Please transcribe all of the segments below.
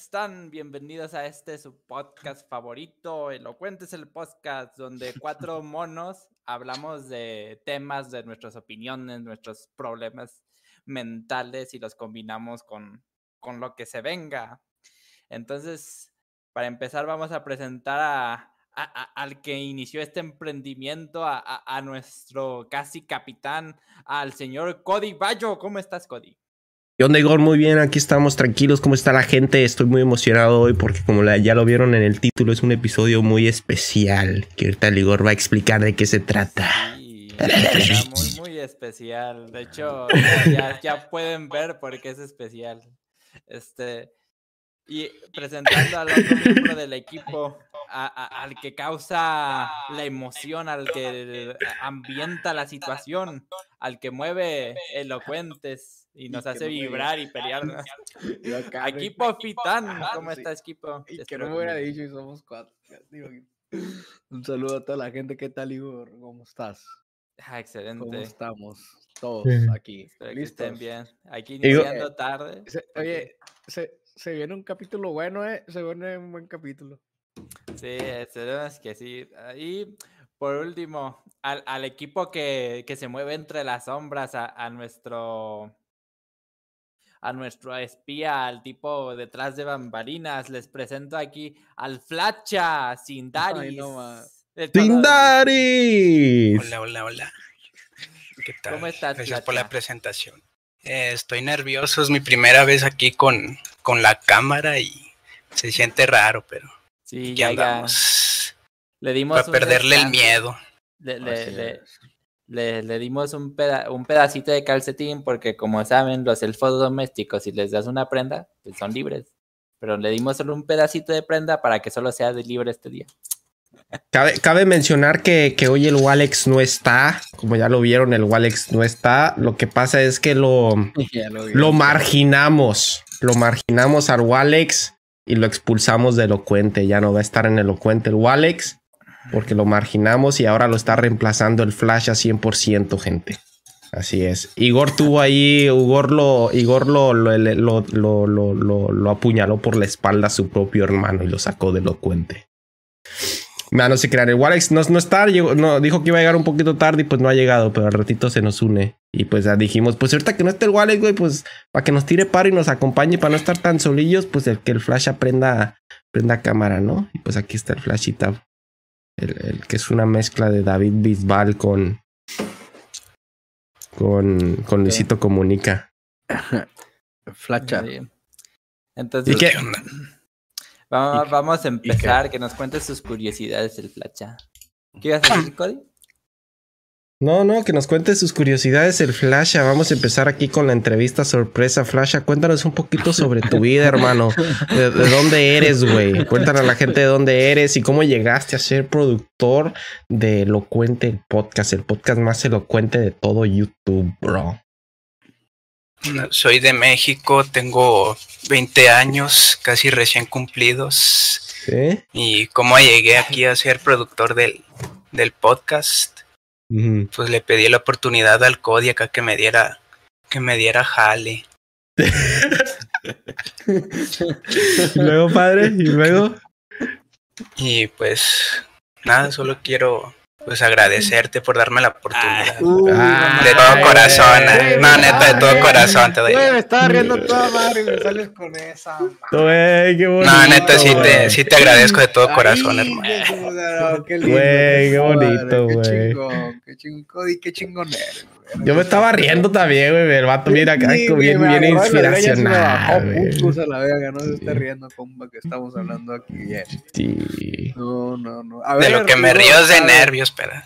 Están? Bienvenidos a este su podcast favorito, Elocuentes el podcast, donde cuatro monos hablamos de temas, de nuestras opiniones, nuestros problemas mentales y los combinamos con, con lo que se venga. Entonces, para empezar, vamos a presentar a, a- a- al que inició este emprendimiento, a, a- a nuestro casi capitán, al señor Cody Bayo. ¿Cómo estás, Cody? ¿Qué onda? Muy bien, aquí estamos tranquilos. ¿Cómo está la gente? Estoy muy emocionado hoy porque como ya lo vieron en el título, es un episodio muy especial que ahorita el Igor va a explicar de qué se trata. Sí, muy, muy especial. De hecho, ya, pueden ver por qué es especial. Este, y presentando al otro miembro del equipo, al que causa la emoción, al que ambienta la situación, al que mueve elocuentes y nos hace no vibrar y acá, güey. Equipo Fitán, ¿cómo Sí. estás, equipo? Y que no me hubiera dicho y somos cuatro. Un saludo a toda la gente. ¿Qué tal, Igor? ¿Cómo estás? Ah, ¿Cómo excelente. estamos? Todos aquí. Espero que estén bien. Aquí iniciando tarde. Se- porque- oye, se, se viene un capítulo bueno, ¿eh? Se viene un buen capítulo. Sí, esperemos que sí. Ah, Y por último, al, al equipo que, que se mueve entre las sombras, a, a nuestro a nuestro espía, al tipo detrás de bambalinas, les presento aquí al Flacha Sindaris. no ¡Sindaris! Hola, hola, hola. ¿Qué tal? ¿Cómo estás, Gracias por la presentación. Eh, estoy nervioso, es mi primera vez aquí con, con la cámara y se siente raro, pero Sí, aquí ya, ya. andamos. Le dimos Para perderle el miedo. Le, le- Así le- es. Le- le dimos un, peda- un pedacito de calcetín porque como saben los elfos domésticos si les das una prenda pues son libres pero le dimos solo un pedacito de prenda para que solo sea de libre este día Cabe, cabe mencionar que, que hoy el Walex no está. Como ya lo vieron, el Walex no está. Lo que pasa es que lo, lo, marginamos. Lo marginamos al Walex y lo expulsamos de Elocuente. Ya no va a estar en Elocuente el Walex porque lo marginamos y ahora lo está reemplazando el Flash a 100%, gente. Así es. Igor tuvo ahí, Igor lo, Igor lo, lo, lo, lo, apuñaló por la espalda a su propio hermano y lo sacó de Elocuente. No, no se crean. El Walex no, no está, no, dijo que iba a llegar un poquito tarde y pues no ha llegado, pero al ratito se nos une. Y pues ya dijimos, pues ahorita que no esté el Walex, güey, pues para que nos tire paro y nos acompañe, para no estar tan solillos, pues el que el Flash aprenda, prenda cámara, ¿no? Y pues aquí está el Flashita. El, el que es una mezcla de David Bisbal con. Con, con Luisito Comunica. Flacha. Sí. entonces vamos, qué- vamos a qué? empezar que nos cuentes sus curiosidades el flacha ¿qué ibas a decir Cody? No, no, que nos cuente sus curiosidades el Flasha. Vamos a empezar aquí con la entrevista sorpresa. Flasha, cuéntanos un poquito sobre tu vida, hermano. ¿De, de dónde eres, güey? Cuéntanos a la gente de dónde eres y cómo llegaste a ser productor de Elocuente, el podcast, el podcast más elocuente de todo YouTube, bro. Soy de México, tengo 20 años, casi recién cumplidos. ¿Sí? Y cómo llegué aquí a ser productor del, del podcast, Pues le pedí la oportunidad al Cody acá que me diera, que me diera jale. Y luego, padre, y luego. Y pues nada, solo quiero pues agradecerte por darme la oportunidad. Uh, Ah, de todo ay, corazón, güey. eh. no, neta, de todo corazón te doy. Me estaba riendo toda madre y me sales con esa. Güey, qué bonito. No, neta, sí te, sí te agradezco de todo corazón, hermano. Güey, qué bonito, güey. Qué chingón, qué chingón, Cody, qué chingón eres, güey. Yo me estaba riendo también, güey. El vato acá Sí, bien, bien, de me inspiracional, bajó a la verga, no se esté Sí. riendo, compa, que estamos hablando aquí bien. Sí. No, no, no. A De ver, lo que me río es de nervios, espera.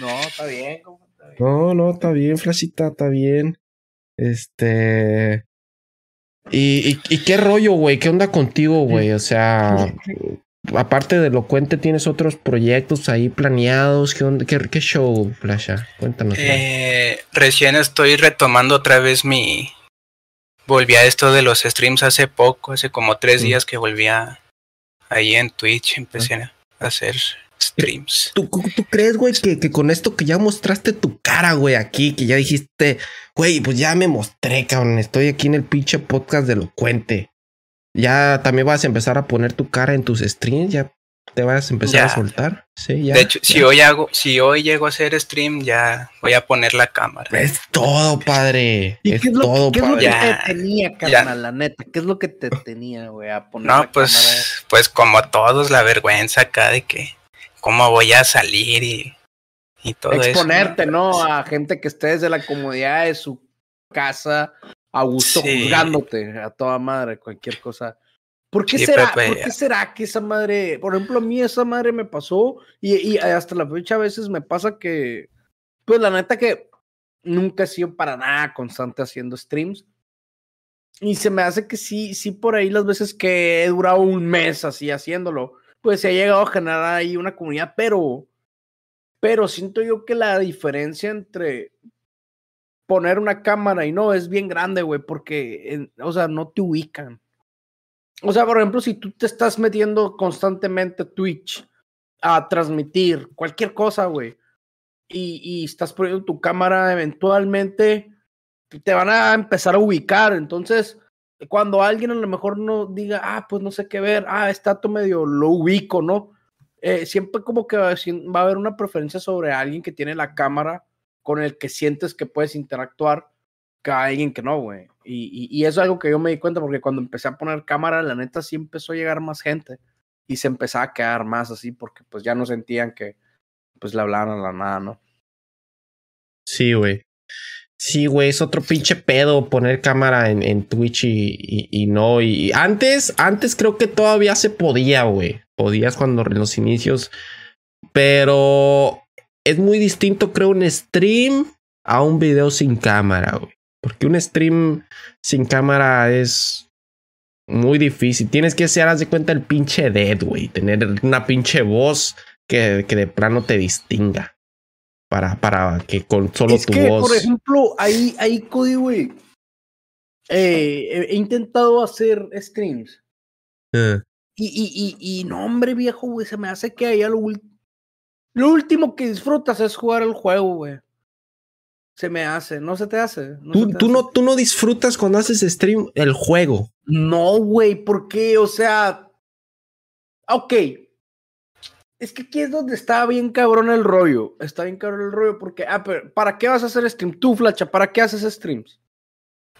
No, está bien, compa. No, no, está bien, Flashita, está bien. Este. ¿Y, y, y qué rollo, güey? ¿Qué onda contigo, güey? O sea, aparte de Elocuente, ¿tienes otros proyectos ahí planeados? ¿Qué, onda? ¿Qué, qué show, Flasha? Cuéntanos. Eh, recién estoy retomando otra vez mi. Volví a esto de los streams hace poco, hace como tres Mm. días que volví a. Ahí en Twitch empecé a hacer streams. ¿Tú, tú- tú crees, güey, que, que con esto que ya mostraste tu cara, güey, aquí, que ya dijiste, güey, pues ya me mostré, cabrón, estoy aquí en el pinche podcast de Elocuente. Ya también vas a empezar a poner tu cara en tus streams, ya te vas a empezar a soltar. Sí, ya. de hecho, si hoy hago, si hoy llego a hacer stream, ya voy a poner la cámara. Es todo, padre. ¿Y es qué es lo, todo, qué es lo que padre. Te tenía, carnal? La neta, ¿qué es lo que te tenía, güey? A poner la No, pues, cámara? pues como todos, la vergüenza acá de que cómo voy a salir y, y todo eso. Exponerte, ¿no? A gente que esté desde la comodidad de su casa, a gusto, Sí. juzgándote a toda madre, cualquier cosa. ¿Por qué Sí, será? Pepe. ¿Por qué será que esa madre, por ejemplo, a mí esa madre me pasó y, y hasta la fecha a veces me pasa que, pues la neta que nunca he sido para nada constante haciendo streams. Y se me hace que sí, sí por ahí las veces que he durado un mes así haciéndolo, pues se ha llegado a generar ahí una comunidad, pero, pero siento yo que la diferencia entre poner una cámara y no es bien grande, güey, porque, o sea, no te ubican. O sea, por ejemplo, si tú te estás metiendo constantemente a Twitch a transmitir cualquier cosa, güey, y, y estás poniendo tu cámara, eventualmente te van a empezar a ubicar. Entonces, cuando alguien a lo mejor no diga, ah, pues no sé qué ver, ah, está todo medio lo ubico, ¿no? Eh, siempre como que va a haber una preferencia sobre alguien que tiene la cámara con el que sientes que puedes interactuar que alguien que no, güey. Y, y, y eso es algo que yo me di cuenta porque cuando empecé a poner cámara, la neta sí empezó a llegar más gente y se empezaba a quedar más así porque pues ya no sentían que pues le hablaban a la nada, ¿no? Sí, güey. Sí, güey, es otro pinche pedo poner cámara en, en Twitch y, y- no. Y antes, antes creo que todavía se podía, güey. Podías cuando los inicios. Pero es muy distinto, creo, un stream a un video sin cámara, güey. Porque un stream sin cámara es muy difícil. Tienes que ser, haz de cuenta, el pinche dead, güey. Tener una pinche voz que, que de plano te distinga. Para, para que con solo es tu que, voz. por ejemplo, ahí, ahí Cody, güey, eh, he, he intentado hacer streams Eh, y, y, y, y no, hombre, viejo, güey, se me hace que ahí lo, ul- lo último que disfrutas es jugar el juego, güey. Se me hace, no se te hace. No se tú, te tú hace. no, tú no disfrutas cuando haces stream el juego. No, güey, porque, o sea, ok. Es que aquí es donde está bien cabrón el rollo. Está bien cabrón el rollo porque, ah, pero ¿para qué vas a hacer stream? Tú, Flacha, ¿para qué haces streams?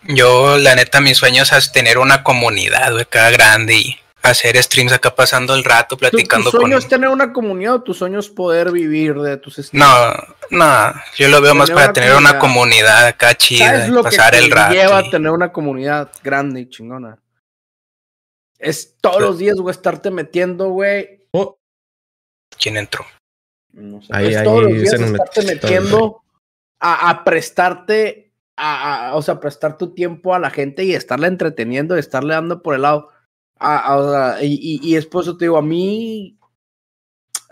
Yo, la neta, mi sueño es tener una comunidad, güey, acá grande y hacer streams acá pasando el rato, ¿Tu, tu platicando sueño con... es tener una comunidad o tu sueño es poder vivir de tus streams? No, no, yo lo veo más para una tener una comunidad acá chida, ¿Sabes y lo que pasar te el rato. lleva a y- tener una comunidad grande y chingona? Es todos los días, güey, estarte metiendo, güey. Oh, ¿Quién entró? No sé, Ahí- es ahí todos los días estarte metió- metiendo a, a prestarte, a, a- o sea, prestar tu tiempo a la gente y estarle entreteniendo y estarle dando por el lado. A- a- o sea, y, y, y eso te digo, a mí,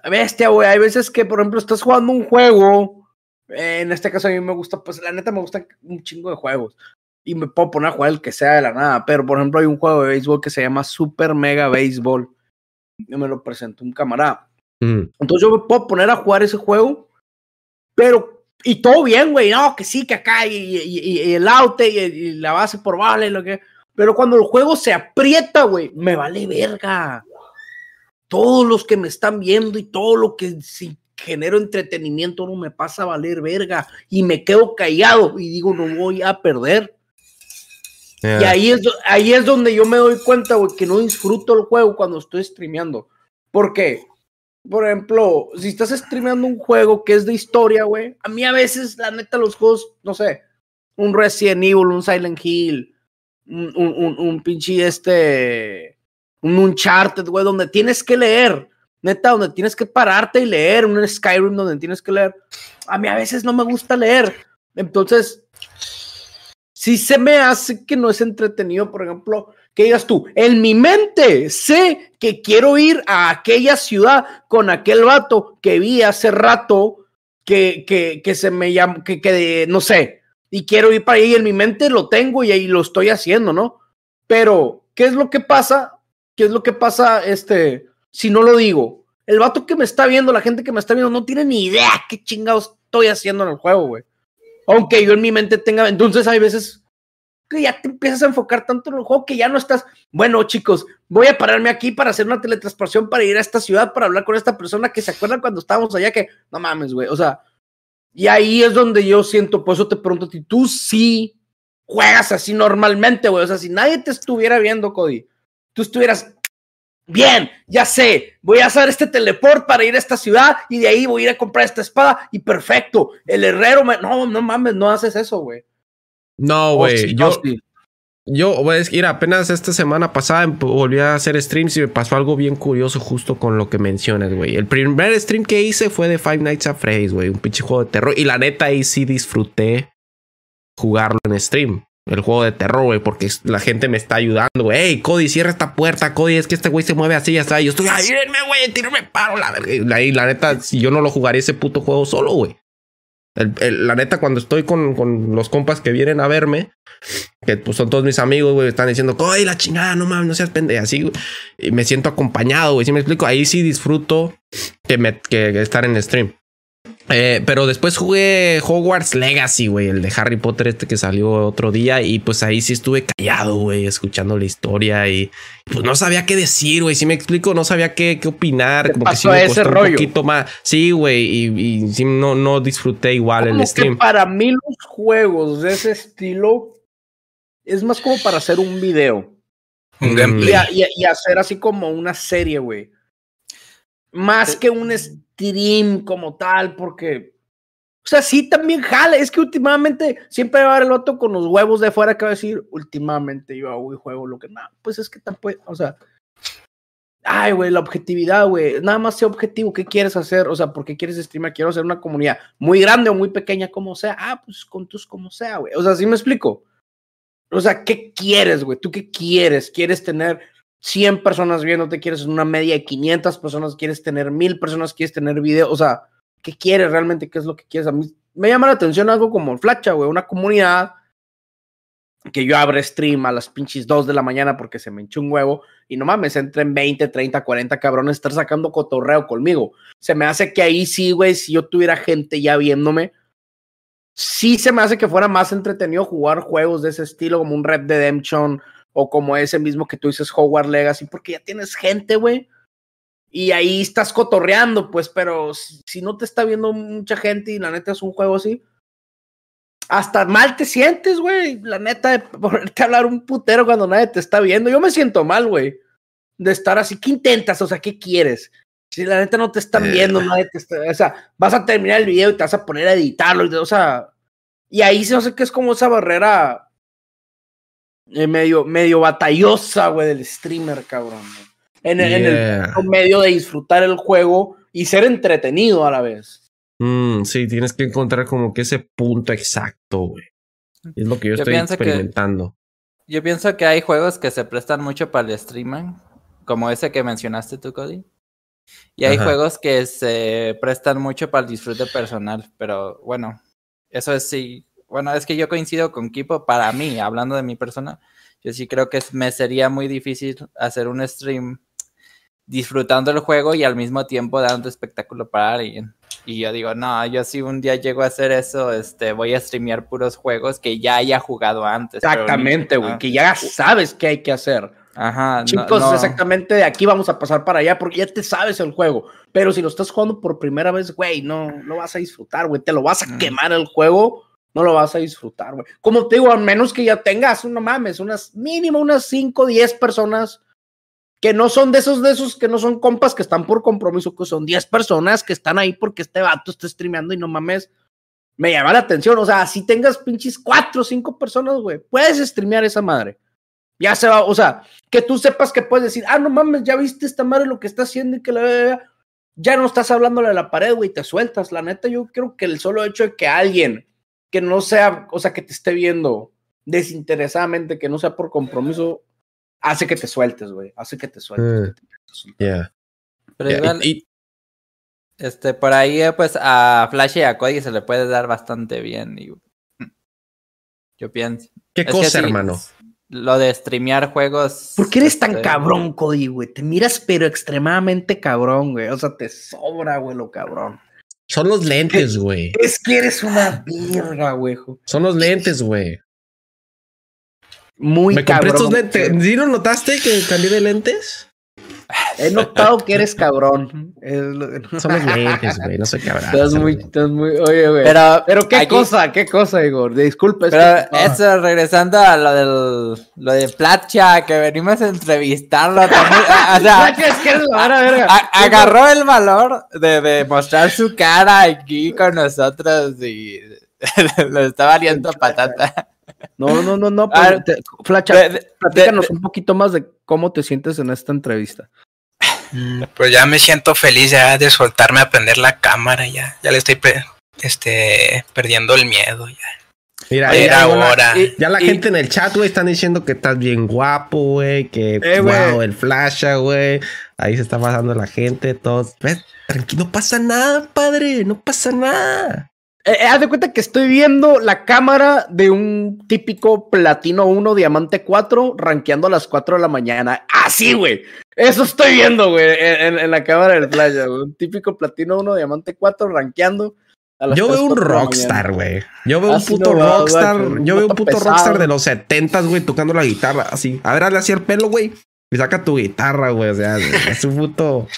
bestia, güey, hay veces que, por ejemplo, estás jugando un juego, eh, en este caso a mí me gusta, pues la neta me gustan un chingo de juegos. Y me puedo poner a jugar el que sea de la nada, pero por ejemplo hay un juego de béisbol que se llama Super Mega Béisbol. Y me lo presentó un camarada. mm, Entonces yo me puedo poner a jugar ese juego, pero, y todo bien, güey, no, que sí, que acá, y, y- y- y el out, y, y la base por vale, lo que. Pero cuando el juego se aprieta, güey, me vale verga. Todos los que me están viendo y todo lo que si genero entretenimiento no me pasa a valer verga. Y me quedo callado y digo, no voy a perder. yeah. Y ahí es, ahí es donde yo me doy cuenta, güey, que no disfruto el juego cuando estoy streameando. Porque, por ejemplo, si estás streameando un juego que es de historia, güey, a mí a veces, la neta, los juegos, no sé, un Resident Evil, un Silent Hill, un, un, un, pinche este, un Uncharted, güey, donde tienes que leer. neta, donde tienes que pararte y leer, un Skyrim donde tienes que leer. A mí a veces no me gusta leer. Entonces, si se me hace que no es entretenido, por ejemplo, que digas tú, en mi mente sé que quiero ir a aquella ciudad con aquel vato que vi hace rato que, que, que se me llama, que, que no sé, y quiero ir para ahí, en mi mente lo tengo y ahí lo estoy haciendo, ¿no? Pero, ¿qué es lo que pasa? ¿Qué es lo que pasa, este, si no lo digo? El vato que me está viendo, la gente que me está viendo, no tiene ni idea qué chingados estoy haciendo en el juego, güey. Aunque yo en mi mente tenga, entonces hay veces que ya te empiezas a enfocar tanto en el juego que ya no estás, bueno chicos, voy a pararme aquí para hacer una teletransportación para ir a esta ciudad para hablar con esta persona que se acuerda cuando estábamos allá que, no mames, güey, o sea, y ahí es donde yo siento, por eso te pregunto a ti, tú sí juegas así normalmente, güey, o sea, si nadie te estuviera viendo, Cody, tú estuvieras, bien, ya sé, voy a hacer este teleport para ir a esta ciudad y de ahí voy a ir a comprar esta espada y perfecto, el herrero, no, no mames, no haces eso, güey. No, güey. yo, yo, pues, ir apenas esta semana pasada volví a hacer streams y me pasó algo bien curioso justo con lo que mencionas, güey. El primer stream que hice fue de Five Nights at Freddy's, güey. Un pinche juego de terror. Y la neta ahí sí disfruté jugarlo en stream. El juego de terror, güey, porque la gente me está ayudando, güey. Hey, Cody, cierra esta puerta, Cody. Es que este güey se mueve así, ya está. Yo estoy, ayúdenme, güey, tírame paro, la verga. Y la neta, si yo no lo jugaría ese puto juego solo, güey la neta, cuando estoy con, con, los compas que vienen a verme, que pues son todos mis amigos, güey, están diciendo, ¡ay, la chingada! No mames, no seas pendeja, así. Y me siento acompañado, güey. Si me explico, ahí sí disfruto que, me, que estar en stream. Eh, pero después jugué Hogwarts Legacy, güey, el de Harry Potter este que salió otro día y pues ahí sí estuve callado, güey, escuchando la historia y pues no sabía qué decir, güey, si me explico, no sabía qué, qué opinar, como que sí me costó un poquito más. Sí, güey, y, y sí, no, no disfruté igual el stream. para mí los juegos de ese estilo es más como para hacer un video. Un gameplay. Y, hacer así como una serie, güey. Más que un stream como tal, porque. O sea, sí también jale. Es que últimamente siempre va a haber el otro con los huevos de fuera que va a decir, últimamente yo hago y juego lo que. No, pues es que tampoco. O sea. Ay, güey, la objetividad, güey. Nada más sea objetivo. ¿Qué quieres hacer? O sea, ¿por qué quieres streamar? Quiero hacer una comunidad muy grande o muy pequeña, como sea. Ah, pues con tus como sea, güey. O sea, sí me explico. O sea, ¿qué quieres, güey? ¿Tú qué quieres? ¿Quieres tener 100 personas viéndote, quieres una media de 500 personas, quieres tener 1000 personas, quieres tener video, o sea, ¿qué quieres realmente? ¿Qué es lo que quieres? A mí me llama la atención algo como Flacha, güey, una comunidad que yo abro stream a las pinches 2 de la mañana porque se me hinchó un huevo y no mames, entren 20, 30, 40 cabrones estar sacando cotorreo conmigo. Se me hace que ahí sí, güey, si yo tuviera gente ya viéndome, sí se me hace que fuera más entretenido jugar juegos de ese estilo como un Red Redemption o como ese mismo que tú dices Hogwarts Legacy, porque ya tienes gente, güey. Y ahí estás cotorreando, pues, pero si, no te está viendo mucha gente y la neta es un juego así, hasta mal te sientes, güey. La neta de ponerte a hablar un putero cuando nadie te está viendo. Yo me siento mal, güey. De estar así. ¿Qué intentas? O sea, ¿qué quieres? Si la neta no te están eh. viendo, nadie te está. O sea, vas a terminar el video y te vas a poner a editarlo. O sea, y ahí se no sé qué es como esa barrera medio, medio batallosa, güey, del streamer, cabrón. En, el medio de disfrutar el juego y ser entretenido a la vez. Mm, sí, tienes que encontrar como que ese punto exacto, güey. Es lo que yo, estoy experimentando. yo pienso que hay juegos que se prestan mucho para el streaming, como ese que mencionaste tú, Cody. Y hay juegos que se prestan mucho para el disfrute personal, pero bueno, eso es sí, bueno, es que yo coincido con Kipo, para mí, hablando de mi persona, yo sí creo que me sería muy difícil hacer un stream disfrutando el juego y al mismo tiempo dando espectáculo para alguien. Y yo digo, no, yo si un día llego a hacer eso, este, voy a streamear puros juegos que ya haya jugado antes. Exactamente, güey, que ya sabes qué hay que hacer. Ajá. Chicos, exactamente de aquí vamos a pasar para allá porque ya te sabes el juego. Pero si lo estás jugando por primera vez, güey, no, no vas a disfrutar, güey. Te lo vas a quemar el juego no lo vas a disfrutar, güey. Como te digo, al menos que ya tengas, no mames, unas mínimo unas 5, 10 personas que no son de esos, de esos que no son compas que están por compromiso, que son 10 personas que están ahí porque este vato está streameando y no mames, me llama la atención. O sea, si tengas pinches 4 o 5 personas, güey, puedes streamear esa madre. Ya se va, o sea, que tú sepas que puedes decir, ah, no mames, ya viste esta madre lo que está haciendo y que la ya no estás hablándole a la pared, güey, te sueltas. La neta, yo creo que el solo hecho de que alguien que no sea, o sea, que te esté viendo desinteresadamente, que no sea por compromiso, hace que te sueltes, güey. Hace que te sueltes. Mm. Yeah. Pero Yeah, igual, y- y- este, por ahí, eh, pues, a Flash y a Cody se le puede dar bastante bien. y- yo pienso. ¿Qué Es que cosa, sí, hermano? Lo de streamear juegos. ¿Por qué eres tan este, cabrón, Cody, güey? Te miras, pero extremadamente cabrón, güey. O sea, te sobra, güey, lo cabrón. Son los lentes, güey. Es que eres una verga, güey. Son los lentes, güey. Muy Me compré cabrón. estos lentes. güey. ¿Sí lo notaste que cambié de lentes? He notado que eres cabrón. Es Son los lentes, güey. No soy cabrón. Estás muy, estás muy. Oye, güey. Pero, Pero, qué aquí- cosa, qué cosa, Igor. Disculpe. es Pero ah, eso, regresando a lo del lo de Platcha, que venimos a entrevistarlo también. o sea, es que eres la vara verga. a- agarró el valor de, de mostrar su cara aquí con nosotros y lo está valiendo patata. No, no, no, no. A Pues, ver, te- Flacha, De- de- platícanos de- un poquito más de cómo te sientes en esta entrevista. Pues ya me siento feliz ya de soltarme a prender la cámara, ya, ya le estoy este, perdiendo el miedo. Ya, Mira, Ya era ya, la- hora. y- ya la y- gente en el chat, güey, están diciendo que estás bien guapo, güey. Que Eh, wow, el flasha, güey. Ahí se está pasando la gente, todos. ¿Ves? Tranquilo, no pasa nada, padre. No pasa nada. Eh, eh, haz de cuenta que estoy viendo la cámara de un típico platino 1, diamante 4, rankeando a las 4 de la mañana. Así, güey. Eso estoy viendo, güey, en, la cámara del playa, güey. Un típico platino 1, diamante 4, rankeando. Yo 3, veo un 4 de la rockstar, güey. Yo veo un Así puto no va, rockstar. Yo veo un puto pesado. rockstar de los setentas, güey, tocando la guitarra así. A ver, hazle así el pelo, güey. Y saca tu guitarra, güey. O sea, es un puto.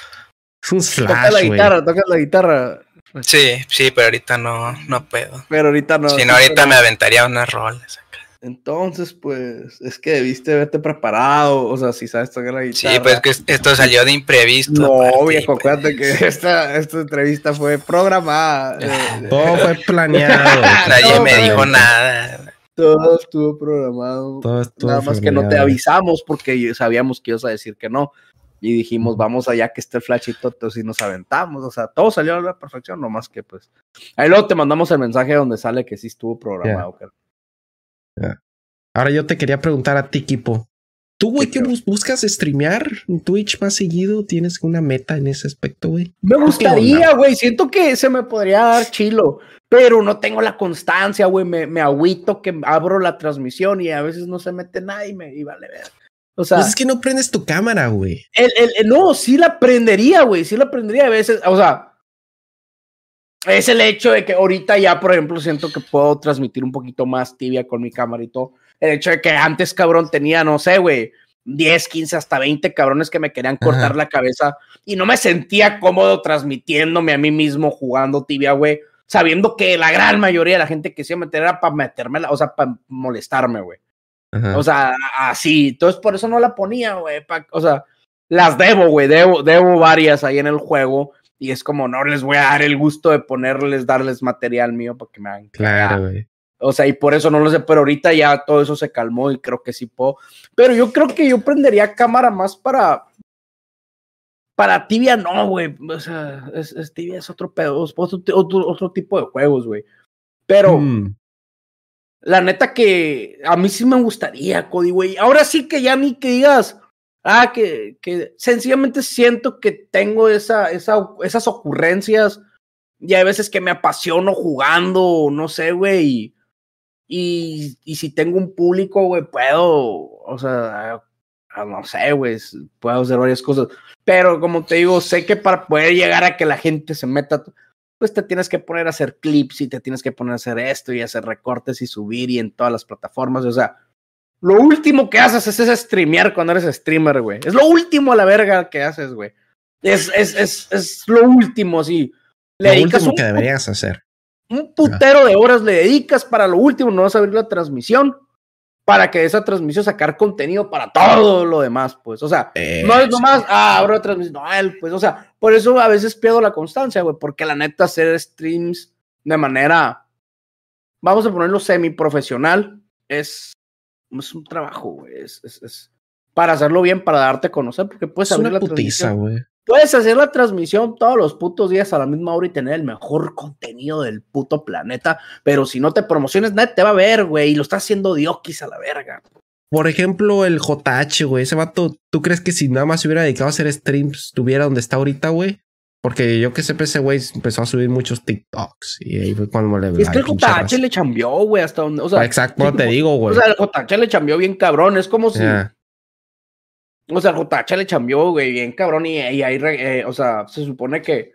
Es un Toca la slash, guitarra, toca la guitarra. Sí, sí, pero ahorita no, no puedo. Pero ahorita no. si no, ahorita me aventaría unas rolas. acá. Entonces, pues, es que debiste verte preparado. O sea, si sabes tocar la guitarra. Sí, pues que esto salió de imprevisto. No, viejo, pues, acuérdate que esta, esta entrevista fue programada. eh, Todo fue planeado. Nadie No, me dijo nada. todo estuvo programado. Todo estuvo Nada más que no te avisamos porque sabíamos que ibas a decir que no. Y dijimos, vamos allá que esté el flashito, entonces y nos aventamos. O sea, todo salió a la perfección, nomás que pues. Ahí luego te mandamos el mensaje donde sale que sí estuvo programado. Ahora yo te quería preguntar a ti, Kipo. ¿Tú, güey, ¿Qué qué bus- buscas streamear en Twitch más seguido? ¿Tienes una meta en ese aspecto, güey? Me ¿Qué gustaría, güey. Siento que se me podría dar chilo, pero no tengo la constancia, güey. Me, me agüito que abro la transmisión y a veces no se mete nadie y me y vale ver. O sea, Pues es que no prendes tu cámara, güey. el, el- el- no, sí la prendería, güey. Sí la prendería a veces. O sea, es el hecho de que ahorita ya, por ejemplo, siento que puedo transmitir un poquito más tibia con mi cámara y todo. El hecho de que antes, cabrón, tenía, no sé, güey, 10, 15, hasta 20 cabrones que me querían cortar Ajá. la cabeza y no me sentía cómodo transmitiéndome a mí mismo jugando tibia, güey. Sabiendo que la gran mayoría de la gente que se iba a meter era para metérmela, o sea, para molestarme, güey. Ajá. O sea, así. Entonces, por eso no la ponía, güey. O sea, las debo, güey. Debo, debo varias ahí en el juego. Y es como, no les voy a dar el gusto de ponerles, darles material mío para que me hagan. claro, güey. O sea, y por eso no lo sé. Pero ahorita ya todo eso se calmó y creo que sí puedo. Pero yo creo que yo prendería cámara más para. Para tibia, no, güey. O sea, es, es tibia, es otro pedo. es otro, otro, otro tipo de juegos, güey. Pero. Mm, La neta que a mí sí me gustaría, Cody, güey. Ahora sí que ya ni que digas, ah, que, que sencillamente siento que tengo esa, esa, esas ocurrencias y hay veces que me apasiono jugando, no sé, güey. Y, y si tengo un público, güey, puedo, o sea, ah, no sé, güey, puedo hacer varias cosas. Pero como te digo, sé que para poder llegar a que la gente se meta, pues te tienes que poner a hacer clips y te tienes que poner a hacer esto y hacer recortes y subir y en todas las plataformas. O sea, lo último que haces es, es streamear cuando eres streamer, güey. Es lo último a la verga que haces, güey. Es, es, es, es lo último, sí. Le lo dedicas último un, que deberías hacer. un putero de horas, le dedicas para lo último, no vas a abrir la transmisión para que de esa transmisión sacar contenido para todo lo demás, pues. O sea, no es nomás, ah, abro la transmisión. No, él, pues, o sea, por eso a veces pierdo la constancia, güey, porque la neta hacer streams de manera, vamos a ponerlo semi-profesional, es, es un trabajo, güey. Es, es, es para hacerlo bien, para darte a conocer, porque puedes una la putiza, transmisión. Puedes hacer la transmisión todos los putos días a la misma hora y tener el mejor contenido del puto planeta, pero si no te promociones, nadie te va a ver, güey, y lo estás haciendo diokis a la verga. Por ejemplo, el JH, güey. Ese vato, ¿tú crees que si nada más se hubiera dedicado a hacer streams, estuviera donde está ahorita, güey? Porque yo que sé, ese güey empezó a subir muchos TikToks y ahí fue cuando le es que el JH le chambeó, güey, hasta donde, o sea, Exacto, sí, te como- digo, güey. o sea, el JH le chambeó bien cabrón, es como si, o sea, el JH le chambeó, güey, bien cabrón, y, y ahí, eh, o sea, se supone que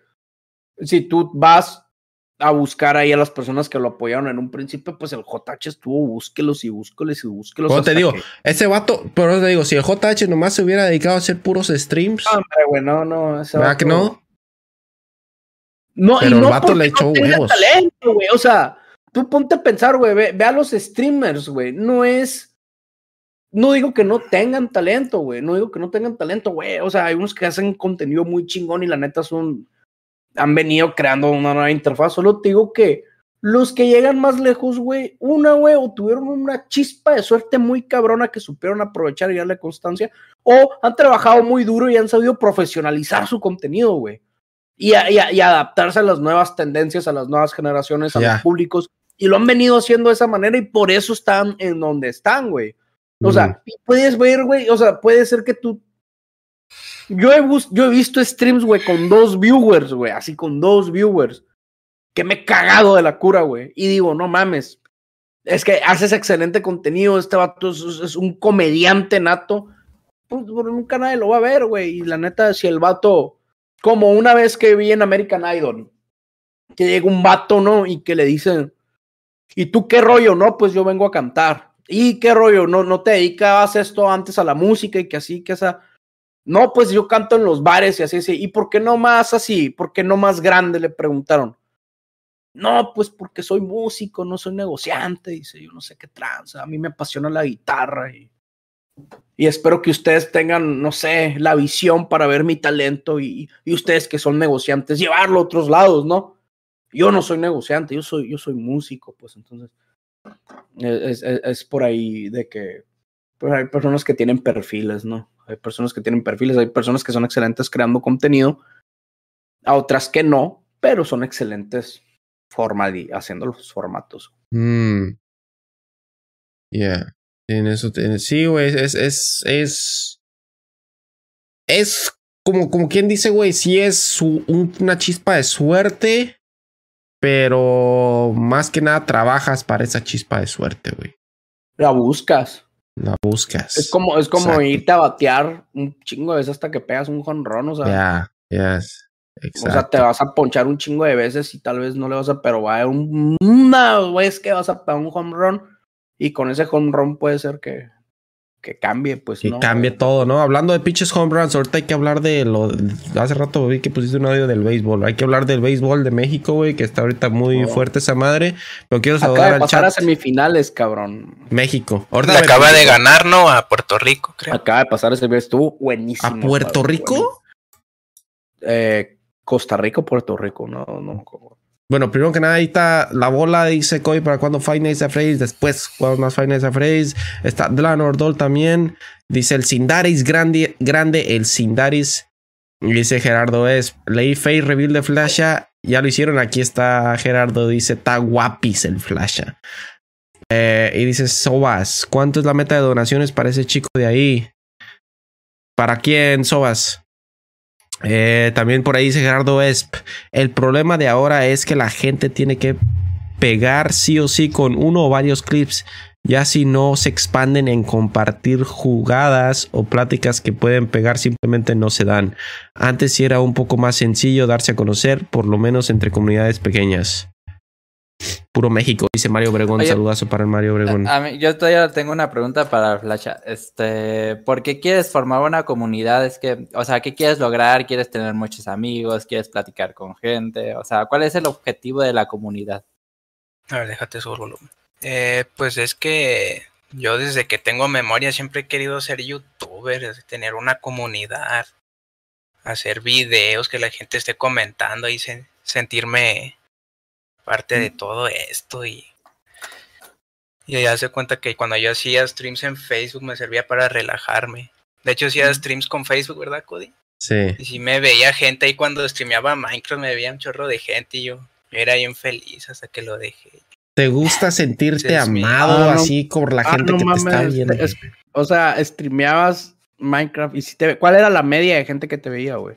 si tú vas a buscar ahí a las personas que lo apoyaron en un principio, pues el JH estuvo, búsquelos y búsquelos y búsquelos. Como te digo, que- Ese vato, pero te digo, si el JH nomás se hubiera dedicado a hacer puros streams, No, hombre, güey, no, no. ese ¿verdad que no? No, Pero y el vato le echó no huevos. talento, güey. O sea, tú ponte a pensar, güey. Ve, ve a los streamers, güey. No es. No digo que no tengan talento, güey. No digo que no tengan talento, güey. O sea, hay unos que hacen contenido muy chingón y la neta son. Han venido creando una nueva interfaz. Solo te digo que los que llegan más lejos, güey, una, güey, o tuvieron una chispa de suerte muy cabrona que supieron aprovechar y darle constancia, o han trabajado muy duro y han sabido profesionalizar su contenido, güey y, adaptarse a las nuevas tendencias, a las nuevas generaciones, a los públicos. Y lo han venido haciendo de esa manera y por eso están en donde están, güey. O sea, puedes ver, güey, o sea, puede ser que tú... Yo he, yo he visto streams, güey, con dos viewers, güey, así con dos viewers, que me he cagado de la cura, güey. Y digo, no mames, es que haces excelente contenido, este vato es, un comediante nato, pues nunca nadie lo va a ver, güey. Y la neta, si el vato, como una vez que vi en American Idol, que llega un vato, ¿no? Y que le dicen, ¿y tú qué rollo? No, pues yo vengo a cantar. ¿Y qué rollo? No, no te dedicabas esto antes a la música y que así, que esa. No, pues yo canto en los bares y así, así. ¿Y por qué no más así? ¿Por qué no más grande? Le preguntaron. No, pues porque soy músico, no soy negociante. Dice, yo no sé qué tranza. A mí me apasiona la guitarra y, y espero que ustedes tengan, no sé, la visión para ver mi talento y, y ustedes que son negociantes, llevarlo a otros lados, ¿no? Yo no soy negociante, yo soy, yo soy músico, pues entonces es, es- es por ahí de que pues, hay personas que tienen perfiles, ¿no? Hay personas que tienen perfiles, hay personas que son excelentes creando contenido, a otras que no, pero son excelentes haciendo los formatos. Mm. Yeah. En eso, en- sí, güey, es, es, es, es como, como quien dice, güey, sí es su- un- una chispa de suerte, pero más que nada trabajas para esa chispa de suerte, güey. La buscas. La buscas. Es como, es como Exacto. irte a batear un chingo de veces hasta que pegas un jonrón, o sea, Ya, yes. o sea, te Exacto. vas a ponchar un chingo de veces y tal vez no le vas a, pero va a haber un- una vez que vas a pegar un home run y con ese home run puede ser que, que cambie, pues Que no. cambie todo, ¿no? Hablando de pitches home runs, ahorita hay que hablar de lo. Hace rato vi que pusiste un audio del béisbol. Hay que hablar del béisbol de México, güey, que está ahorita muy Oh. fuerte esa madre. Pero quiero Acaba saludar de al pasar a semifinales, cabrón. México. Ahorita Le me- acaba de ganar, ¿no? A Puerto Rico, creo. Acaba de pasar ese estuvo buenísimo. ¿A Puerto cabrón, Rico? Eh, Costa Rica o Puerto Rico, no, no. Bueno, primero que nada, ahí está la bola, dice Coy, para cuando Five Nights at Freddy's. Después, cuando más Five Nights Freddy's. Está Dlan Ordol también. Dice el Sindaris grande, grande, el Sindaris. Dice Gerardo es, Face Reveal de Flasha. Ya lo hicieron, aquí está Gerardo, dice, está guapis el Flasha. Eh, y dice Sobas, ¿cuánto es la meta de donaciones para ese chico de ahí? ¿Para quién, Sobas? Eh, también por ahí dice Gerardo Esp. El problema de ahora es que la gente tiene que pegar sí o sí con uno o varios clips. Ya si no se expanden en compartir jugadas o pláticas que pueden pegar, simplemente no se dan. Antes sí era un poco más sencillo darse a conocer, por lo menos entre comunidades pequeñas. Puro México, dice Mario Obregón. Oye, Saludazo para el Mario Obregón. A mí, yo todavía tengo una pregunta para Flasha. Este, ¿por qué quieres formar una comunidad? Es que, o sea, ¿qué quieres lograr? ¿Quieres tener muchos amigos? ¿Quieres platicar con gente? O sea, ¿cuál es el objetivo de la comunidad? A ver, déjate su volumen. Eh, pues es que yo desde que tengo memoria siempre he querido ser youtuber, tener una comunidad, hacer videos, que la gente esté comentando y sen- sentirme parte de todo esto y Y ya se cuenta que cuando yo hacía streams en Facebook me servía para relajarme. De hecho, hacía streams con Facebook, ¿verdad, Cody? Sí. Y si me veía gente ahí cuando streameaba Minecraft, me veía un chorro de gente y yo, era bien feliz hasta que lo dejé. ¿Te gusta sentirte amado Ah, no. así por la Ah, gente no que te está viendo? es- o sea, streameabas Minecraft y si te ¿cuál era la media de gente que te veía, güey?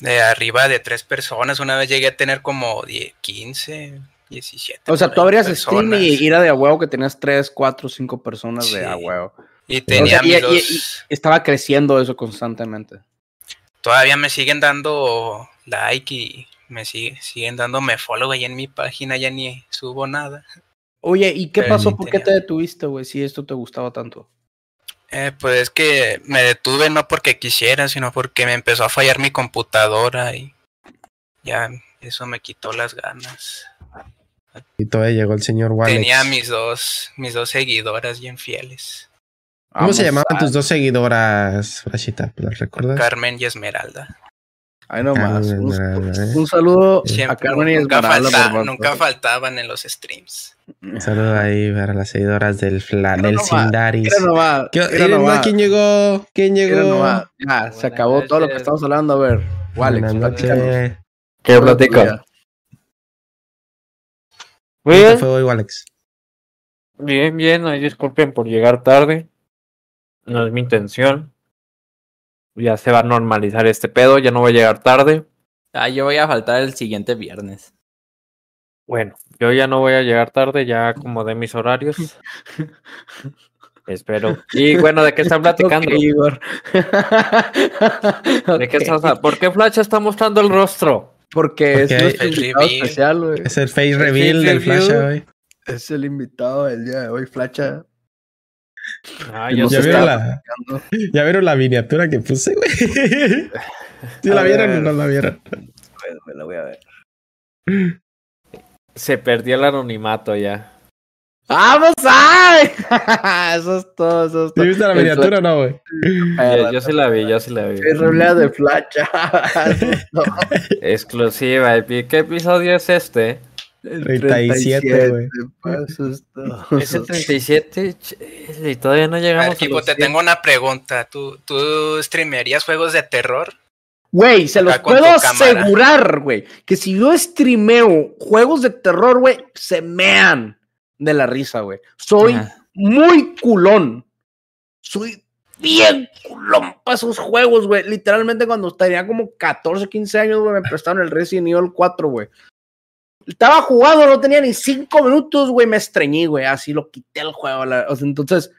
De arriba de tres personas, una vez llegué a tener como 10, 15, 17. O sea, tú abrías personas. y era de a huevo que tenías 3, 4, 5 personas de a huevo. Y tenía O sea, y- Estaba creciendo eso constantemente. Todavía me siguen dando like y me sigue, siguen dándome follow ahí en mi página, ya ni subo nada. Oye, ¿y qué Pero pasó? ¿Por qué tenía. te detuviste, güey? Si esto te gustaba tanto. Eh, pues es que me detuve no porque quisiera, sino porque me empezó a fallar mi computadora y ya eso me quitó las ganas. Y todavía llegó el señor Walex. Tenía mis dos, mis dos seguidoras bien fieles, ¿Cómo se llamaban a- tus dos seguidoras, Flashita? ¿Las recuerdas? Carmen y Esmeralda. Ahí nomás. Un, ¿eh? un saludo a Carmen y nunca, falta- por- nunca faltaban en los streams. Un saludo ahí para las seguidoras del, fla, Mira del nomás, Sindaris. Mira nomás. ¿Qué- mira eh, nomás, ¿Quién llegó? ¿Quién llegó? nomás. Ya, se acabó todo lo que estamos hablando. A ver, Walex, platícanos. ¿Qué platica? Muy ¿Cómo te bien, fue hoy, Alex? bien, bien. Ay, disculpen por llegar tarde. No es mi intención. Ya se va a normalizar este pedo. Ya no voy a llegar tarde. Ah, yo voy a faltar el siguiente viernes. Bueno, yo ya no voy a llegar tarde. Ya acomodé mis horarios. Espero. Y bueno, ¿de qué están platicando? Igor. ¿De qué estás- ¿Por qué Flash está mostrando el rostro? Porque es Porque el invitado reveal. especial, güey. Es el face reveal del Flash hoy. Es el invitado del día de hoy, Flacha. Ah, ¿Ya vieron, la. ¿Ya vieron la miniatura que puse, güey? ¿Sí A la vieron o no la vieron? Bueno, me la voy a ver. se perdió el anonimato ya. ¡Vamos ay! eso es todo, eso es ¿Sí todo. viste la miniatura o no, güey? Yo, yo sí la vi, yo sí la vi. Es reblea de Flacha. Exclusiva. ¿Y ¿Qué episodio es este? El 37, güey. Eso es todo. Es el 37 Chale, y todavía no llegamos ver, a los te 100. tengo una pregunta. ¿Tú, ¿Tú streamearías juegos de terror? Güey, se los puedo asegurar, güey, que si yo streameo juegos de terror, güey, se mean de la risa, güey. Soy Ajá. muy culón. Soy bien culón para esos juegos, güey. Literalmente cuando tenía como 14, 15 años, güey, me prestaron el Resident Evil 4, güey. Estaba jugando, no tenía ni 5 minutos, güey, me estreñí, güey. Así lo quité el juego. la- o sea, entonces,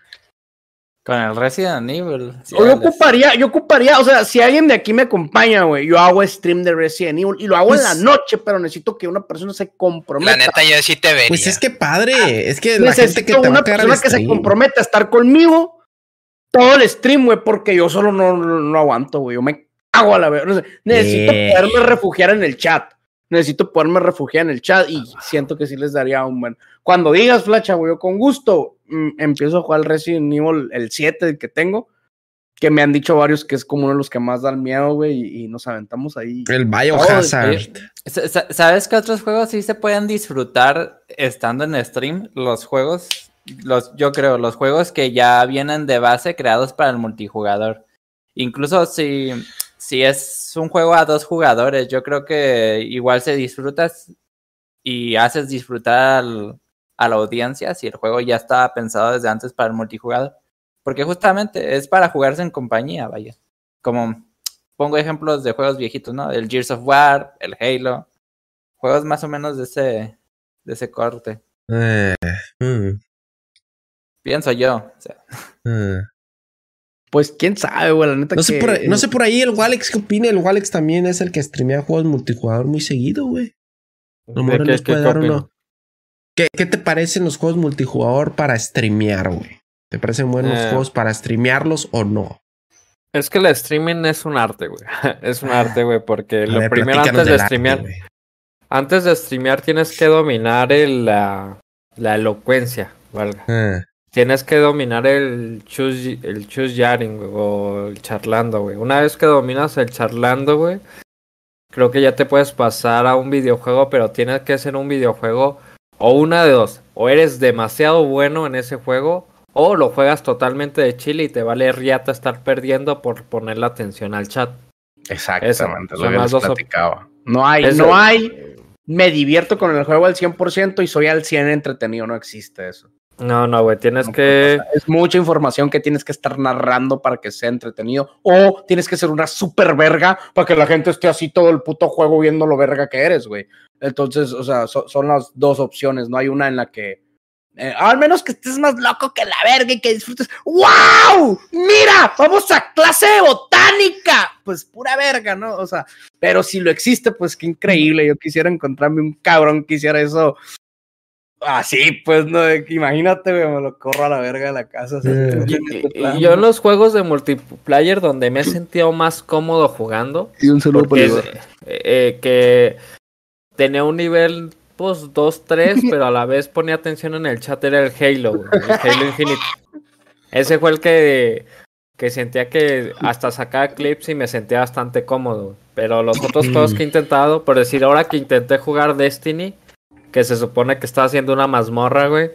Con el Resident Evil. sí, yo ocuparía, yo ocuparía, o sea, si alguien de aquí me acompaña, güey, yo hago stream de Resident Evil y lo hago en la Pues- noche, pero necesito que una persona se comprometa. La neta, yo sí te vería. Pues es que padre. Es que la gente Necesito que te va una a persona que se comprometa a estar conmigo todo el stream, güey, porque yo solo no, no, no aguanto, güey. Yo me cago a la vez. necesito Eh. poderme refugiar en el chat. Necesito poderme refugiar en el chat y siento que sí les daría un buen. Cuando digas, Flacha, güey, yo con gusto mm, empiezo a jugar el Resident Evil, el 7 el que tengo, que me han dicho varios que es como uno de los que más dan miedo, güey, y, y nos aventamos ahí. El Biohazard. sa- ¿Sabes qué otros juegos sí se pueden disfrutar estando en stream? Los juegos, los, yo creo, los juegos que ya vienen de base creados para el multijugador. Incluso si, si es un juego a dos jugadores, yo creo que igual se disfrutas y haces disfrutar al- a la audiencia si el juego ya estaba pensado desde antes para el multijugador. Porque justamente es para jugarse en compañía, vaya. Como pongo ejemplos de juegos viejitos, ¿no? El Gears of War, el Halo. Juegos más o menos de ese, de ese corte. Eh, mm, Pienso yo. o sea, eh. Pues quién sabe, güey, la neta No, sé que- por, ahí- no sé por ahí el Walex qué opina. El Walex también es el que streamea juegos multijugador muy seguido, güey. A lo mejor ¿De qué- nos qué- puede qué dar uno. ¿Qué, ¿Qué te parecen los juegos multijugador para streamear, güey? ¿Te parecen buenos Eh. juegos para streamearlos o no? Es que el streaming es un arte, güey. Es un arte, güey, porque A lo ver, primero antes de arte, streamear, antes de streamear tienes que dominar el, la, la elocuencia, valga. Ah, Tienes que dominar el choose, el choose yaring, güey, o el charlando, güey. Una vez que dominas el charlando, güey, creo que ya te puedes pasar a un videojuego, pero tiene que ser un videojuego o una de dos, o eres demasiado bueno en ese juego, o lo juegas totalmente de chile y te vale riata estar perdiendo por poner la atención al chat. Exactamente, Eso, lo que les platicaba. No hay, Eso- no hay, me divierto con el juego al 100% y soy al 100 entretenido, no existe eso. No, no, güey, tienes No que... pasar. Es mucha información que tienes que estar narrando para que sea entretenido. O tienes que ser una super verga para que la gente esté así todo el puto juego viendo lo verga que eres, güey. Entonces, o sea, so- son las dos opciones. No hay una en la que. eh, al menos que estés más loco que la verga y que disfrutes. ¡Wow! ¡Mira! ¡Vamos a clase de botánica! Pues pura verga, ¿no? O sea, pero si lo existe, pues qué increíble. Yo quisiera encontrarme un cabrón que hiciera eso Así, pues, no, imagínate, güey, me lo corro a la verga de la casa. Y, este y- yo en los juegos de multiplayer donde me he sentido más cómodo jugando, Y un saludo es, eh, eh, que tenía un nivel pues 2-3, pero a la vez ponía atención en el chat, era el Halo, güey, el Halo Infinite. Ese fue el que, que sentía que hasta sacaba clips y me sentía bastante cómodo. Pero los otros juegos que he intentado, por decir, ahora que intenté jugar Destiny, que se supone que estaba haciendo una mazmorra, güey.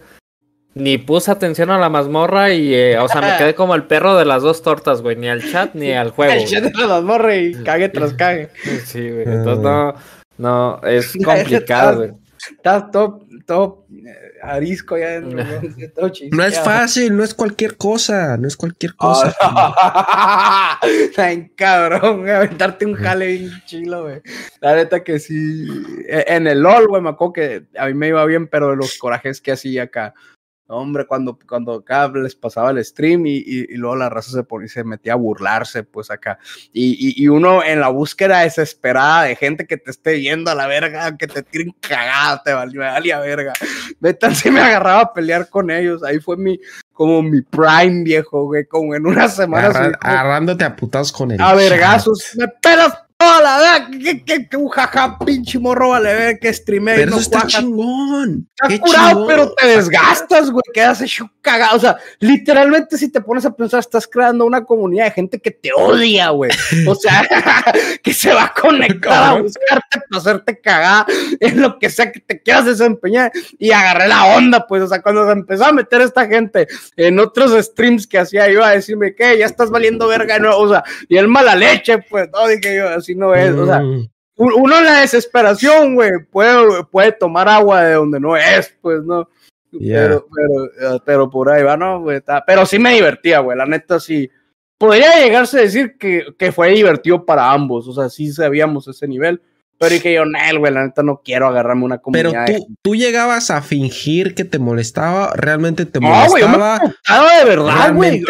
Ni puse atención a la mazmorra y, eh, o sea, me quedé como el perro de las dos tortas, güey. Ni al chat ni al juego. El chat de las morras y cague tras cague. Sí, güey. Entonces no, no, es complicado, güey. Estás todo, todo eh, arisco ya dentro. ¿no? No es fácil, no es cualquier cosa, no es cualquier Oh, cosa. Ah, Ay, cabrón, aventarte un jale bien chilo, güey. La neta que sí. E- En el LOL, güey, me acuerdo que a mí me iba bien, pero los corajes que hacía acá. Hombre, cuando, cuando acá les pasaba el stream y, y, y luego la raza se, ponía, se metía a burlarse, pues acá. Y, y, y, uno en la búsqueda desesperada de gente que te esté yendo a la verga, que te tiren cagada, te valía, valía verga. Neta, sí me agarraba a pelear con ellos. Ahí fue mi, como mi prime viejo, güey, como en una semana. Agarra- agarrándote a putas con el a vergazos, me pelas toda la verga, que, que, que un jaja, pinche morro, vale ver que streamé y Pero no eso está cuaja. chingón. Curado, chingón. pero te desgastas, güey, quedas hecho cagado. O sea, literalmente si te pones a pensar, estás creando una comunidad de gente que te odia, güey. O sea, que se va a conectar a buscarte para hacerte cagada en lo que sea que te quieras desempeñar. Y agarré la onda, pues, o sea, cuando se empezó a meter esta gente en otros streams que hacía, iba a decirme que ya estás valiendo verga, no, o sea, y el mala leche, pues, no, dije yo, así no es, o sea, Mm. un- uno en la desesperación, güey, puede, puede tomar agua de donde no es, pues, ¿no? Ya. Pero, pero, eh, pero por ahí va, ¿no? güey? Está- Pero sí me divertía, güey, la neta sí. Podría llegarse a decir que, que fue divertido para ambos, o sea, sí sabíamos ese nivel. Pero dije yo, Nel, güey, la neta no quiero agarrarme una Pero comunidad. de tú, tú llegabas a fingir que te molestaba, realmente te No, güey, yo me molestaba. de verdad, güey.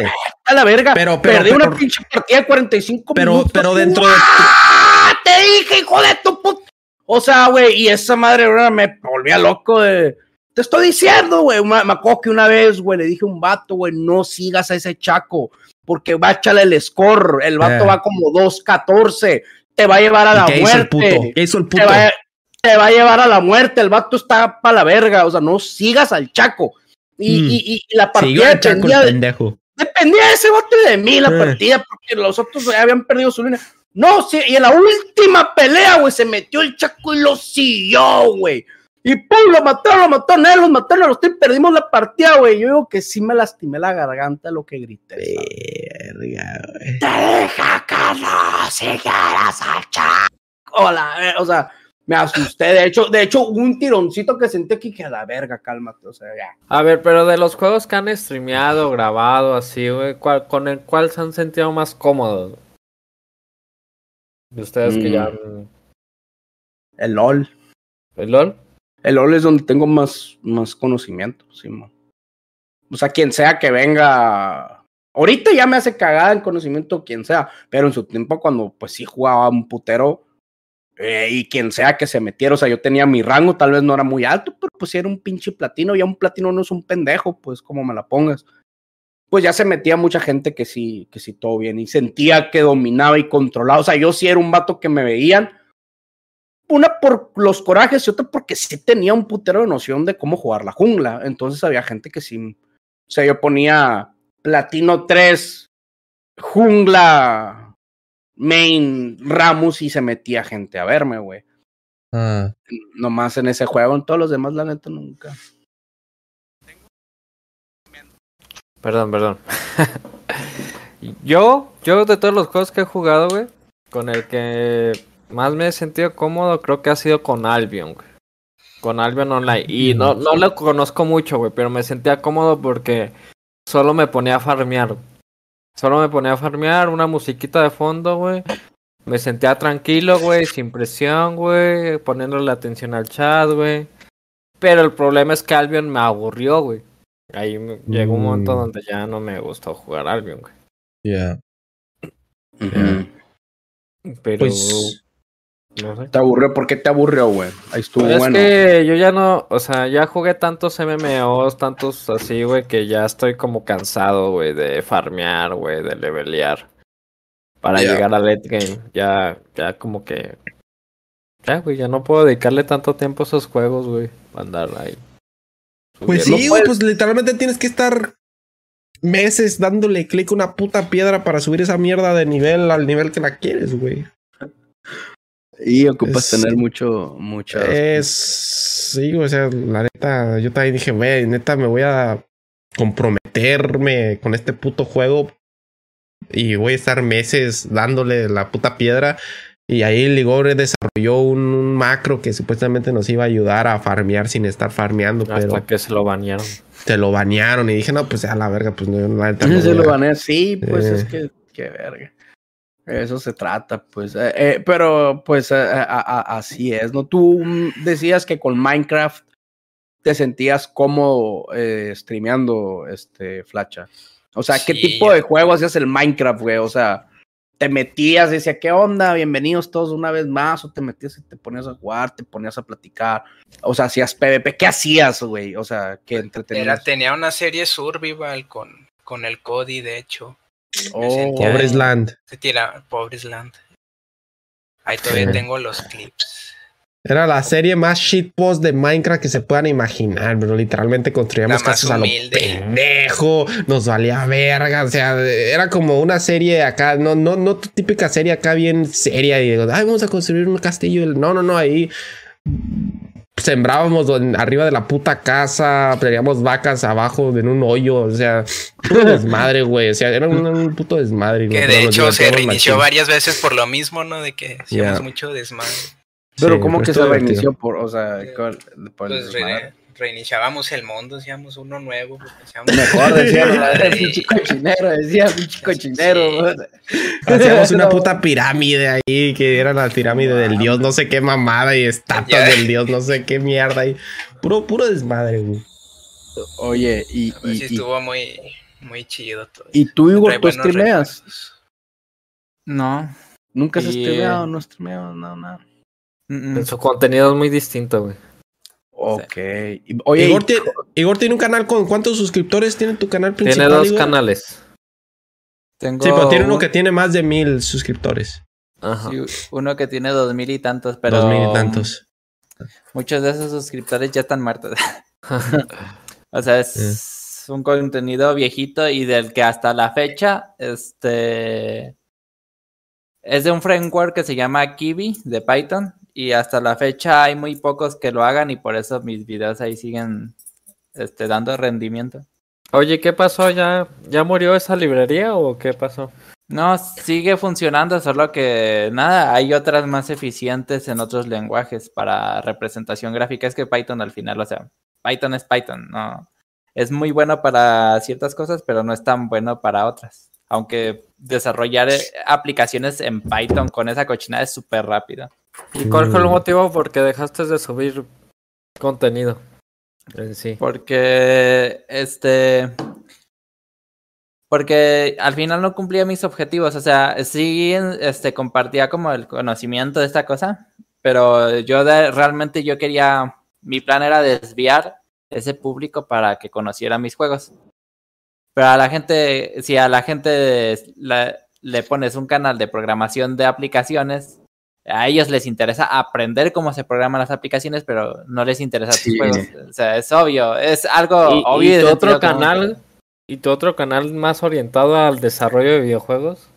A la verga. Pero- pero- Perdí una pero- pinche partida de 45 Pero, minutos. pero dentro de ¡Ah! Te dije, hijo de tu puta. O sea, güey, y esa madre ahora me volvía loco de. Te estoy diciendo, güey. Me me acuerdo que una vez, güey, le dije a un vato, güey, no sigas a ese chaco, porque va a echarle el score. El vato Eh. va como 2-14. Te va a llevar a la ¿Qué hizo el puto? muerte. ¿Qué hizo el Te puto? va, a- te va a llevar a la muerte. El vato está para la verga. O sea, no sigas al chaco. Y, Mm. y, y- y la partida el chaco el dependía de, dependía de ese bote de mí la Eh. partida, porque los otros ya habían perdido su línea. No, sí, y en la última pelea, güey, se metió el Chaco y lo siguió, güey. Y pum, lo mataron, lo mataron, él, los mataron a los tres, perdimos la partida, güey. Yo digo que sí me lastimé la garganta lo que grité. ¿Sabes? Verga, güey. Te deja que no sigas al Chaco. Hola, o sea, me asusté. De hecho, de hecho, un tironcito que sentí aquí que a la verga, cálmate, o sea, ya. A ver, pero de los juegos que han streameado, grabado, así, güey, ¿cuál- ¿con el cual se han sentido más cómodos? De ustedes que Mm. ya han... El LOL. ¿El LOL? El LOL es donde tengo más, más conocimiento, sí. O sea, quien sea que venga. Ahorita ya me hace cagada el conocimiento quien sea, pero en su tiempo cuando pues sí jugaba un putero eh, y quien sea que se metiera, o sea, yo tenía mi rango, tal vez no era muy alto, pero pues era un pinche platino, ya un platino no es un pendejo, pues como me la pongas. Pues ya se metía mucha gente que sí, que sí todo bien y sentía que dominaba y controlaba, o sea, yo sí era un vato que me veían una por los corajes y otra porque sí tenía un putero de noción de cómo jugar la jungla. Entonces había gente que sí. O sea, yo ponía Platino 3, jungla, main, Ramos y se metía gente a verme, güey. Ah, Nomás en ese juego, en todos los demás, la neta, nunca. Perdón, perdón. yo, yo de todos los juegos que he jugado, güey, con el que más me he sentido cómodo, creo que ha sido con Albion, güey. Con Albion Online. Y no, no lo conozco mucho, güey, pero me sentía cómodo porque solo me ponía a farmear. Solo me ponía a farmear, una musiquita de fondo, güey. Me sentía tranquilo, güey, sin presión, güey, poniéndole atención al chat, güey. Pero el problema es que Albion me aburrió, güey. Ahí me- llegó un momento Mm. donde ya no me gustó jugar Albion, güey. ya. Pero Pues, no sé. ¿Te aburrió? ¿Por qué te aburrió, güey? Ahí estuvo Pero es bueno. que yo ya no, o sea, ya jugué tantos MMOs, tantos así, güey, que ya estoy como cansado, güey, de farmear, güey, de levelear. Para llegar a late game. Ya, ya como que. Ya, güey, ya no puedo dedicarle tanto tiempo a esos juegos, güey. Andar ahí. Pues sí, güey, pues literalmente tienes que estar meses dándole clic a una puta piedra para subir esa mierda de nivel al nivel que la quieres, güey. Y ocupas tener mucho, muchas. Es. Sí, o sea, la neta, yo también dije, güey, neta, me voy a comprometerme con este puto juego y voy a estar meses dándole la puta piedra. Y ahí Ligore desarrolló un, un macro que supuestamente nos iba a ayudar a farmear sin estar farmeando, Hasta pero que se lo banearon. te lo banearon y dije, no, pues ya la verga, pues no, la neta no se lo a- banea, sí, pues Eh. es que, qué verga. Eso se trata, pues. eh, eh, pero, pues, eh, a- a- así es, ¿no? Tú mm, decías que con Minecraft te sentías cómodo streameando, este, Flacha. O sea, ¿qué Sí, tipo de juego hacías el Minecraft, güey? O sea, te metías, decía, ¿qué onda? Bienvenidos todos una vez más. O te metías y te ponías a jugar, te ponías a platicar. O sea, hacías PvP. ¿Qué hacías, güey? O sea, ¿qué Era, entretenías? tenía una serie Survival con, con el Cody, de hecho. Oh, Pobres land. Se tira Pobres Land. Ahí todavía Sí. tengo los clips. Era la serie más shitpost de Minecraft que se puedan imaginar, pero literalmente construíamos casas a lo pendejo, nos valía verga, o sea, era como una serie acá, no, no, no tu típica serie acá bien seria y digo, ay, vamos a construir un castillo. No, no, no, ahí sembrábamos arriba de la puta casa, teníamos vacas abajo en un hoyo, o sea, puro desmadre, güey, o sea, era un, un puto desmadre. Que de hecho se reinició varias veces por lo mismo, ¿no? De que hacíamos Ya. mucho desmadre. Pero Sí, ¿cómo pero que se reinició por, o sea, por el Pues desmadre? Re- reiniciábamos el mundo, hacíamos uno nuevo. porque hacíamos- Mejor decía, Madre. pinche cochinero, decía, pinche cochinero. Sí. güey. Hacíamos una No. puta pirámide ahí, que era la pirámide del dios, no sé qué mamada, y estatuas del dios, no sé qué mierda. Y puro, puro desmadre, güey. Oye, y, sí y, y, estuvo muy, muy chido todo. y tú, Trae tú streameas. No. Nunca has Y, streameado, eh, no has streameado, no, nada. Mm, mm. Su contenido es muy distinto, güey. Ok. Oye, Igor, y- tiene, Igor tiene un canal con cuántos suscriptores tiene tu canal principal. Tiene dos Igor? canales. Tengo Sí, pero tiene uno un- que tiene más de mil suscriptores. Ajá. sí, uno que tiene dos mil y tantos, pero Dos mil y tantos. muchos de esos suscriptores ya están muertos. o sea, es un contenido viejito y del que hasta la fecha, este, es de un framework que se llama Kiwi de Python y hasta la fecha hay muy pocos que lo hagan y por eso mis videos ahí siguen, este, dando rendimiento. Oye, ¿qué pasó? ¿Ya, ¿Ya murió esa librería o qué pasó? No, sigue funcionando, solo que nada, hay otras más eficientes en otros lenguajes para representación gráfica. Es que Python al final, o sea, Python es Python, no. Es muy bueno para ciertas cosas, pero no es tan bueno para otras. Aunque desarrollar eh, aplicaciones en Python con esa cochinada es súper rápido. ¿Y cuál fue el Mm. motivo por qué dejaste de subir contenido? En sí. Porque, este, porque al final no cumplía mis objetivos. O sea, sí, este, compartía como el conocimiento de esta cosa, pero yo de- realmente yo quería, mi plan era desviar ese público para que conociera mis juegos. Pero a la gente, si a la gente la- le pones un canal de programación de aplicaciones, a ellos les interesa aprender cómo se programan las aplicaciones, pero no les interesa tus Sí. juegos. O sea, es obvio, es algo ¿Y, obvio. y de tu otro canal? ¿Y tu otro canal más orientado al desarrollo de videojuegos?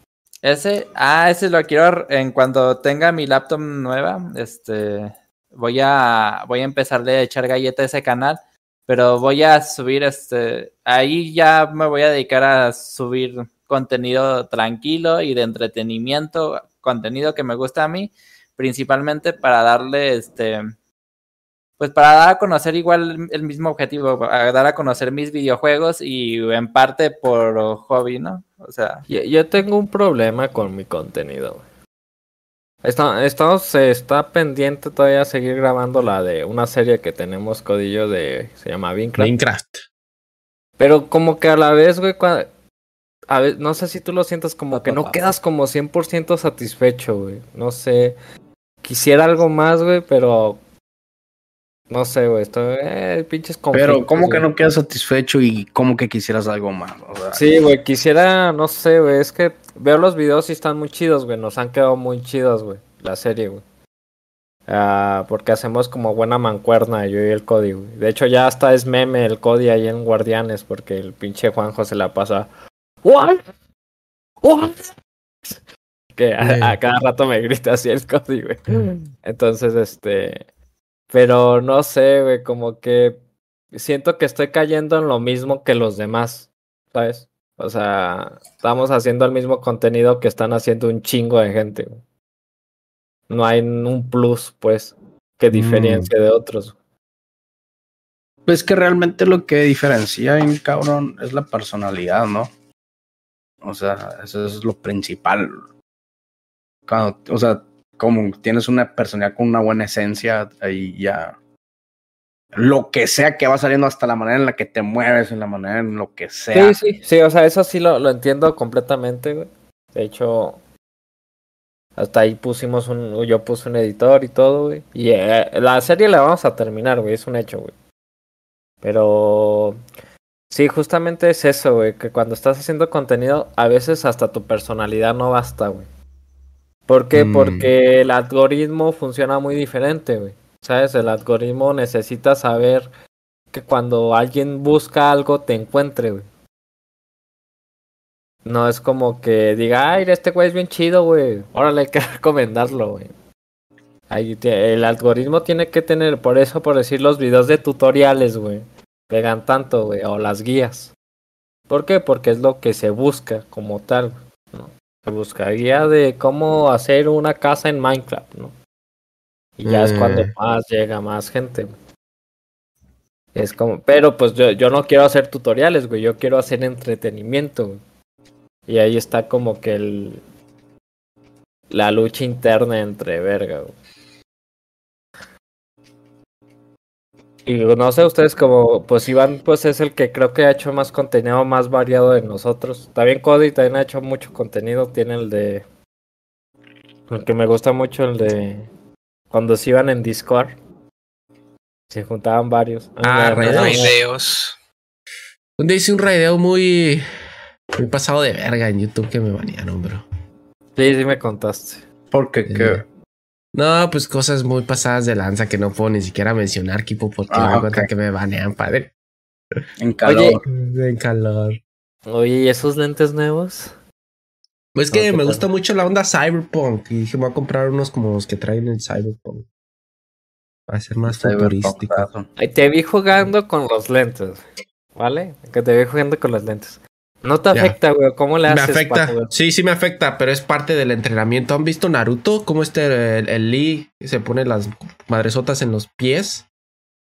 Ese, ah, ese lo quiero en cuando tenga mi laptop nueva, este, voy a, voy a empezarle a echar galleta a ese canal, pero voy a subir este, ahí ya me voy a dedicar a subir contenido tranquilo y de entretenimiento, contenido que me gusta a mí, principalmente para darle este, pues para dar a conocer igual el mismo objetivo, para dar a conocer mis videojuegos y en parte por hobby, ¿no? O sea, Yo, yo tengo un problema con mi contenido. güey. Está, estamos, se está pendiente todavía seguir grabando la de una serie que tenemos codillo de, se llama Minecraft. Minecraft. Pero como que a la vez, güey, cua- a no sé si tú lo sientes como que no quedas como 100% satisfecho, güey. No sé. Quisiera algo más, güey, pero... No sé, güey, estoy... Eh, pinches Pero, ¿cómo que güey. no quedas satisfecho y cómo que quisieras algo más? O sea, Sí, güey, quisiera, no sé, güey, es que veo los videos y están muy chidos, güey, nos han quedado muy chidos, güey, la serie, güey. Ah, porque hacemos como buena mancuerna yo y el Cody, güey. De hecho, ya hasta es meme el Cody ahí en Guardianes, porque el pinche Juanjo se la pasa. ¿What? ¿What? Que a, a cada rato me grita así el Cody, güey. Entonces, este. Pero no sé, güey, como que siento que estoy cayendo en lo mismo que los demás, ¿sabes? O sea, estamos haciendo el mismo contenido que están haciendo un chingo de gente. güey. No hay un plus, pues, que diferencie de otros. Pues que realmente lo que diferencia bien cabrón es la personalidad, ¿no? O sea, eso es lo principal. Cuando, o sea, como tienes una personalidad con una buena esencia, ahí ya. Lo que sea que va saliendo, hasta la manera en la que te mueves, en la manera en lo que sea. Sí, sí, sí, o sea, eso sí lo, lo entiendo completamente, güey. De hecho, hasta ahí pusimos un, yo puse un editor y todo, güey. Y eh, la serie la vamos a terminar, güey, es un hecho, güey. Pero sí, justamente es eso, güey, que cuando estás haciendo contenido, a veces hasta tu personalidad no basta, güey. ¿Por qué? Mm. Porque el algoritmo funciona muy diferente, güey. ¿Sabes? El algoritmo necesita saber que cuando alguien busca algo te encuentre, güey. No es como que diga, ay, este güey es bien chido, güey. Órale, hay que recomendarlo, güey. Ahí el algoritmo tiene que tener, por eso, por decir, los videos de tutoriales, güey. Pegan tanto, güey, o las guías. ¿Por qué? Porque es lo que se busca como tal, ¿no? Se busca guía de cómo hacer una casa en Minecraft, ¿no? Y ya es cuando Mm. más llega más gente, güey. Es como, pero pues yo, yo no quiero hacer tutoriales, güey, yo quiero hacer entretenimiento, güey. Y ahí está como que el la lucha interna entre verga, güey. Y no sé ustedes como, pues Iván pues es el que creo que ha hecho más contenido más variado de nosotros. También Cody también ha hecho mucho contenido, tiene el de el que me gusta mucho el de cuando se iban en Discord. Se juntaban varios. Ah, me- videos. Un día hice un raideo muy, muy pasado de verga en YouTube que me banearon, bro. Sí, sí me contaste. Porque Sí. que. No, pues cosas muy pasadas de lanza que no puedo ni siquiera mencionar, Kipo, porque Ah, me doy cuenta ok. que me banean, padre. En calor. En calor. Oye, ¿y esos lentes nuevos? Pues que ¿qué me tal? gusta mucho la onda Cyberpunk y dije, me voy a comprar unos como los que traen el Cyberpunk. Va a ser más futurístico. Ay, te vi jugando con los lentes, ¿vale? Que te vi jugando con los lentes. No te afecta, güey. ¿Cómo le Me haces? afecta. para jugar? Sí, sí me afecta, pero es parte del entrenamiento. ¿Han visto Naruto? Cómo este el, el Lee se pone las madresotas en los pies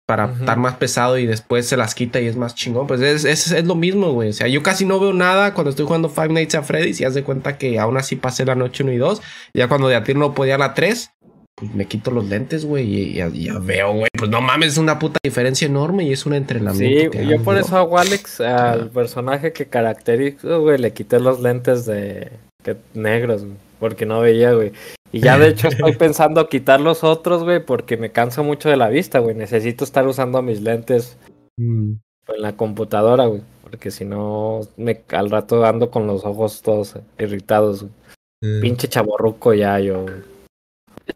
para estar más pesado y después se las quita y es más chingón. Pues es, es, es lo mismo, güey. O sea, yo casi no veo nada cuando estoy jugando Five Nights at Freddy's y haz de cuenta que aún así pasé la noche 1 y 2. Ya cuando de a ti no podía la 3, pues me quito los lentes, güey, y ya, ya veo, güey. Pues no mames, es una puta diferencia enorme y es un entrenamiento. Sí, yo por eso a Alex, al personaje que caracterizo, güey, le quité los lentes de que, negros, güey, porque no veía, güey. Y ya de hecho estoy pensando quitar los otros, güey, porque me canso mucho de la vista, güey. Necesito estar usando mis lentes Mm. en la computadora, güey, porque si no, me, al rato ando con los ojos todos irritados, güey. Mm. Pinche chaborruco ya, yo. güey.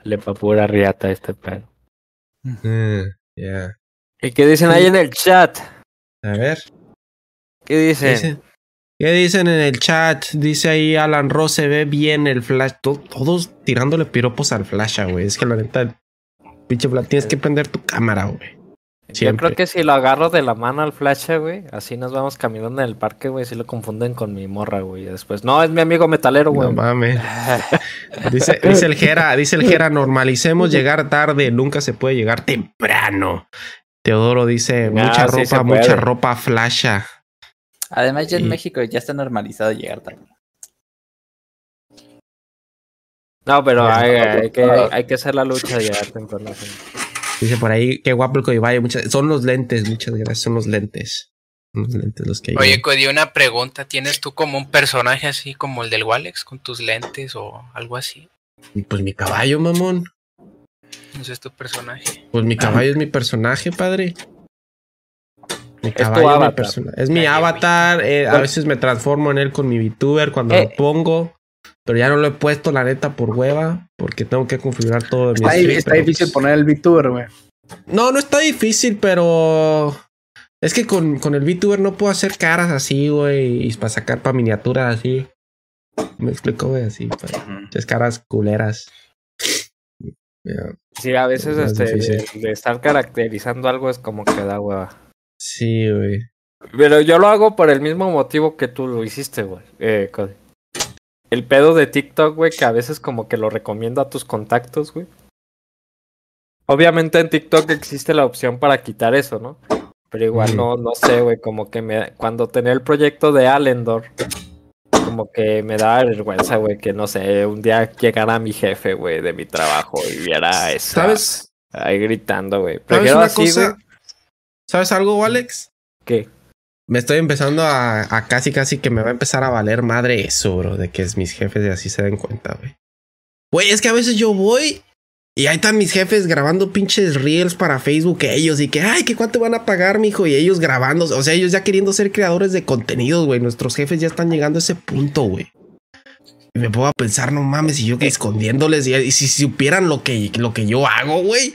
Le pa' pura riata a este pedo. Mm, yeah. ¿Y qué dicen ahí en el chat? A ver. ¿Qué ¿Qué dicen? ¿Qué dicen en el chat? Dice ahí Alan Ross, se ve bien el Flash. To- todos tirándole piropos al Flash, güey. Es que la neta, Pinche Vlad, tienes que prender tu cámara, güey. Yo Siempre. creo que si lo agarro de la mano al flash, güey, así nos vamos caminando en el parque, güey, si lo confunden con mi morra, güey. Después, no, es mi amigo metalero, güey. No mames. Dice, dice el Jera, dice el Jera, normalicemos llegar tarde, nunca se puede llegar temprano. Teodoro dice, Ah, mucha sí ropa, mucha ropa flasha. Además, ya en. México ya está normalizado llegar tarde. No, pero hay, hay que, hay que hacer la lucha de llegar temprano. Dice por ahí, qué guapo el Codivalle. Muchas, son los lentes, muchas gracias, son los lentes. Son los lentes los que Oye, llegan. Cody, una pregunta. ¿Tienes tú como un personaje así como el del Walex con tus lentes o algo así? Pues mi caballo, mamón. Ese es tu personaje. Pues mi caballo es mi personaje, padre. Mi tu caballo es mi avatar. persona- Es mi avatar. eh, a veces me transformo en él con mi VTuber cuando Eh. lo pongo. Pero ya no lo he puesto, la neta, por hueva. Porque tengo que configurar todo Está, stream, está pero, difícil pues, poner el VTuber, güey. No, no está difícil, pero. Es que con, con el VTuber no puedo hacer caras así, güey. Y para sacar para miniaturas así. Me explico, güey, así. Para muchas caras culeras. Sí, a veces Es este, de, de estar caracterizando algo es como que da hueva. Sí, güey. Pero yo lo hago por el mismo motivo que tú lo hiciste, güey. Eh, Cody. El pedo de TikTok, güey, que a veces como que lo recomiendo a tus contactos, güey. Obviamente en TikTok existe la opción para quitar eso, ¿no? Pero igual no, no sé, güey, como que me, cuando tenía el proyecto de Alendor, como que me da vergüenza, güey, que no sé, un día llegara mi jefe, güey, de mi trabajo y viera eso. ¿Sabes? Ahí gritando, güey. ¿Sabes una así, cosa? güey. ¿Sabes algo, Alex? ¿Qué? Me estoy empezando a, a casi casi que me va a empezar a valer madre eso, bro, de que es mis jefes y así se den cuenta, güey. Güey, es que a veces yo voy y ahí están mis jefes grabando pinches reels para Facebook ellos y que, ay, que cuánto van a pagar, mijo, y ellos grabando, o sea, ellos ya queriendo ser creadores de contenidos, güey. Nuestros jefes ya están llegando a ese punto, güey. Y me a pensar, no mames, y yo que escondiéndoles, y, y si supieran lo que, lo que yo hago, güey,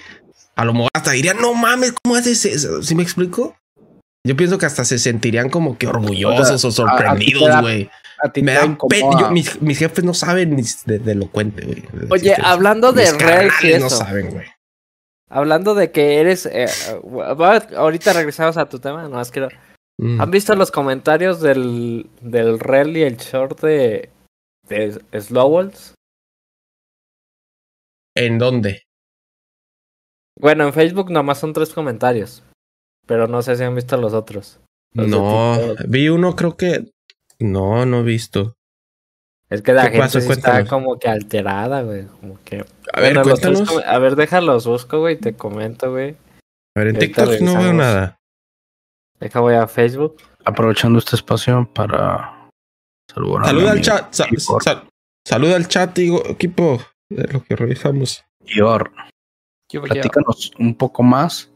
a lo mejor hasta dirían, no mames, ¿cómo haces eso? ¿Sí me explico? Yo pienso que hasta se sentirían como que orgullosos o, a- a ti te sorprendidos, güey. A ti Me te da incomoda. pena. yo- mis, mis jefes no saben ni de, de elocuente, güey. Oye, Mis- hablando de mis reels y carnales no saben, güey. Hablando de que eres. eh, va- ahorita regresamos a tu tema, nomás quiero. Mm. ¿Han visto los comentarios del, del rel y el short de, de Slowballs? ¿En dónde? Bueno, en Facebook nomás son tres comentarios. Pero no sé si han visto los otros. Los No, vi uno, creo que. No, no he visto. Es que la ¿Qué gente pasó? sí está como que alterada, güey. Como que. A ver, Bueno, cuéntanos. com- a ver, déjalos busco, güey, y te comento, güey. A ver, en TikTok no veo nada. Deja, voy a Facebook. Aprovechando este espacio para saludar a Saluda al chat. sal- saluda al chat, digo, equipo. De lo que revisamos. Igor, ¿Qué hubo, platícanos un poco más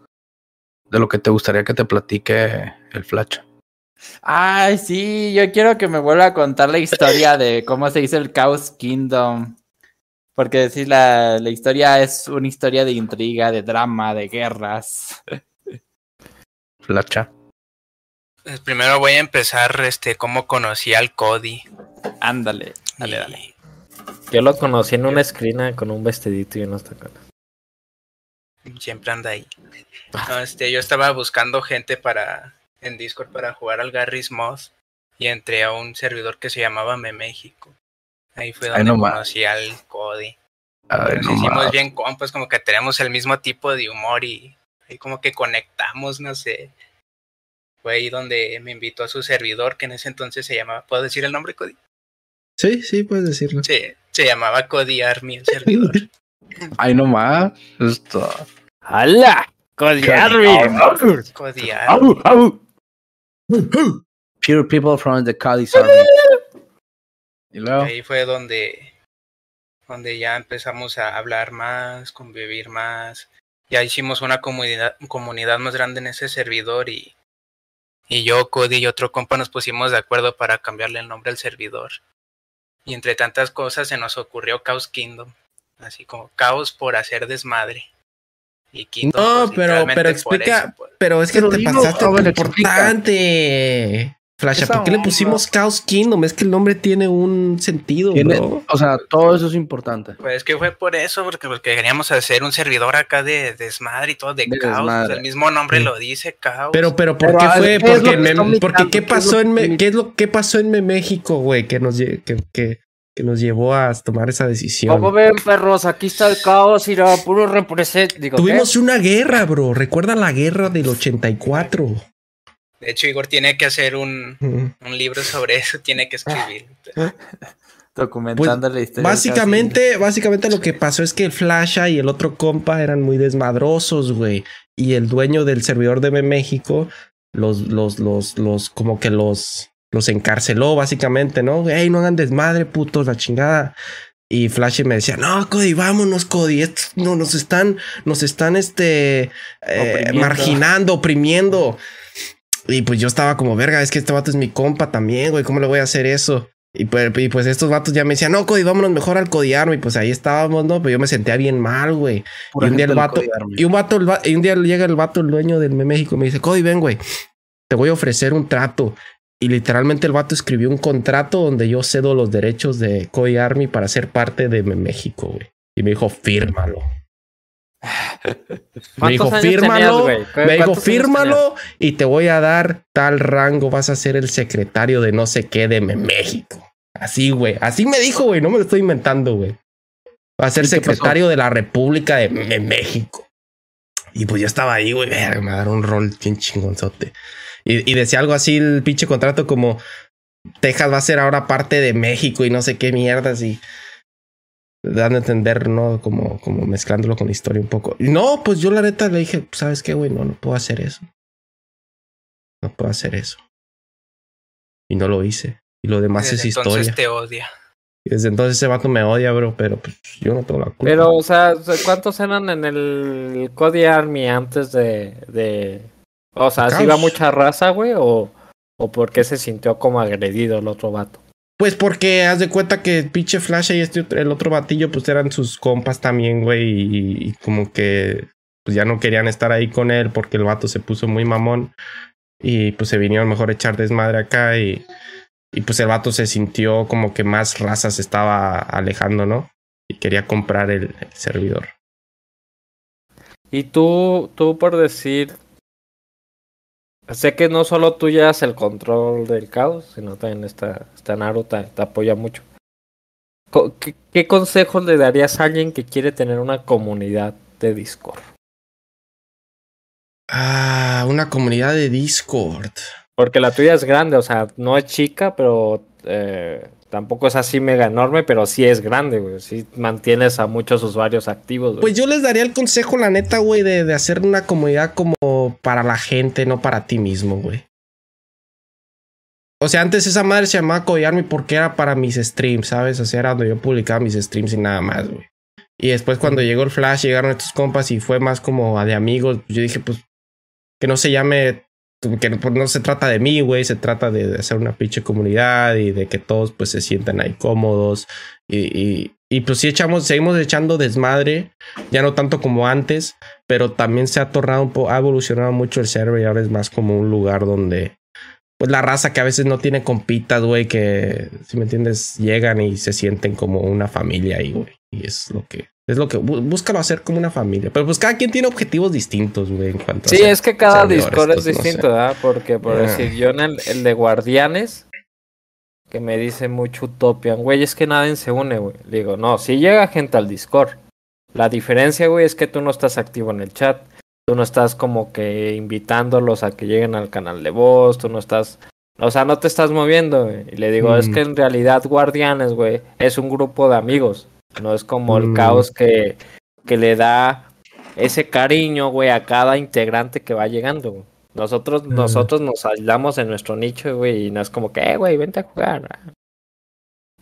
de lo que te gustaría que te platique el Flash. Ay, sí, yo quiero que me vuelva a contar la historia de cómo se hizo el Chaos Kingdom. Porque sí, la, la historia es una historia de intriga, de drama, de guerras. Flacha. Pues primero voy a empezar este cómo conocí al Cody. Ándale, dale, Y- dale. Yo lo conocí en una esquina con un vestidito y unos tacones. Siempre anda ahí. No, este, yo estaba buscando gente para en Discord para jugar al Garry's Mod y entré a un servidor que se llamaba Me México. Ahí fue Ay, donde no conocí al Cody. Ay, Nos no hicimos bien compas, como que tenemos el mismo tipo de humor y ahí como que conectamos, no sé. Fue ahí donde me invitó a su servidor, que en ese entonces se llamaba, ¿puedo decir el nombre, Cody? Sí, sí, puedes decirlo. Sí, se llamaba Cody Army el servidor. Ay, no más. Esto. ¡Hala! Au. Pure people from the Cádiz Army. Y luego, Ahí fue donde, donde ya empezamos a hablar más, convivir más. Ya hicimos una comunidad, comunidad más grande en ese servidor y, y yo, Cody y otro compa nos pusimos de acuerdo para cambiarle el nombre al servidor. Y entre tantas cosas se nos ocurrió Chaos Kingdom. Así como caos por hacer desmadre. Y Kingdom, No, pues, pero, pero explica, eso, pues. pero es que Pero te dilo, pasaste lo importante. Flasha, ¿por qué le pusimos Chaos Kingdom? Es que el nombre tiene un sentido, Tiene- bro. o sea, todo eso es importante. Pues es que fue por eso, porque, porque queríamos hacer un servidor acá de desmadre y todo, de, De caos. pues, el mismo nombre Sí. lo dice, caos. Pero, pero, ¿por Pero, qué ¿qué fue? lo Porque, me-? ¿qué ¿Qué pasó en qué es lo que pasó en Me- México, güey? Que nos que, que, que nos llevó a tomar esa decisión. ¿Cómo ven, perros? Aquí está el caos y la puro represent. Digo, ¿qué? Tuvimos una guerra, bro. Recuerda la guerra del 84. de hecho, Igor tiene que hacer un, un libro sobre eso, tiene que escribir. Documentando la historia. Básicamente, básicamente lo que pasó es que el Flasha y el otro compa eran muy desmadrosos, güey. Y el dueño del servidor de México los, los, los, los, como que los, los encarceló, básicamente, ¿no? Ey, no hagan desmadre, putos, la chingada. Y Flash me decía, no, Cody, vámonos, Cody. estos no, nos están, nos están, este, eh, marginando, oprimiendo. Y pues yo estaba como, verga, es que este vato es mi compa también, güey. ¿Cómo le voy a hacer eso? Y pues, y pues estos vatos ya me decían, no, Cody, vámonos mejor al codiarme. Y pues ahí estábamos, ¿no? Pero yo me sentía bien mal, güey. Y un día el vato, y un vato, el va- y un día llega el vato, el dueño del México, y me dice, Cody, ven, güey, te voy a ofrecer un trato. Y literalmente el vato escribió un contrato donde yo cedo los derechos de Cody Army para ser parte de México, güey. Y me dijo, fírmalo. Me ¿Cuántos dijo, años fírmalo. Me dijo, fírmalo y te voy a dar tal rango. Vas a ser el secretario de no sé qué de México. Así, güey. Así me dijo, güey. No me lo estoy inventando, güey. Va a ser secretario de la República de México. Y pues yo estaba ahí, güey. Me va a dar un rol bien chingonzote. Y, y decía algo así el pinche contrato como Texas va a ser ahora parte de México y no sé qué mierdas y dando a entender, ¿no? Como, como mezclándolo con la historia un poco. Y no, pues yo la neta le dije, ¿sabes qué, güey? No, no puedo hacer eso. No puedo hacer eso. Y no lo hice. Y lo demás Desde es entonces historia. te odia. Y desde entonces ese vato me odia, bro, pero pues yo no tengo la culpa. Pero, o sea, o sea, ¿cuántos eran en el Cody Army antes de. de... O sea, ¿sí Caos. mucha raza, güey? O, ¿O por qué se sintió como agredido el otro vato? Pues porque haz de cuenta que el pinche Flash y este el otro batillo pues eran sus compas también, güey, y, y como que pues ya no querían estar ahí con él porque el vato se puso muy mamón y pues se vinieron mejor a echar desmadre acá y, y pues el vato se sintió como que más raza se estaba alejando, ¿no? Y quería comprar el, el servidor. Y tú, tú por decir, sé que no solo tú llevas el control del caos, sino también esta, esta Naruto te, te apoya mucho. ¿Qué, qué consejos le darías a alguien que quiere tener una comunidad de Discord? Ah, una comunidad de Discord. Porque la tuya es grande, o sea, no es chica, pero eh, tampoco es así mega enorme, pero sí es grande, güey. Sí mantienes a muchos usuarios activos, güey. Pues yo les daría el consejo, la neta, güey, de, de hacer una comunidad como para la gente, no para ti mismo, güey. O sea, antes esa madre se llamaba Codearme porque era para mis streams, ¿sabes? O sea, era donde yo publicaba mis streams y nada más, güey. Y después cuando llegó el Flash, llegaron estos compas y fue más como de amigos. Yo dije, pues, que no se llame, que no, pues, no se trata de mí, güey, se trata de, hacer una pinche comunidad y de que todos pues se sientan ahí cómodos. Y, y, y pues sí echamos, seguimos echando desmadre, ya no tanto como antes, pero también se ha tornado un poco, ha evolucionado mucho el server y ahora es más como un lugar donde, pues la raza que a veces no tiene compitas, güey, que, si me entiendes, llegan y se sienten como una familia ahí, güey. Y es lo que, es lo que, bú- búscalo hacer como una familia. Pero pues cada quien tiene objetivos distintos, güey, en cuanto Sí, es que cada Discord es no sé. distinto, ¿verdad? Porque, por Ah. decir, yo en el, el de Guardianes, que me dice mucho Utopian, güey, es que nadie se une, güey. Le Digo, no, si llega gente al Discord. La diferencia, güey, es que tú no estás activo en el chat. Tú no estás como que invitándolos a que lleguen al canal de voz, tú no estás... O sea, no te estás moviendo, güey. Y le digo, es Mm. que en realidad Guardianes, güey, es un grupo de amigos. No es como el Mm. caos que, que le da ese cariño, güey, a cada integrante que va llegando. güey. Nosotros, Mm. nosotros nos aislamos en nuestro nicho, güey, y no es como que, eh, güey, vente a jugar.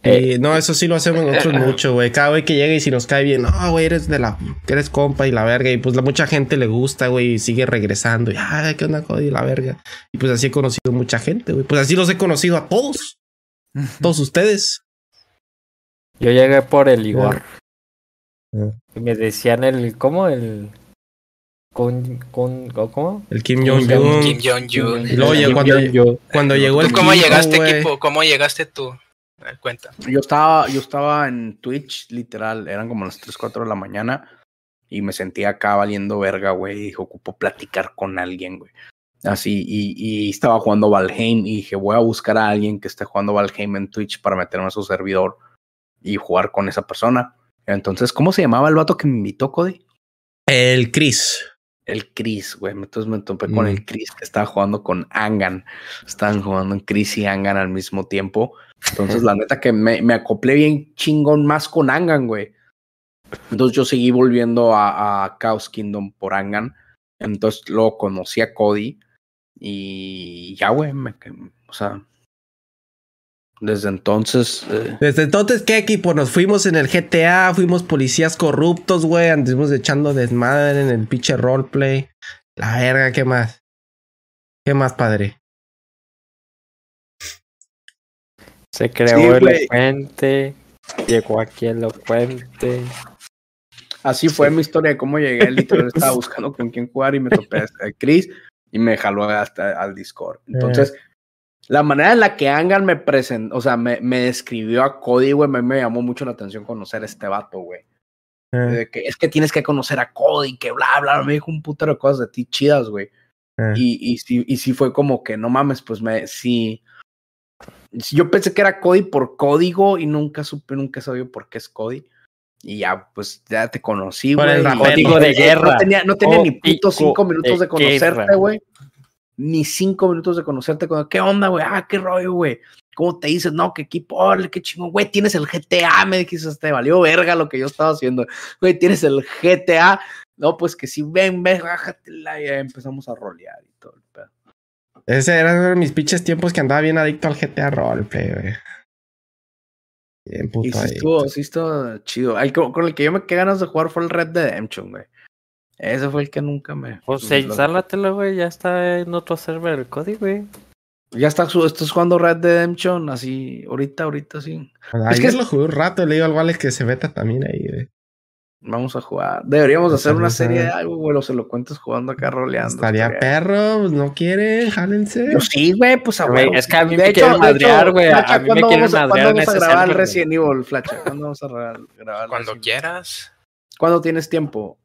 Eh, Y no, eso sí lo hacemos nosotros mucho, güey. Cada güey que llega y si nos cae bien, no, güey, eres de la, eres compa y la verga. Y pues la mucha gente le gusta, güey, y sigue regresando. Y, ay, ¿qué onda, Cody? La verga. Y pues así he conocido mucha gente, güey. Pues así los he conocido a todos. Todos ustedes. Yo llegué por el Igor. Ah. Y me decían el, ¿cómo? El con, con, ¿cómo? El Kim. Jong-un. Kim Jong-un. Cuando, Jong-un. cuando llegó el ¿Tú cómo Kim, llegaste, güey. equipo? ¿Cómo llegaste tú? Cuenta. Yo estaba, yo estaba en Twitch, literal, eran como las 3, 4 de la mañana y me sentía acá valiendo verga, güey, y dije, ocupo platicar con alguien, güey. Así, y, y estaba jugando Valheim y dije, voy a buscar a alguien que esté jugando Valheim en Twitch para meterme a su servidor y jugar con esa persona. Entonces, ¿cómo se llamaba el vato que me invitó, Cody? El Chris. El Chris, güey. Entonces me topé con Mm. el Chris que estaba jugando con Angan. Estaban jugando en Chris y Angan al mismo tiempo. Entonces, la neta que me, me acoplé bien chingón más con Angan, güey. Entonces yo seguí volviendo a, a Chaos Kingdom por Angan. Entonces luego conocí a Cody. Y ya, güey. me- O sea. Desde entonces. eh, Desde entonces, ¿qué equipo? Nos fuimos en el GTA, fuimos policías corruptos, güey. Anduvimos echando desmadre en el pinche roleplay. La verga, ¿qué más? ¿Qué más, padre? Se creó Sí, elocuente. Llegó aquí elocuente. Así fue mi historia de cómo llegué. Literal, estaba buscando con quién jugar y me topé a Chris y me jaló hasta al Discord. Entonces, la manera en la que Angan me presentó, o sea, me, me describió a Cody, güey, me, me llamó mucho la atención conocer a este vato, güey. Eh, que es que tienes que conocer a Cody, que bla, bla, me dijo un putero de cosas de ti chidas, güey. eh. Y, y, sí, y sí fue como que, no mames, pues me, sí. Yo pensé que era Cody por código y nunca supe, nunca sabía por qué es Cody. Y ya, pues ya te conocí, güey. Código de no guerra. tenía, no tenía ni Código cinco minutos de de conocerte, güey. Ni cinco minutos de conocerte. Cuando, ¿Qué onda, güey? Ah, qué rollo, güey. ¿Cómo te dices? No, qué equipo, órale, qué chingón, güey. Tienes el GTA, me dijiste, te valió verga lo que yo estaba haciendo. Güey, tienes el GTA. No, pues que sí, ven, ven, bájatela. Y empezamos a rolear y todo el pedo. Ese eran mis pinches tiempos que andaba bien adicto al GTA roleplay, güey. Bien puto Y sí estuvo, sí estuvo chido. Ay, con, con el que yo me quedé ganas de jugar fue el Red Redemption, güey. Ese fue el que nunca me. Pues lo- instálatelo, güey. Ya está en otro server el código, güey. Ya está, su- estás jugando Red Dead Redemption, así, ahorita, ahorita sí. Es que es- lo jugué un rato, le digo al Alex que se meta también ahí, güey. Vamos a jugar. Deberíamos hacer una serie de algo, güey, los elocuentes jugando acá roleando. Estaría estaría- perro, pues no quieren, jálense. Yo sí, güey, pues a Güey, es que a mí De me hecho- quieren madrear, güey. A mí me ¿cuándo quieren vamos madrear en ¿Cuándo vamos a grabar. Resident Evil, Flacha? ¿Cuándo vamos a grabar, grabar el Cuando Resident Evil? quieras. ¿Cuándo tienes tiempo?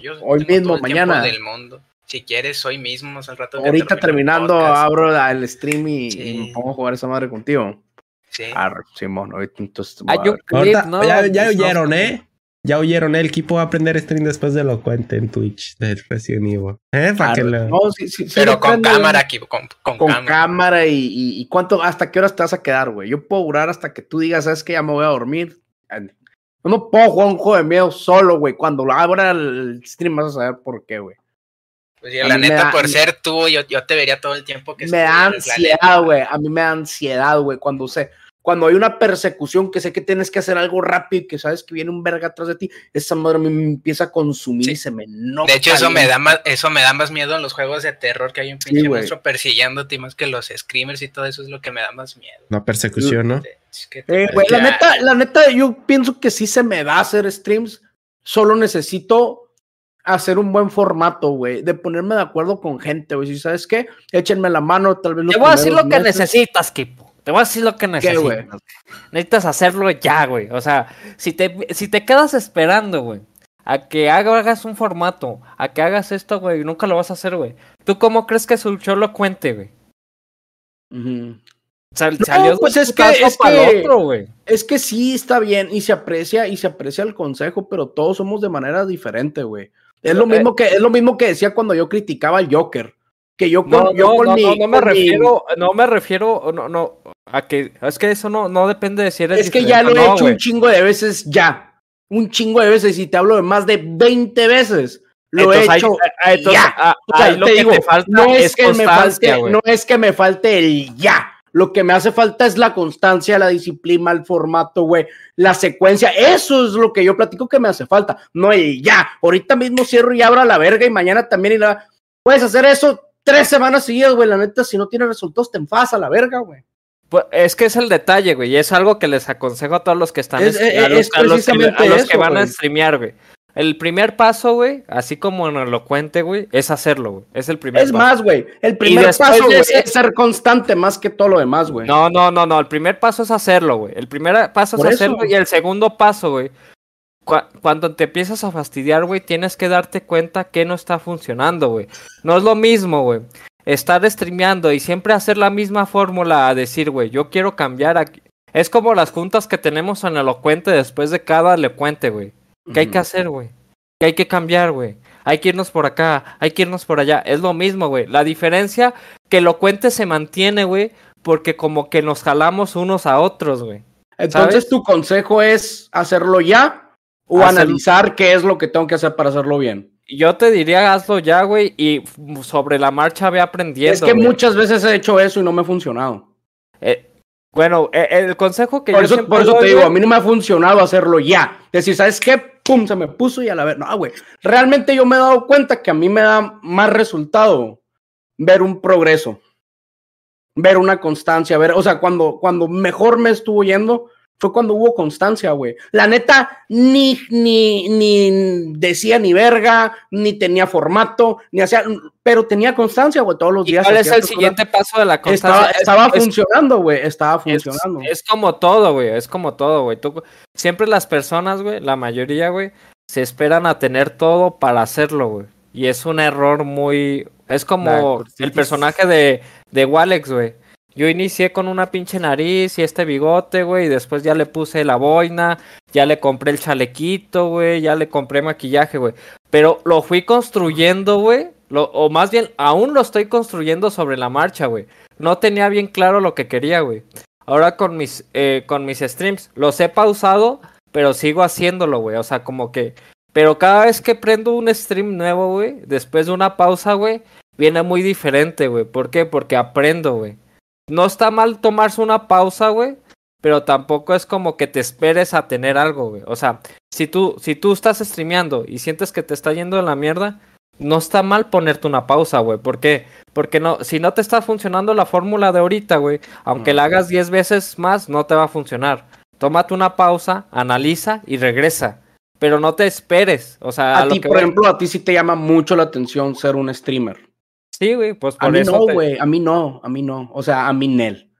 Yo Hoy mismo, mañana. del mundo. Si quieres, hoy mismo, más al rato. Ahorita el terminando, abro el stream y, y Sí. me pongo a jugar esa madre contigo. Sí. Arre, Simón, ahorita entonces. Hay voy a un ver. clip, Ahorita, ¿no? ya, ya oyeron, ¿eh? Ya oyeron. El equipo va a aprender stream después de lo cuente en Twitch del Resident Evil. ¿Eh? Para que Arre. lo... No, sí, sí, sí, Pero con cámara aquí, con, con Con cámara. cámara, y, y, y cuánto, hasta qué horas te vas a quedar, güey. Yo puedo durar hasta que tú digas, sabes que ya me voy a dormir. Yo no puedo jugar un juego de miedo solo, güey. Cuando lo abra el stream vas a saber por qué, güey. Pues yo, la neta, da- por ser tú, yo, yo te vería todo el tiempo que me da ansiedad, güey. A mí me da ansiedad, güey. Cuando sé, cuando hay una persecución que sé que tienes que hacer algo rápido y que sabes que viene un verga atrás de ti, esa madre me, empieza a consumir Sí. y se me enoja. De hecho, eso me da más, eso me da más miedo en los juegos de terror que hay un pinche güey. monstruo persiguiéndote y más que los screamers y todo eso es lo que me da más miedo. La persecución, ¿no? Es que te- Eh, la neta, la neta, yo pienso que sí se me da hacer streams. Solo necesito hacer un buen formato, güey. De ponerme de acuerdo con gente, güey. Si sabes qué, échenme la mano, tal vez Te voy a decir lo que necesitas, Kipo. Te voy a decir lo que ¿Qué, necesitas. Necesitas hacerlo ya, güey. O sea, si te, si te quedas esperando, güey, a que hagas un formato, a que hagas esto, güey, nunca lo vas a hacer, güey. ¿Tú cómo crees que su show lo cuente, güey? Ujú. Sal- No, salió pues es que- es que- otro. Es que sí está bien y se aprecia y se aprecia el consejo, pero todos somos de manera diferente, güey. Es lo Eh, mismo que es lo mismo que decía cuando yo criticaba al Joker, que yo con, No, yo no, con no, mi, no, no me mi- refiero, no me refiero, no, no, a que, es que eso no, no depende de si eres es que ya lo he hecho un chingo de veces ya, un chingo de veces y te hablo de más de 20 veces. Lo Entonces, he hecho. entonces, ya. O sea, ahí lo te que digo, te falta no es, es que me falte, no es que me falte el ya. Lo que me hace falta es la constancia, la disciplina, el formato, güey, la secuencia. Eso es lo que yo platico que me hace falta. No el ya. Ahorita mismo cierro y abro a la verga y mañana también y la. Puedes hacer eso tres semanas seguidas, güey. La neta, si no tienes resultados, te enfadas a la verga, güey. Pues, es que es el detalle, güey, y es algo que les aconsejo a todos los que están Es- es- es- a los, es a los que, precisamente a los eso, que van a streamear, güey. El primer paso, güey, así como en elocuente, güey, es hacerlo, güey. Es el primer Es paso. más, güey. El primer después paso güey, es ser constante más que todo lo demás, güey. No, no, no, no. El primer paso es hacerlo, güey. El primer paso Por es eso. hacerlo y el segundo paso, güey. Cua- Cuando te empiezas a fastidiar, güey, tienes que darte cuenta que no está funcionando, güey. No es lo mismo, güey. Estar streameando y siempre hacer la misma fórmula a decir, güey, yo quiero cambiar aquí. Es como las juntas que tenemos en Elocuente después de cada Elocuente, güey. ¿Qué hay que hacer, güey? ¿Qué hay que cambiar, güey? Hay que irnos por acá, hay que irnos por allá. Es lo mismo, güey. La diferencia que Elocuente se mantiene, güey, porque como que nos jalamos unos a otros, güey. Entonces, ¿sabes? tu consejo es hacerlo ya o Hacerlo- analizar qué es lo que tengo que hacer para hacerlo bien. Yo te diría, hazlo ya, güey, y sobre la marcha ve aprendiendo. es que güey. muchas veces he hecho eso y no me ha funcionado. Eh, bueno, eh, el consejo que Por yo eso, siempre por eso doy, te digo, güey, a mí no me ha funcionado hacerlo ya. Decir, ¿sabes qué? Pum, se me puso y a la vez. No, güey. Realmente yo me he dado cuenta que a mí me da más resultado ver un progreso, ver una constancia, ver, o sea, cuando, cuando mejor me estuvo yendo fue cuando hubo constancia, güey. La neta, ni, ni, ni decía ni verga, ni tenía formato, ni hacía, pero tenía constancia, güey, todos los ¿Y días. cuál es el siguiente paso de la Estaba, constancia? Es- estaba es- funcionando, güey, estaba Es, funcionando. es como todo, güey. Es como todo, güey. Siempre las personas, güey, la mayoría, güey, se esperan a tener todo para hacerlo, güey. Y es un error muy. Es como el personaje de, de Walex, güey. Yo inicié con una pinche nariz y este bigote, güey, y después ya le puse la boina, ya le compré el chalequito, güey, ya le compré maquillaje, güey. Pero lo fui construyendo, güey, o más bien, aún lo estoy construyendo sobre la marcha, güey. No tenía bien claro lo que quería, güey. Ahora con mis, eh, con mis streams, los he pausado, pero sigo haciéndolo, güey. O sea, como que... Pero cada vez que prendo un stream nuevo, güey, después de una pausa, güey, viene muy diferente, güey. ¿Por qué? Porque aprendo, güey. No está mal tomarse una pausa, güey, pero tampoco es como que te esperes a tener algo, güey. O sea, si tú, si tú estás streameando y sientes que te está yendo de la mierda, no está mal ponerte una pausa, güey. ¿Por qué? Porque no, si no te está funcionando la fórmula de ahorita, güey, aunque la hagas 10 veces más, no te va a funcionar. Tómate una pausa, analiza y regresa. Pero no te esperes. O sea, A ti, que por voy- ejemplo, a ti sí te llama mucho la atención ser un streamer. Sí, güey, pues A por mí eso. no, te- güey, a mí no, a mí no. O sea, a mí Nel.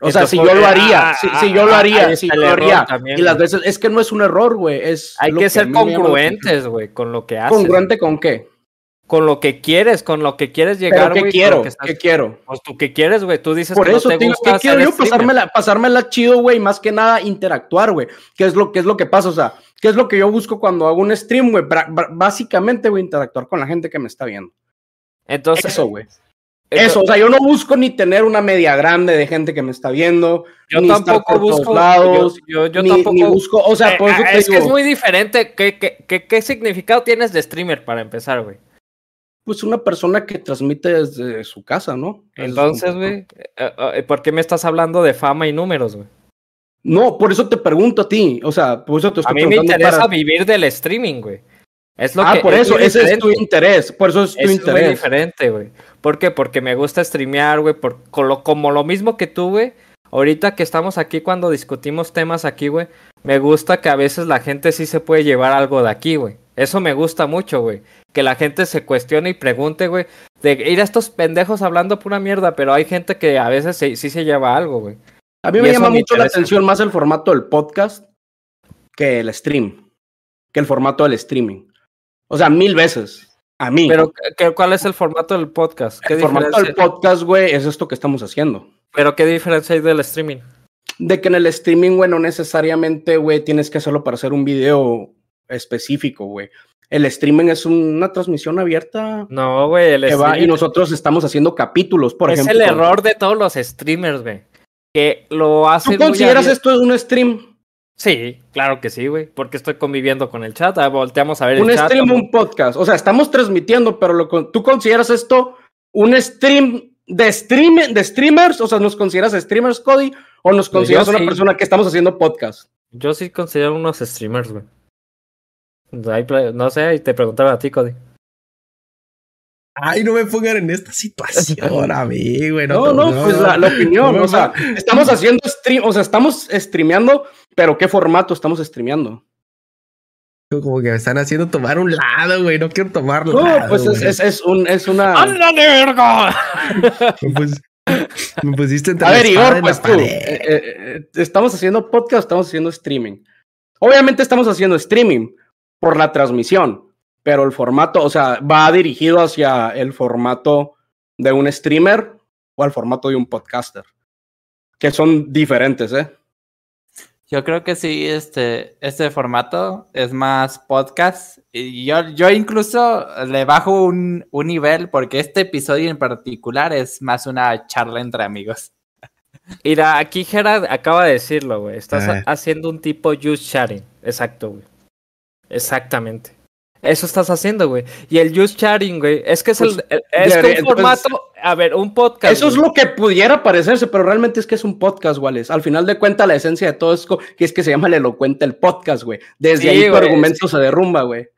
O Entonces, sea, si ¿por yo qué? lo haría, Ah, si, ah, si yo lo ah, haría, si yo lo haría. también, y las veces, es que no es un error, güey. Es Hay que a ser mí congruentes, güey, con lo que haces. ¿Congruente con qué? Con lo que quieres, con lo que quieres ¿Pero llegar, qué güey. con quiero? que estás- ¿Qué quiero? Pues tú qué quieres, güey. Tú dices Por que eso, no te gusta ¿qué quiero yo? Pasármela, pasármela chido, güey, más que nada interactuar, güey. ¿Qué es lo, qué es lo que pasa? O sea, ¿qué es lo que yo busco cuando hago un stream, güey? Básicamente, güey, interactuar con la gente que me está viendo. Entonces, Eso, güey. Eso, o sea, yo no busco ni tener una media grande de gente que me está viendo, yo ni tampoco busco. lados, yo, yo, yo ni, tampoco. ni busco, o sea, Eh, eso te es que es muy diferente. ¿Qué, qué, qué, qué significado tienes de streamer para empezar, güey? pues una persona que transmite desde su casa, ¿no? Entonces, güey, eh, eh, ¿por qué me estás hablando de fama y números, güey? No, por eso te pregunto a ti, o sea, por eso te A estoy mí me interesa para- vivir del streaming, güey. Es lo Ah, que por eso, muy ese es tu interés, por eso es tu Eso es muy interés. diferente, güey. ¿Por qué? Porque me gusta streamear, güey. Por, como lo mismo que tú, güey. Ahorita que estamos aquí cuando discutimos temas aquí, güey. Me gusta que a veces la gente sí se puede llevar algo de aquí, güey. Eso me gusta mucho, güey. Que la gente se cuestione y pregunte, güey. De ir a estos pendejos hablando pura mierda, pero hay gente que a veces se- sí se lleva algo, güey. A mí Y me eso llama me mucho la atención más el formato del podcast que el stream, que el formato del streaming. O sea, mil veces. A mí. Pero, ¿qué- ¿cuál es el formato del podcast? ¿Qué el formato del podcast, güey, es esto que estamos haciendo. Pero ¿qué diferencia hay del streaming? De que en el streaming, güey, no necesariamente, güey, tienes que hacerlo para hacer un video específico, güey. El streaming es una transmisión abierta No, güey, el que va y streaming- nosotros estamos haciendo capítulos, por es ejemplo. el error de todos los streamers, güey. Que lo hacen. ¿Tú consideras esto un stream? Sí, claro que sí, güey. Porque estoy conviviendo con el chat. ah, Volteamos a ver el Un chat. stream o ¿no? un podcast. O sea, estamos transmitiendo, pero lo, con- ¿tú consideras esto un stream de, stream, de streamers? O sea, ¿nos consideras streamers, Cody? ¿O nos Pues yo consideras una sí. persona que estamos haciendo podcast? Yo sí considero unos streamers, güey. Ple- No sé, y te preguntaba a ti, Cody. Ay, no me pongan en esta situación a mí, güey. No, no, pues la, la opinión. no, o sea, estamos haciendo stream, o sea, estamos streameando, pero ¿qué formato estamos streameando? Como que me están haciendo tomar un lado, güey. No quiero tomar No, lado, pues es, es, es un, es una. ¡Ándale, verga! Me, pus- me pusiste entre A ver, Igor, pues tú. eh, eh, eh, ¿Estamos haciendo podcast o estamos haciendo streaming? Obviamente estamos haciendo streaming por la transmisión, pero el formato, o sea, va dirigido hacia el formato de un streamer o al formato de un podcaster, que son diferentes, ¿eh? Yo creo que sí, este, este formato es más podcast. Y yo, yo incluso le bajo un, un nivel porque este episodio en particular es más una charla entre amigos. Mira, aquí Gerard acaba de decirlo, güey. Estás ha- haciendo un tipo use sharing. Exacto, güey. Exactamente. Eso estás haciendo, güey. Y el use sharing, güey, es que es Pues, el, el- es que un formato, a ver, un podcast. Eso es lo que pudiera parecerse, pero realmente es que es un podcast, Wales. Al final de cuentas, la esencia de todo es que es que se llama el elocuente el podcast, güey. Desde Sí, ahí tu argumento se derrumba, güey.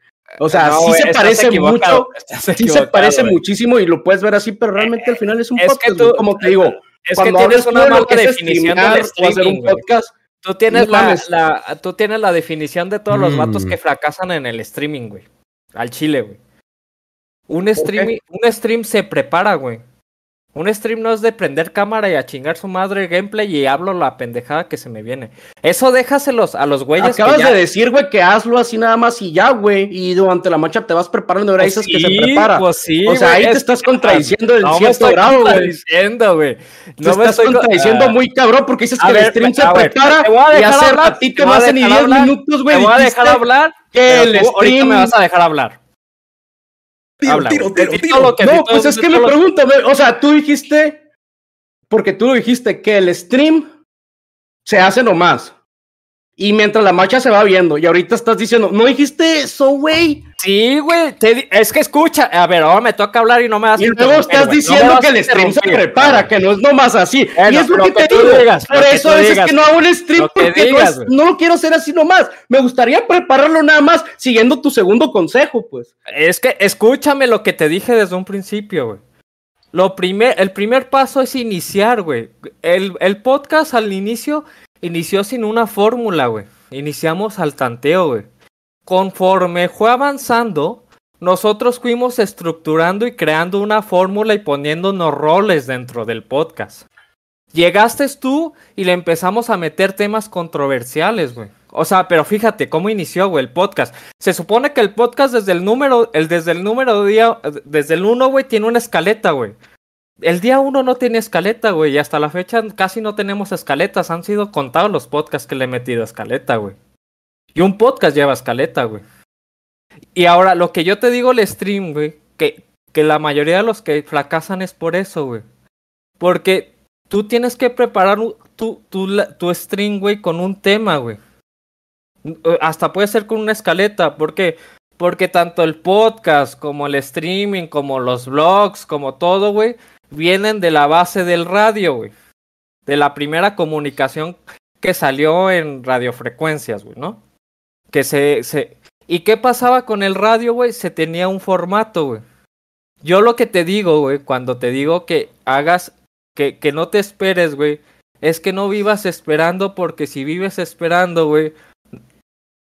O sea, No, sí se parece mucho, sí se parece muchísimo y lo puedes ver así, pero realmente al final es un Es que podcast. tú-. Como te digo, Es que cuando tienes hablas una de mala que definición streamear del o hacer streaming, un podcast, Tú tienes No la, tú tienes la definición de todos los vatos Mm. que fracasan en el streaming, güey. Al chile, güey. Un streaming, un stream se prepara, güey. Un stream no es de prender cámara y a chingar su madre gameplay y hablo la pendejada que se me viene. Eso déjaselos a los güeyes acabas que ya... de decir, güey, que hazlo así nada más y ya, güey. Y durante la marcha te vas preparando, ahora Pues dices que se prepara. pues sí, o sea, güey, ahí te es estás que- contradiciendo del No cierto grado, güey. contradiciendo, güey. Te No me estás estoy contradiciendo Ah, muy cabrón porque dices A que ver, el stream se prepara te y hace ratito te ni dejar 10 hablar, minutos, güey. Te voy a dejar hablar. Que el tú ahorita stream... me vas a dejar hablar. Tiro, Habla, tiro, tiro, tiro. que- No, todo- pues es que me lo- pregunto, o sea, tú dijiste, porque tú lo dijiste, que el stream se hace nomás. Y mientras la marcha se va viendo, y ahorita estás diciendo, no dijiste eso, güey. Sí, güey. Es que escucha. A ver, ahora me toca hablar y no me vas a Y luego estás diciendo que el stream se prepara, que no es nomás así. Bueno, y es lo lo que, que te digo. digas, Por eso a veces digas. que no hago un stream porque es- no lo quiero hacer así nomás. Me gustaría prepararlo nada más siguiendo tu segundo consejo, pues. Es que escúchame lo que te dije desde un principio, güey. Lo primer, el primer paso es iniciar, güey. El, el podcast al inicio inició sin una fórmula, güey. Iniciamos al tanteo, güey. Conforme fue avanzando, nosotros fuimos estructurando y creando una fórmula y poniéndonos roles dentro del podcast. Llegaste tú y le empezamos a meter temas controversiales, güey. O sea, pero fíjate cómo inició, güey, el podcast. Se supone que el podcast desde el número, el, desde el número día, desde el 1, güey, tiene una escaleta, güey. El día 1 no tiene escaleta, güey, y hasta la fecha casi no tenemos escaletas. Han sido contados los podcasts que le he metido escaleta, güey. Y un podcast lleva escaleta, güey. Y ahora, lo que yo te digo el stream, güey, que, que la mayoría de los que fracasan es por eso, güey. Porque tú tienes que preparar tu, tu, tu stream, güey, con un tema, güey. Hasta puede ser con una escaleta. ¿Por qué? Porque tanto el podcast, como el streaming, como los blogs, como todo, güey, vienen de la base del radio, güey. De la primera comunicación que salió en radiofrecuencias, güey, ¿no? Que se, se... ¿Y qué pasaba con el radio, güey? Se tenía un formato, güey. Yo lo que te digo, güey, cuando te digo que hagas, que, que no te esperes, güey, es que no vivas esperando porque si vives esperando, güey,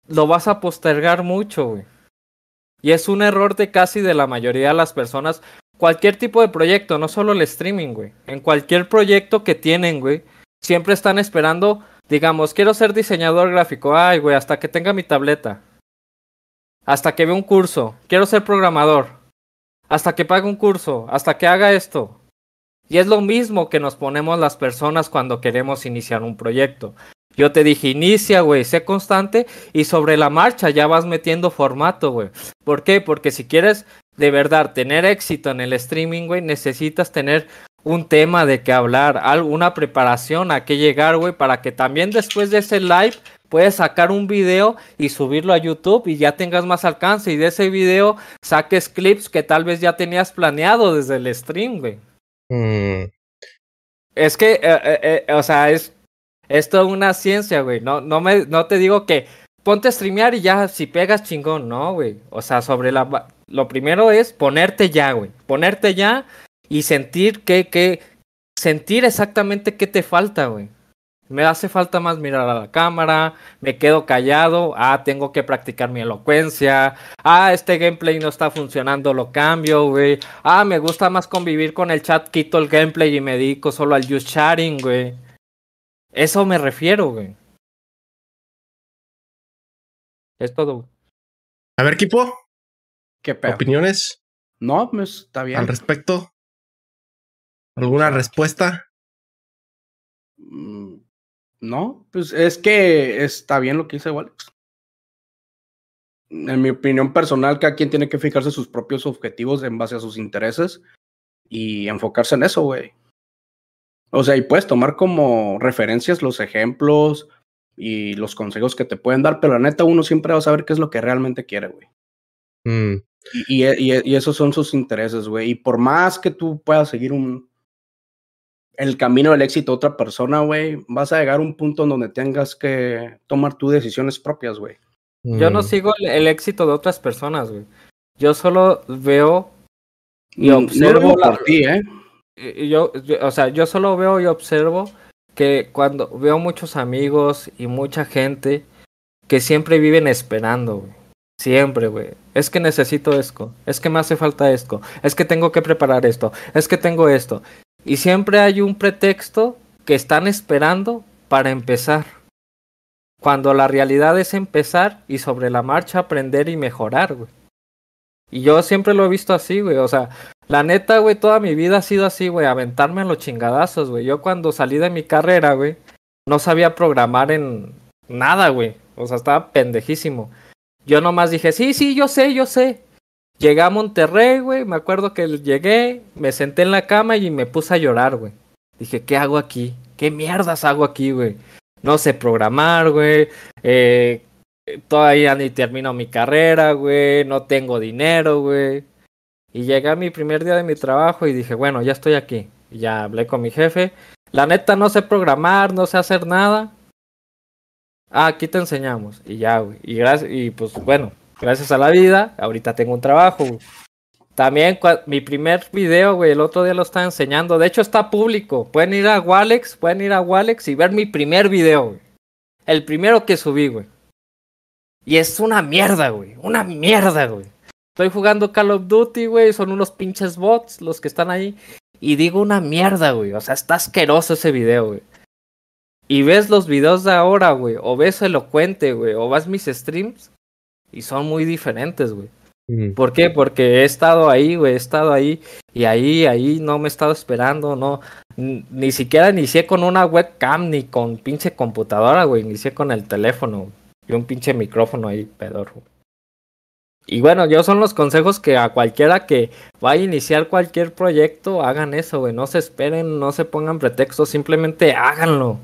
lo vas a postergar mucho, güey. Y es un error de casi de la mayoría de las personas. Cualquier tipo de proyecto, no solo el streaming, güey. En cualquier proyecto que tienen, güey, siempre están esperando, digamos, quiero ser diseñador gráfico. Ay, güey, hasta que tenga mi tableta. Hasta que vea un curso. Quiero ser programador. Hasta que pague un curso. Hasta que haga esto. Y es lo mismo que nos ponemos las personas cuando queremos iniciar un proyecto. Yo te dije, inicia, güey, sé constante y sobre la marcha ya vas metiendo formato, güey. ¿Por qué? Porque si quieres de verdad tener éxito en el streaming, güey, necesitas tener un tema de qué hablar, algo, una preparación a qué llegar, güey, para que también después de ese live puedes sacar un video y subirlo a YouTube y ya tengas más alcance y de ese video saques clips que tal vez ya tenías planeado desde el stream, güey. Mm, Es que, eh, eh, eh, o sea, es, es toda una ciencia, güey. No, no, me, no te digo que ponte a streamear y ya, si pegas chingón, no, güey. O sea, sobre la... Lo primero es ponerte ya, güey. Ponerte ya y sentir que, que... Sentir exactamente qué te falta, güey. Me hace falta más mirar a la cámara, me quedo callado, ah, tengo que practicar mi elocuencia, ah, este gameplay no está funcionando, lo cambio, güey. Ah, me gusta más convivir con el chat, quito el gameplay y me dedico solo al just chatting, güey. Eso me refiero, güey. Es todo. güey. A ver, equipo, ¿Qué pedo? opiniones No, pues está bien. al respecto. ¿Alguna respuesta? Mm, No, pues es que está bien lo que dice Walex. En mi opinión personal, cada quien tiene que fijarse sus propios objetivos en base a sus intereses y enfocarse en eso, güey. O sea, y puedes tomar como referencias los ejemplos y los consejos que te pueden dar, pero la neta uno siempre va a saber qué es lo que realmente quiere, güey. Mm, y- y esos son sus intereses, güey. Y por más que tú puedas seguir un el camino del éxito de otra persona, güey, vas a llegar a un punto en donde tengas que tomar tus decisiones propias, güey. Yo no mm. sigo el, el éxito de otras personas, güey. Yo solo veo y no observo la- por ti, ¿eh? yo, yo- o sea, yo solo veo y observo que cuando veo muchos amigos y mucha gente que siempre viven esperando, güey. Siempre, güey. Es que necesito esto, es que me hace falta esto, es que tengo que preparar esto, es que tengo esto. Y siempre hay un pretexto que están esperando para empezar. Cuando la realidad es empezar y sobre la marcha aprender y mejorar, güey. Y yo siempre lo he visto así, güey. O sea, la neta, güey, toda mi vida ha sido así, güey, aventarme a los chingadazos, güey. Yo cuando salí de mi carrera, güey, no sabía programar en nada, güey. O sea, estaba pendejísimo. Yo nomás dije, sí, sí, yo sé, yo sé. Llegué a Monterrey, güey, me acuerdo que llegué, me senté en la cama y me puse a llorar, güey. Dije, ¿qué hago aquí? ¿Qué mierdas hago aquí, güey? No sé programar, güey. Eh, todavía ni termino mi carrera, güey. No tengo dinero, güey. Y llegué a mi primer día de mi trabajo y dije, bueno, ya estoy aquí. Y ya hablé con mi jefe. La neta no sé programar, no sé hacer nada. Ah, aquí te enseñamos. Y ya, güey. Y, gracias, y pues bueno, gracias a la vida, ahorita tengo un trabajo, güey. También mi primer video, güey, el otro día lo estaba enseñando. De hecho, está público. Pueden ir a Walex, pueden ir a Walex y ver mi primer video, güey. El primero que subí, güey. Y es una mierda, güey. Una mierda, güey. Estoy jugando Call of Duty, güey. Son unos pinches bots los que están ahí. Y digo una mierda, güey. O sea, está asqueroso ese video, güey. Y ves los videos de ahora, güey. O ves Elocuente, güey. O vas mis streams. Y son muy diferentes, güey. ¿Por qué? Porque he estado ahí, güey, he estado ahí y ahí, ahí no me he estado esperando, no, ni siquiera inicié con una webcam ni con pinche computadora, güey, inicié con el teléfono y un pinche micrófono ahí, pedorro. Y bueno, yo son los consejos que a cualquiera que vaya a iniciar cualquier proyecto, hagan eso, güey, no se esperen, no se pongan pretextos, simplemente háganlo.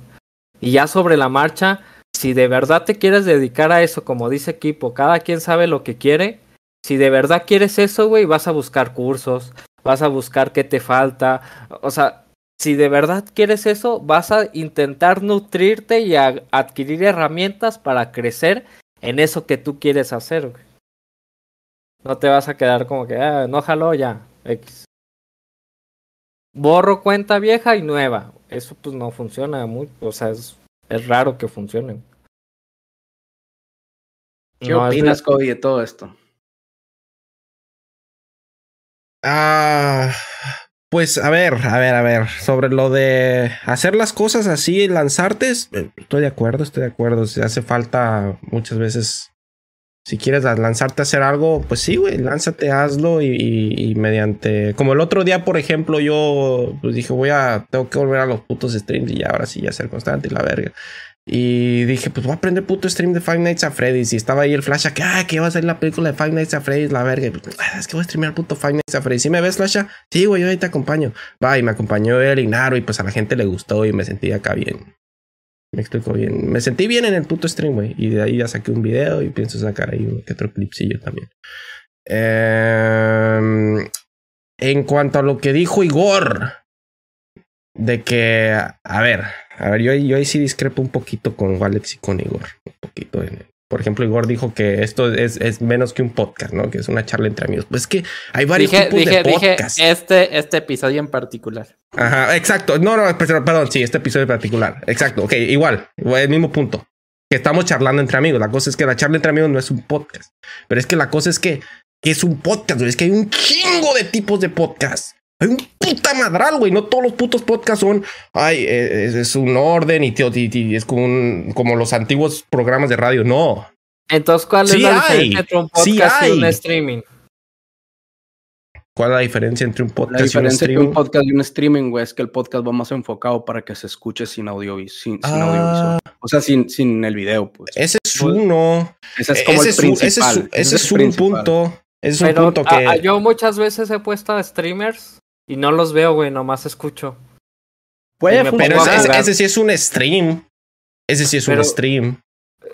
Y ya sobre la marcha, si de verdad te quieres dedicar a eso, como dice equipo, cada quien sabe lo que quiere, si de verdad quieres eso, güey, vas a buscar cursos, vas a buscar qué te falta. O sea, si de verdad quieres eso, vas a intentar nutrirte y a- adquirir herramientas para crecer en eso que tú quieres hacer. No te vas a quedar como que, ah, no jaló ya, X. Borro cuenta vieja y nueva. Eso pues no funciona muy, o sea, es, es raro que funcione. ¿Qué No, es de- opinas, Cody, de todo esto? Ah, pues a ver, a ver, a ver. Sobre lo de hacer las cosas así, lanzarte, eh, estoy de acuerdo, estoy de acuerdo. Si hace falta muchas veces, si quieres lanzarte a hacer algo, pues sí, güey, lánzate, hazlo y, mediante. Como el otro día, por ejemplo, yo pues dije, voy a, tengo que volver a los putos streams y ya, ahora sí, ya ser constante y la verga. Y dije, pues voy a aprender puto stream de Five Nights at Freddy's. Y estaba ahí el flash que, ah, que va a salir la película de Five Nights at Freddy's, la verga. Pues, "Ah, es que voy a streamear puto Five Nights at Freddy's. ¿Sí me ves, flasha? Sí, güey, yo ahí te acompaño. Va, y me acompañó el Ignaro y pues a la gente le gustó y me sentí acá bien. Me explico bien. Me sentí bien en el puto stream, güey. Y de ahí ya saqué un video y pienso sacar ahí que otro clipsillo también. Em, en cuanto a lo que dijo Igor, de que, a ver, a ver, yo ahí sí discrepo un poquito con Alex y con Igor. Un poquito en, Por ejemplo, Igor dijo que esto es, es menos que un podcast, ¿no? Que es una charla entre amigos. Pues es que hay varios Dije, tipos dije, de dije podcast. este, este episodio en particular. Ajá, exacto. No, no, perdón, sí, este episodio en particular. Exacto, ok, igual, el mismo punto. Que estamos charlando entre amigos. La cosa es que la charla entre amigos no es un podcast. Pero es que la cosa es que, que es un podcast. Es que hay un chingo de tipos de podcast. Hay un puta madral, güey. No todos los putos podcasts son. Ay, eh, es, es un orden y, tío, y- y es como, un, como los antiguos programas de radio. No. Entonces, ¿cuál Sí es la hay, diferencia entre un sí podcast y un streaming? ¿Cuál es la diferencia entre un La podcast y un diferencia entre un podcast y un streaming, güey, es que el podcast va más enfocado para que se escuche sin audio, sin, sin Ah. audiovisual. O sea, sin, sin el video, pues. Ese es uno. Ese es como ese el ese es principal. ese es un principal. punto. Ese es un Pero punto a- que. a- yo muchas veces he puesto a streamers y no los veo, güey, nomás escucho. Puede Pero ese, ese- jugar. ese sí es un stream. Ese sí es Pero- un stream.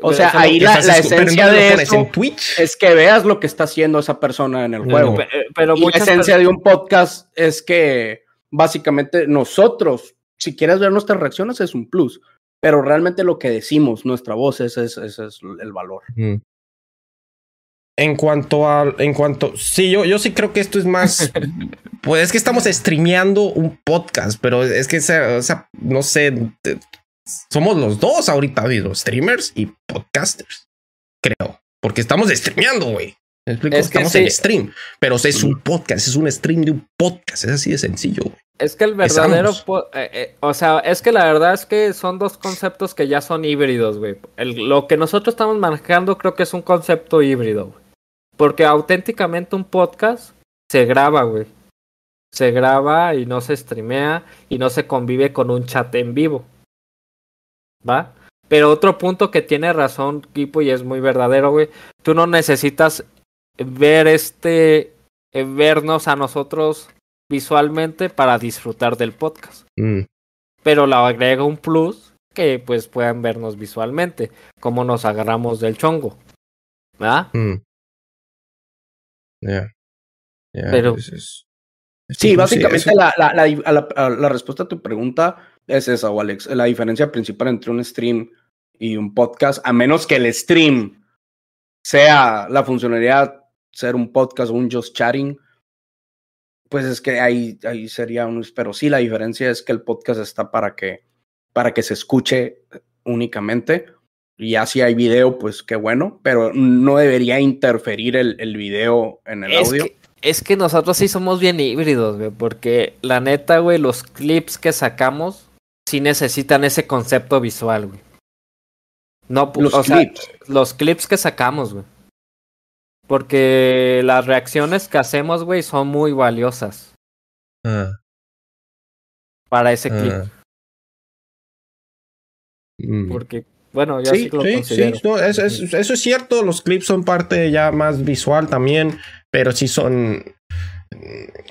O sea, ahí la, la esencia ¿dónde lo de eso en Twitch. es que veas lo que está haciendo esa persona en el No. juego. Pe- Pero Y la esencia de un podcast es que básicamente nosotros, si quieres ver nuestras reacciones, es un plus. Pero realmente lo que decimos, nuestra voz, ese es, ese es el valor. Mm. En cuanto a. En cuanto. Sí, yo, yo sí creo que esto es más. pues es que estamos streameando un podcast, pero es que, esa- no sé. te- Somos los dos ahorita, digo, streamers y podcasters. Creo. Porque estamos streameando, güey. ¿Me explico? Es que estamos sí. en stream. Pero es un podcast, es un stream de un podcast. Es así de sencillo, güey. Es que el verdadero, eh, eh, o sea, es que la verdad es que son dos conceptos que ya son híbridos, güey. El- Lo que nosotros estamos manejando creo que es un concepto híbrido, güey. Porque auténticamente un podcast se graba, güey. Se graba y no se streamea y no se convive con un chat en vivo. ¿Va? Pero otro punto que tiene razón Kipo y es muy verdadero, güey. Tú no necesitas ver este, eh, vernos a nosotros visualmente para disfrutar del podcast. Mm. Pero le agrega un plus que pues puedan vernos visualmente, como nos agarramos del chongo. ¿Verdad? Mm. Ya. Ya, Pero- es- es Sí, básicamente eso- la, la, la, a la- a la respuesta a tu pregunta es esa, Alex. La diferencia principal entre un stream y un podcast, a menos que el stream sea la funcionalidad ser un podcast o un just chatting, pues es que ahí, ahí sería un... Pero sí, la diferencia es que el podcast está para que, para que se escuche únicamente. Y ya si hay video, pues qué bueno, pero no debería interferir el, el video en el Es audio. que, es que nosotros sí somos bien híbridos, güey, porque la neta, güey, los clips que sacamos sí necesitan ese concepto visual, güey. No, Los o sea, clips. los clips que sacamos, güey. Porque las reacciones que hacemos, güey, son muy valiosas Ah, para ese clip. ah. Mm. Porque, bueno, yo sí, Sí, lo sí, considero. sí, no, eso, eso- eso es cierto. Los clips son parte ya más visual también, pero sí son.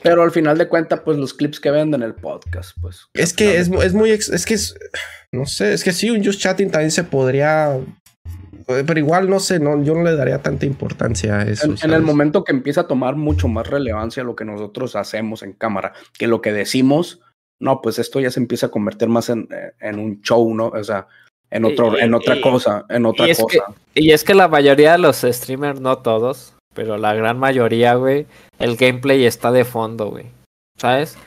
Pero al final de cuentas, pues los clips que venden el podcast, pues. Es que es, es muy. ex- Es que es. No sé, es que sí, un just chatting también se podría. Pero igual, no sé, no, yo no le daría tanta importancia a eso. En, en el momento que empieza a tomar mucho más relevancia lo que nosotros hacemos en cámara, que lo que decimos, no, pues esto ya se empieza a convertir más en, eh, en un show, ¿no? O sea, en, otro, Y- en otra y- cosa, en otra es cosa. Y es que la mayoría de los streamers, no todos, pero la gran mayoría, güey, el gameplay está de fondo, güey. ¿Sabes?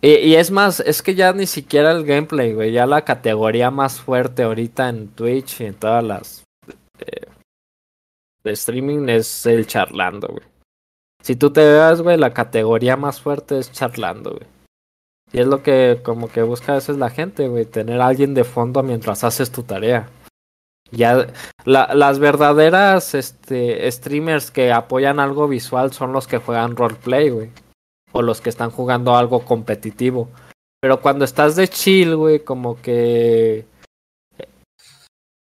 Y, y es más, es que ya ni siquiera el gameplay, güey, ya la categoría más fuerte ahorita en Twitch y en todas las eh, de streaming es el charlando, güey. Si tú te veas, güey, la categoría más fuerte es charlando, güey. Y es lo que como que busca a veces la gente, güey, tener a alguien de fondo mientras haces tu tarea. Ya la- las verdaderas este, streamers que apoyan algo visual son los que juegan roleplay, güey. O los que están jugando algo competitivo. Pero cuando estás de chill, güey, como que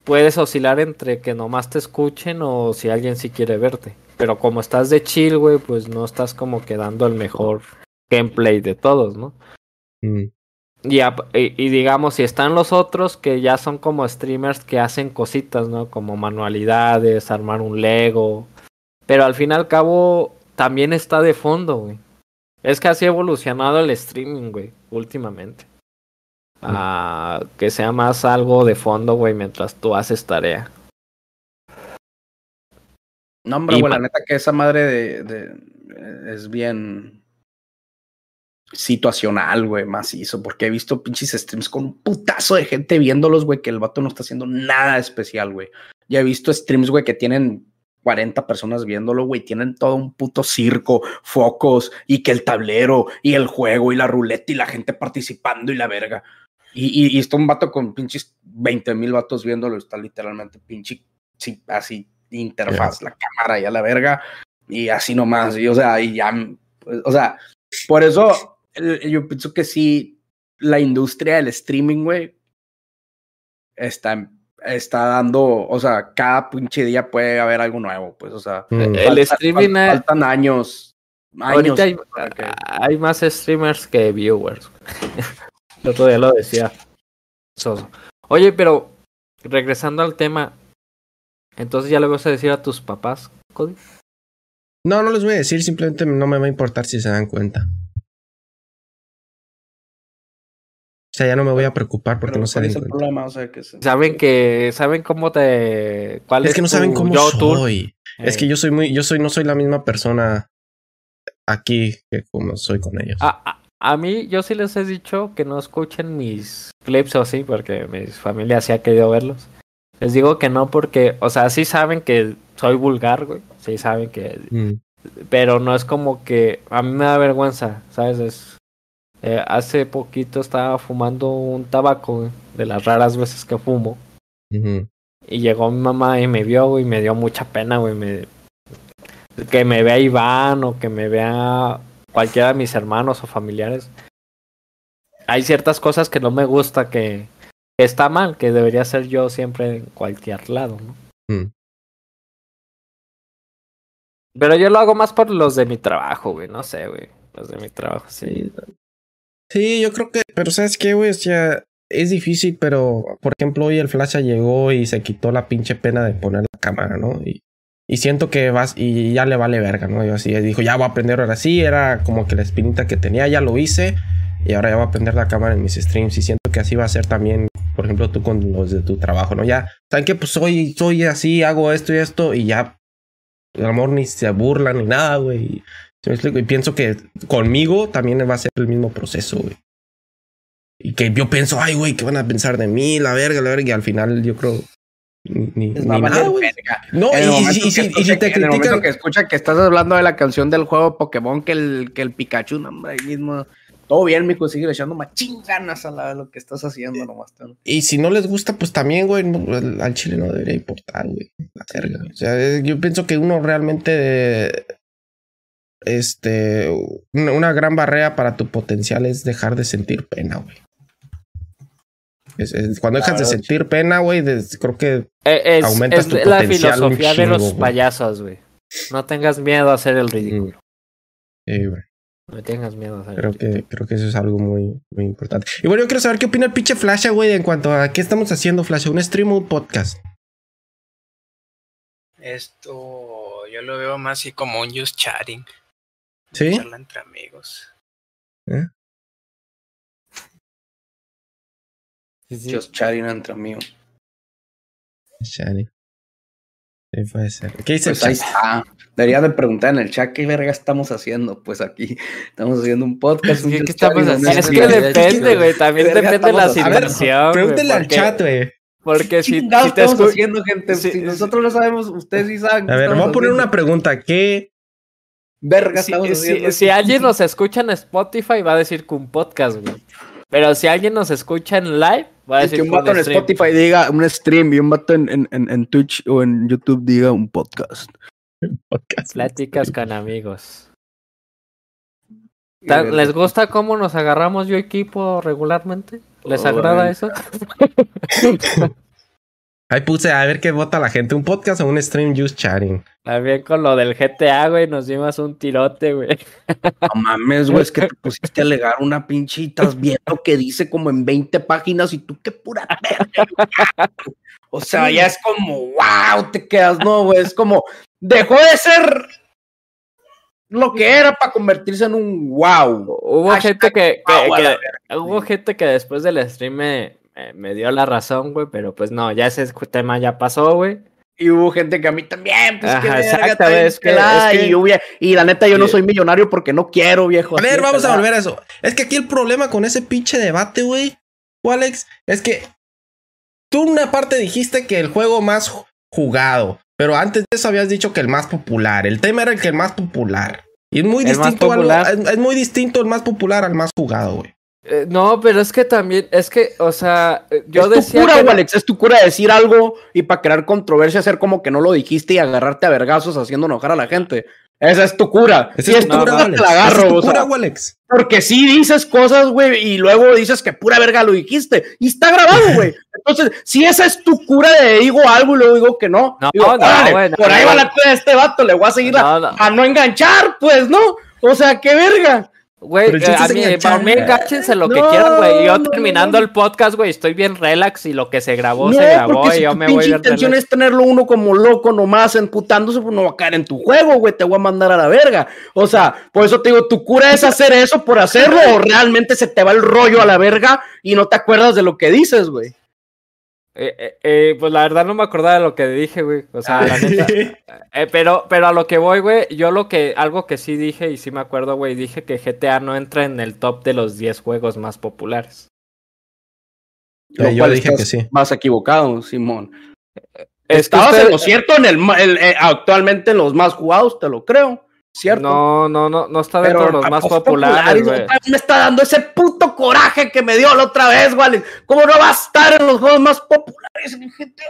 puedes oscilar entre que nomás te escuchen o si alguien sí quiere verte. Pero como estás de chill, güey, pues no estás como que dando el mejor gameplay de todos, ¿no? Mm. Y, y- y digamos, si están los otros que ya son como streamers que hacen cositas, ¿no? Como manualidades, armar un Lego. Pero al fin y al cabo, también está de fondo, güey. Es que así ha evolucionado el streaming, güey, últimamente. Ah, que sea más algo de fondo, güey, mientras tú haces tarea. No, hombre, Y güey, la neta que esa madre de, de- es bien situacional, güey, macizo, porque he visto pinches streams con un putazo de gente viéndolos, güey, que el vato no está haciendo nada especial, güey. Ya he visto streams, güey, que tienen 40 personas viéndolo, güey, tienen todo un puto circo, focos, y que el tablero, y el juego, y la ruleta, y la gente participando, y la verga. Y, y, y está un vato con pinches 20 mil vatos viéndolo, está literalmente pinche, sí, así, interfaz, la cámara y a la verga, y así nomás, y o sea, y ya, o sea, por eso yo pienso que sí, la industria del streaming, güey, está, está dando, o sea, cada pinche día puede haber algo nuevo, pues, o sea, Mm. El falta- streaming fal- faltan años. años Ahorita hay, para que- hay más streamers que viewers. El otro día lo decía. Soso. Oye, pero regresando al tema, entonces ya le vas a decir a tus papás, Cody. No, no les voy a decir, simplemente no me va a importar si se dan cuenta. O sea, ya no me voy a preocupar porque pero no se ¿cuál den es el problema? O sea, que se- Saben que, saben cómo te, cuál es, Es que no saben tu cómo yo soy. Es Eh, que yo soy muy, yo soy, no soy la misma persona aquí que como soy con ellos. A, a- a mí, yo sí les he dicho que no escuchen mis clips o así, porque mi familia sí ha querido verlos. Les digo que no porque, o sea, sí saben que soy vulgar, güey. Sí saben que... Mm. Pero no es como que... A mí me da vergüenza, ¿sabes? Es, eh, hace poquito estaba fumando un tabaco, güey, de las raras veces que fumo. Y llegó mi mamá y me vio, güey, y me dio mucha pena, güey. Me... Que me vea Iván o que me vea cualquiera de mis hermanos o familiares. Hay ciertas cosas que no me gusta que, que está mal, que debería ser yo siempre en cualquier lado, ¿no? Mm. Pero yo lo hago más por los de mi trabajo, güey. No sé, güey. Los de mi trabajo, sí. Sí. Yo creo que, pero ¿sabes qué, güey? O es difícil, pero por ejemplo, hoy el Flash llegó y se quitó la pinche pena de poner la cámara, ¿no? Y, siento que vas y ya le vale verga, ¿no? Yo así dijo, ya voy a aprender ahora sí, era como que la espinita que tenía, ya lo hice y ahora ya voy a aprender la cámara en mis streams y siento que así va a ser también, por ejemplo, tú con los de tu trabajo, ¿no? Ya, ¿saben qué? Pues soy, soy así, hago esto y esto y ya, el amor ni se burla ni nada, güey. ¿Sí me explico? Y pienso que conmigo también va a ser el mismo proceso, güey. Y que yo pienso, ay, güey, ¿qué van a pensar de mí? La verga, la verga. Y al final yo creo. Ni, ni- nada, güey. No, y, y- y y si te el critican. que escucha que estás hablando de la canción del juego Pokémon que el, que el Pikachu, no, hombre, ahí mismo. Todo bien, mijo, sigue echando machín ganas a la- lo que estás haciendo nomás. tú. Y si no les gusta, pues también, güey, al chile no debería importar, güey. La verga. O sea, eh, yo pienso que uno realmente. Este. Una, gran barrera para tu potencial es dejar de sentir pena, güey. Es- es- cuando dejas de sentir pena, güey, creo que Eh, Es, Aumentas es tu la potencial filosofía de los payasos, güey. No tengas miedo a hacer el ridículo. güey, No tengas miedo a hacer creo el ridículo. que creo que eso es algo muy, muy importante. Y bueno, yo quiero saber qué opina el pinche Flasha, güey, en cuanto a qué estamos haciendo, Flasha, un stream o un podcast. Esto yo lo veo más así como un just chatting. ¿Sí? Charla entre amigos. Sí, sí. Just chatting entre amigos. Shani. Sí, puede ser. ¿Qué dice Pues el chat? está. Debería de preguntar en el chat qué verga estamos haciendo. Pues aquí estamos haciendo un podcast. un ¿Qué, estamos chatting, haciendo? Es que depende, güey. También ¿Qué verga depende de la ver, situación. güey, Pregúntale al chat, güey. Porque si, si te estamos haciendo, gente? Sí, si sí. nosotros no sabemos, ustedes sí saben. A qué ver, voy a poner una pregunta. ¿Qué? Verga si, estamos si- haciendo. si alguien nos escucha en Spotify, va a decir que un podcast, güey. Pero si alguien nos escucha en live, va a decir que un que vato en stream. Spotify diga un stream y un vato en, en, en, en Twitch o en YouTube diga un podcast. Podcast. Pláticas con amigos. ¿Les gusta cómo nos agarramos yo equipo regularmente? ¿Les Oh, agrada eh. eso? Ahí puse a ver qué vota la gente. ¿Un podcast o un stream just chatting? También con lo del GTA, güey, nos dimos un tirote, güey. No mames, güey, es que te pusiste a alegar una estás viendo que dice como en 20 páginas y tú qué pura verga. O sea, ya es como, wow, te quedas, no, güey, es como, dejó de ser lo que era para convertirse en un wow. Hubo Hashtag gente que, que- wow, que- hubo gente que después del stream me, me- me dio la razón, güey, pero pues no, ya ese tema ya pasó, güey. Y hubo gente que a mí también, pues que Ajá, verga, está bien es que- pelada, es que- y, y la neta yo no soy millonario porque no quiero, viejo. A ver, vamos a volver a eso. Es que aquí el problema con ese pinche debate, güey, Alex, es que tú una parte dijiste que el juego más ju- jugado, pero antes de eso habías dicho que el más popular. El tema era el que el más popular. Y es muy El distinto, algo- popular. es, es muy distinto el más popular al más jugado, güey. Eh, no, pero es que también, es que, o sea, eh, yo es tu decía cura, que Alex, es tu cura decir algo y para crear controversia hacer como que no lo dijiste y agarrarte a vergazos haciendo enojar a la gente. Esa es tu cura. Si es es tu tu cura, cura, Alex. te la agarro, es tu o sea, cura, Alex. porque sí dices cosas, güey, y luego dices que pura verga lo dijiste. Y está grabado, güey. Entonces, si esa es tu cura de digo algo y luego digo que no. No, digo, no, órale, güey, no, por ahí va la cura de este vato, le voy a seguir No, no. a no enganchar, pues, ¿no? O sea, qué verga. Güey, eh, a mí, enganchar. para mí, enganchense lo que quieran, güey. Yo no, terminando no. el podcast, güey, estoy bien relax y lo que se grabó, se grabó y yo me voy pinche bien intención relax. es tenerlo uno como loco nomás emputándose, pues no va a caer en tu juego, güey, te voy a mandar a la verga. O sea, por eso te digo, tu cura es hacer eso por hacerlo o realmente se te va el rollo a la verga y no te acuerdas de lo que dices, güey. Eh, eh, eh, pues la verdad no me acordaba de lo que dije, güey. O sea, Ah. la neta. Eh, pero, pero a lo que voy, güey, yo lo que, algo que sí dije y sí me acuerdo, güey, dije que GTA no entra en el top de los 10 juegos más populares. Lo Eh, yo cual dije estás que sí. Más equivocado, Simón. Es que Estabas usted- en lo cierto, en el, el- actualmente en los más jugados, te lo creo. ¿Cierto? No, no, no, no está dentro de los más populares, güey. Me está dando ese puto coraje que me dio la otra vez, güey. ¿Cómo no va a estar en los juegos más populares en GTA?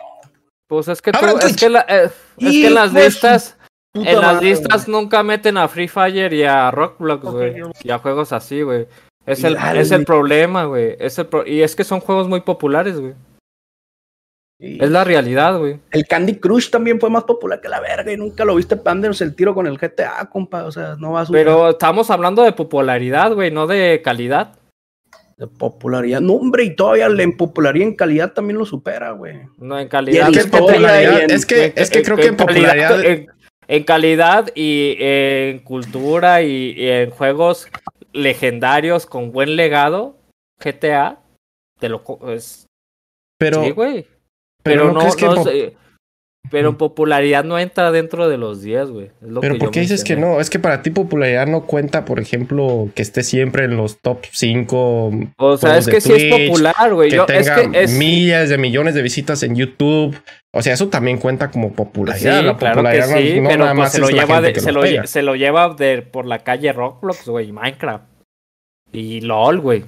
Pues es que tú, es Twitch. que, la- eh, es que en las listas, en las madre, listas nunca meten a Free Fire y a Rockblocks, güey. Y a juegos así, güey. Es el, es el problema, güey. Es el pro- y es que son juegos muy populares, güey. Es la realidad, güey. El Candy Crush también fue más popular que la verga y nunca lo viste pándenos el tiro con el GTA, compa. O sea, no va a subir Pero estamos hablando de popularidad, güey, no de calidad. de popularidad. No, hombre, y todavía en popularidad en calidad también lo supera, güey. No en calidad. que es historia popularidad- y en- es que, es que creo que en popularidad. En, en calidad y en cultura y, y en juegos legendarios con buen legado, GTA, te lo co- es, Pero, sí, güey. Pero, Pero, no, crees que. no po- pero popularidad no entra dentro de los 10, güey. Pero que ¿por qué dices que no? Es que para ti popularidad no cuenta, por ejemplo, que esté siempre en los top 5. O sea, es que sí es Twitch, popular, güey. Que Yo- Es tenga que es, millas de millones de visitas en YouTube. O sea, eso también cuenta como Sí, popularidad. la claro que popularidad no- sí, no pero nada pues más se lo lleva, de- lo lle- se lo lleva de, por la calle Roblox, güey, Minecraft. Y LOL, güey.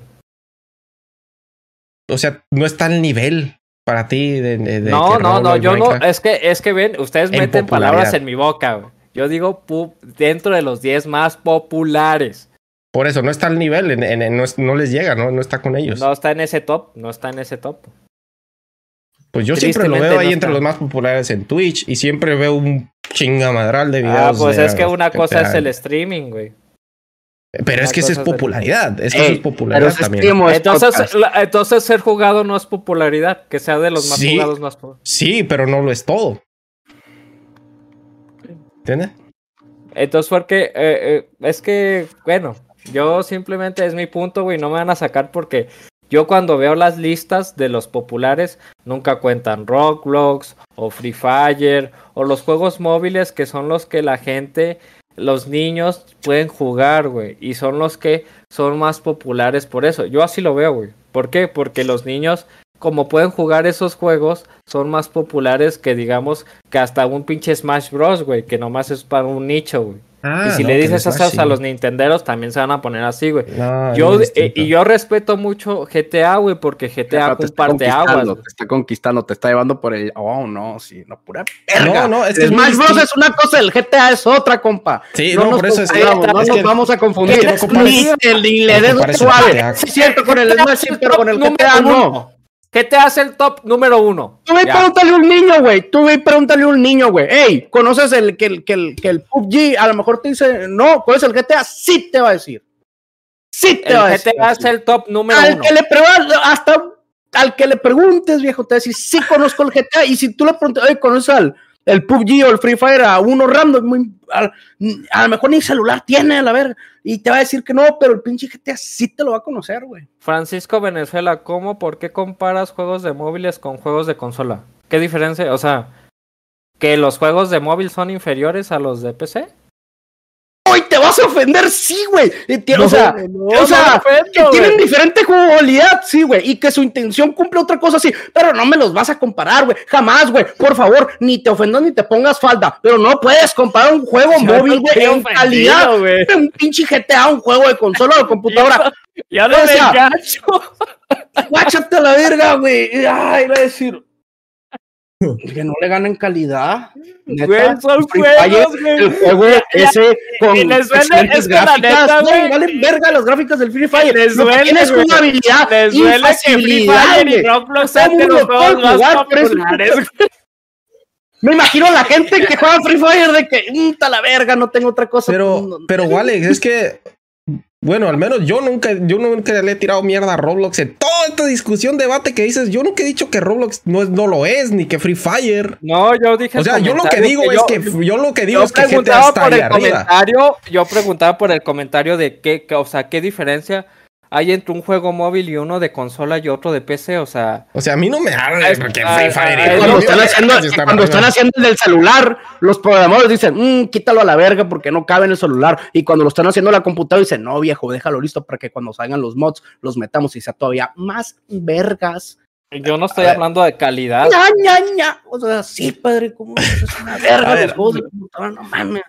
O sea, no está al nivel para ti de, de- de No, no, no, yo no, es que, es que ven, ustedes En meten palabras en mi boca, güey. Yo digo dentro de los 10 más populares. Por eso, no está al nivel, en- en- en- no, es- no les llega, ¿no? No está con ellos. No está en ese top, no está en ese top. pues yo siempre lo veo ahí no entre los más populares en Twitch y siempre veo un chingamadral de videos. Ah, pues de es que una cosa es el streaming, güey. Pero es que eso es es popularidad. Es que Ey, eso es popularidad también. es Entonces, la- entonces ser jugado no es popularidad, que sea de los más Sí. jugados más po- Sí, pero no lo es todo. ¿Entiendes? Entonces, porque eh, eh, es que, bueno, yo simplemente es mi punto, güey, no me van a sacar porque yo cuando veo las listas de los populares nunca cuentan Roblox o Free Fire o los juegos móviles que son los que la gente, los niños pueden jugar, güey, y son los que son más populares por eso. Yo así lo veo, güey. ¿Por qué? Porque los niños como pueden jugar esos juegos, son más populares que digamos que hasta un pinche Smash Bros, güey, que nomás es para un nicho, güey. Ah, y si no, le dices va a los nintenderos, también se van a poner así, güey. No, Yo, eh, y yo respeto mucho GTA, güey, porque GTA comparte aguas. te está conquistando, te está llevando por el. Oh, no, sí, no, pura verga. No, no, es que es Smash Bros es una cosa, el GTA es otra, compa. Sí, no, por eso es no nos que- vamos a confundir. es que no compares- ni, el- ni le no des suave. GTA. Sí, es cierto, con el Smash sí, pero con el GTA no. Uno. GTA es el top número uno. Tú ve y pregúntale a un niño, güey. Tú ve y pregúntale a un niño, güey. Ey, ¿conoces el que el, que el, que el PUBG? A lo mejor te dice, no, ¿conoces el GTA? Sí te va a decir. Sí te va a El decir. GTA es el top número al uno. que le hasta al que le preguntes, viejo, te va a decir, sí conozco el GTA. Y si tú le preguntas, oye, ¿conoces al el PUBG o el Free Fire a uno random? Muy, a, lo mejor ni celular tiene, a verga. Y te va a decir que no, pero el pinche GTA sí te lo va a conocer, güey. Francisco Venezuela, ¿cómo? ¿Por qué comparas juegos de móviles con juegos de consola? ¿Qué diferencia? O sea, que los juegos de móvil son inferiores a los de PC. ¡Ay, te vas a ofender! Sí, güey. Eh, No, o sea, no, o sea, no ofendo, que tienen diferente jugabilidad, sí, güey, y que su intención cumple otra cosa, sí, pero no me los vas a comparar, güey, jamás, güey, por favor, ni te ofendas ni te pongas falda, pero no puedes comparar un juego Yo móvil, güey, en calidad, de un pinche GTA, un juego de consola o de computadora, Ya no O me sea, engancho. guáchate a la verga, güey, ay, iba a decir, que no le ganen calidad, neta, Güey, son juegos, güey. el juego Ya, ya, ese con y les duele, excelentes es que la gráficas, neta, no, güey, valen verga las gráficas del Free Fire, Les duele, tiene es güey. jugabilidad Les y duele que Free Fire y. Roblox sean de los juegos más populares. Me imagino la gente que juega Free Fire de que, "Mm, ta la verga, no tengo otra cosa. Pero, pero Walex, es que. Bueno, al menos yo nunca, yo nunca le he tirado mierda a Roblox. En toda esta discusión, debate que dices, yo nunca he dicho que Roblox no, es, no lo es, ni que Free Fire. No, yo dije. O sea, yo lo que digo es yo- que yo lo que digo Yo es que preguntaba está por el arriba. comentario, yo preguntaba por el comentario de qué, qué- o sea, qué diferencia hay entre un juego móvil y uno de consola y otro de PC, o sea, O sea, a mí no me habla Es- porque Free Fire. cuando están haciendo, está cuando están haciendo el del celular, los programadores dicen, "Mm, quítalo a la verga porque no cabe en el celular. Y cuando lo están haciendo en la computadora dicen, no, viejo, déjalo listo para que cuando salgan los mods los metamos y sea todavía más vergas. yo no estoy A ver. hablando de calidad. ña, ña, ña. O sea, sí, padre, ¿cómo es una A verga ver. los juegos de computadora? No mames.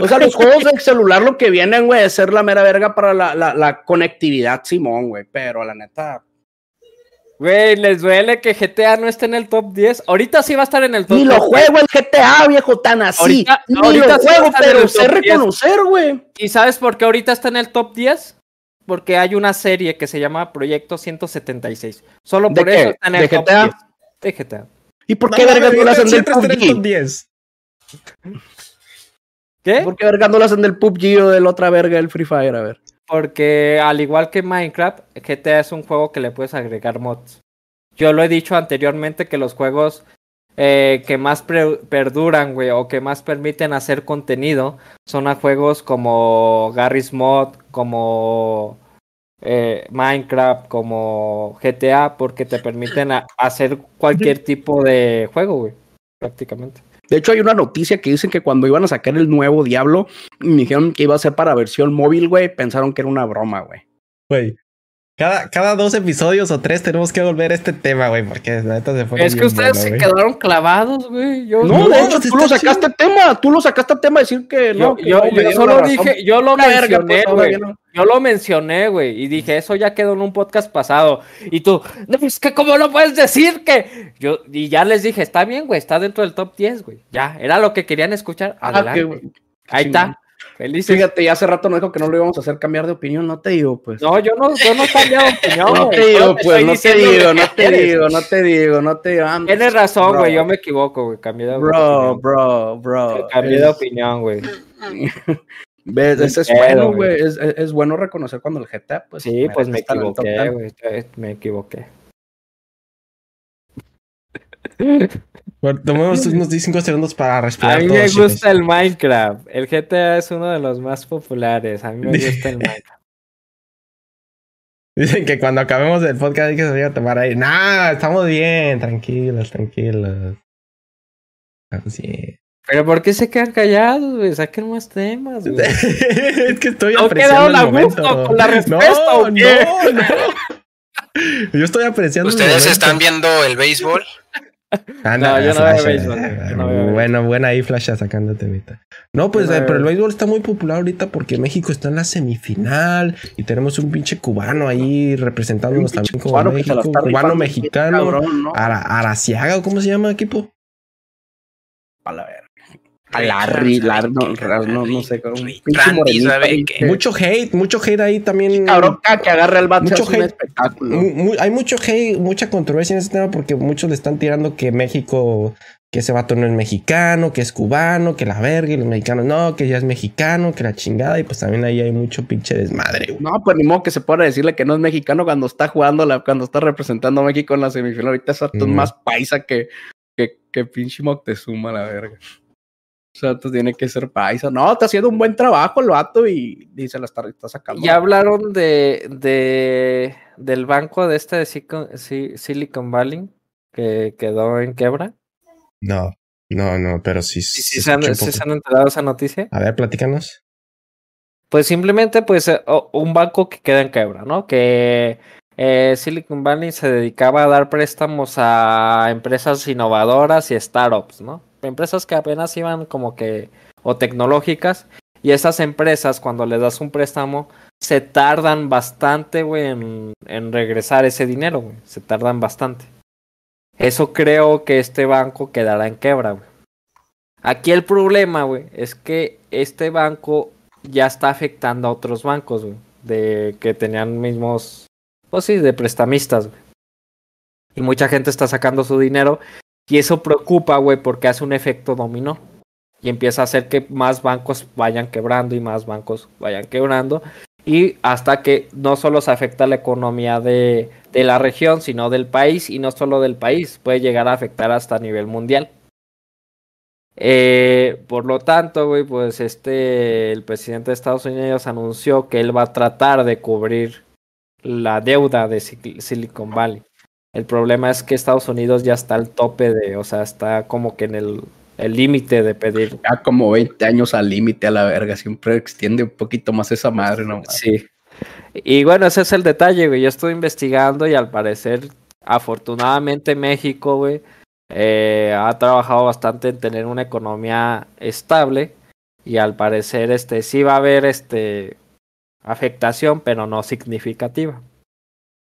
O sea, los juegos del celular lo que vienen, güey, es ser la mera verga para la, la, la conectividad, Simón, güey. Pero la neta, Güey, les duele que GTA no esté en el top 10. Ahorita sí va a estar en el top ni lo 10. juego el GTA, viejo, tan así. Ahorita- ni ahorita lo sí juego, pero sé top 10. reconocer, güey. ¿Y sabes por qué ahorita está en el top 10? Porque hay una serie que se llama Proyecto 176. Solo ¿De por qué? eso está en el ¿De top GTA? 10. De GTA. ¿Y por qué no, vergas no, lo hacen del top PUBG? 10. ¿Qué? ¿Por qué vergas no lo hacen del PUBG o del otra verga del Free Fire? A ver. Porque al igual que Minecraft, GTA es un juego que le puedes agregar mods. Yo lo he dicho anteriormente que los juegos eh, que más perduran, güey, o que más permiten hacer contenido son a juegos como Garry's Mod, como eh, Minecraft, como GTA, porque te permiten hacer cualquier tipo de juego, güey, prácticamente. De hecho, hay una noticia que dicen que cuando iban a sacar el nuevo Diablo, dijeron que iba a ser para versión móvil, güey. Pensaron que era una broma, güey. Güey. Cada, cada dos episodios o tres tenemos que volver a este tema, güey, porque la neta se fue. Es que ustedes se quedaron clavados, güey. Yo, No, No, de hecho, pues tú lo sacaste tema. Tú lo sacaste tema decir que yo, no. que yo- no, la solo dije, yo lo verga, mencioné, pues, güey. no. Yo lo mencioné, güey, y dije, eso ya quedó en un podcast pasado. Y tú, no, es que cómo no puedes decir que... Yo, y ya les dije, está bien, güey, está dentro del top 10, güey. Ya, era lo que querían escuchar. Ah, Adelante. qué- Ahí está. Felices. Fíjate, ya hace rato nos dijo que no lo íbamos a hacer cambiar de opinión. No te digo, pues. No, yo no, yo no he cambiado de opinión, No te digo, pues, no te digo, no te digo, no te digo, no te digo. Tienes razón, Bro. güey, yo me equivoco, güey, cambié de Bro, opinión. bro, bro. Cambié de Es- opinión, güey. ¿Ves? Ese es pedo, bueno, güey. Es, es- es bueno reconocer cuando el GTA, pues. Sí, pues me equivoqué, 10. güey, me equivoqué. Bueno, tomemos unos 5 segundos para respirar. A mí todos, me chicos. gusta el Minecraft. El GTA es uno de los más populares. A mí me gusta el Minecraft. Dicen que cuando acabemos el podcast hay que salir a tomar ahí. Nah, estamos bien, tranquilos, tranquilos. Bien. Pero ¿por qué se quedan callados, güey? Saquen más temas, güey. es que estoy ¿No apreciando el momento. con la respuesta o qué? No, no. Yo estoy apreciando ¿Ustedes están viendo el béisbol? Anda, No, yo no veo béisbol, no. Bueno, buena ahí, Flash, sacándote ahorita. No, pues, no eh, pero el béisbol. está muy popular ahorita porque México está en la semifinal y tenemos un pinche cubano ahí representándonos también como cubano México. Cubano mexicano. Ara- Araciaga, ¿o ¿cómo se llama equipo? A la verga. A la ri- la- no, no, no sé, un pinche Mucho hate, mucho hate ahí también. Cabrón, que agarre el bate Mucho es un hate. espectáculo. Mu- hay mucho hate, mucha controversia en ese tema porque muchos le están tirando que México, que ese vato no es mexicano, que es cubano, que la verga y los mexicanos no, que ya es mexicano, que la chingada y pues también ahí hay mucho pinche desmadre. güey. No, pues ni modo que se pueda decirle que no es mexicano cuando está jugando, la, cuando está representando a México en la semifinal. Ahorita es Mm. más paisa que, que, que pinche Moctezuma, la verga. O sea, tú tiene que ser paisa. No, está haciendo un buen trabajo el vato y, y se la está, está sacando. Ya hablaron de, de del banco de este de Silicon, Si- Silicon Valley que quedó en quiebra. No, No, no, pero sí. ¿Sí, se se, han, sí se enterado esa noticia? A ver, platícanos. Pues simplemente, pues, eh, un banco que queda en quiebra, ¿no? Que eh, Silicon Valley se dedicaba a dar préstamos a empresas innovadoras y startups, ¿no? Empresas que apenas iban como que, o tecnológicas, y esas empresas, cuando les das un préstamo, se tardan bastante, güey, en, regresar ese dinero, güey. Se tardan bastante. Eso creo que este banco quedará en quiebra, güey. Aquí el problema, güey, es que este banco ya está afectando a otros bancos, güey, de que tenían mismos, pues sí, de prestamistas, güey. Y mucha gente está sacando su dinero y eso preocupa, güey, porque hace un efecto dominó y empieza a hacer que más bancos vayan quebrando y más bancos vayan quebrando y hasta que no solo se afecta la economía de, de la región, sino del país y no solo del país, puede llegar a afectar hasta a nivel mundial. Eh, por lo tanto, güey, pues este, el presidente de Estados Unidos anunció que él va a tratar de cubrir la deuda de Sil- Silicon Valley. El problema es que Estados Unidos ya está al tope de, o sea, está como que en el el límite de pedir. Ya como 20 años al límite a la verga, siempre extiende un poquito más esa madre, ¿no? Sí. Y bueno, ese es el detalle, güey. Yo estoy investigando y al parecer, afortunadamente México, güey, eh, ha trabajado bastante en tener una economía estable y al parecer, este, sí va a haber, este, afectación, pero no significativa.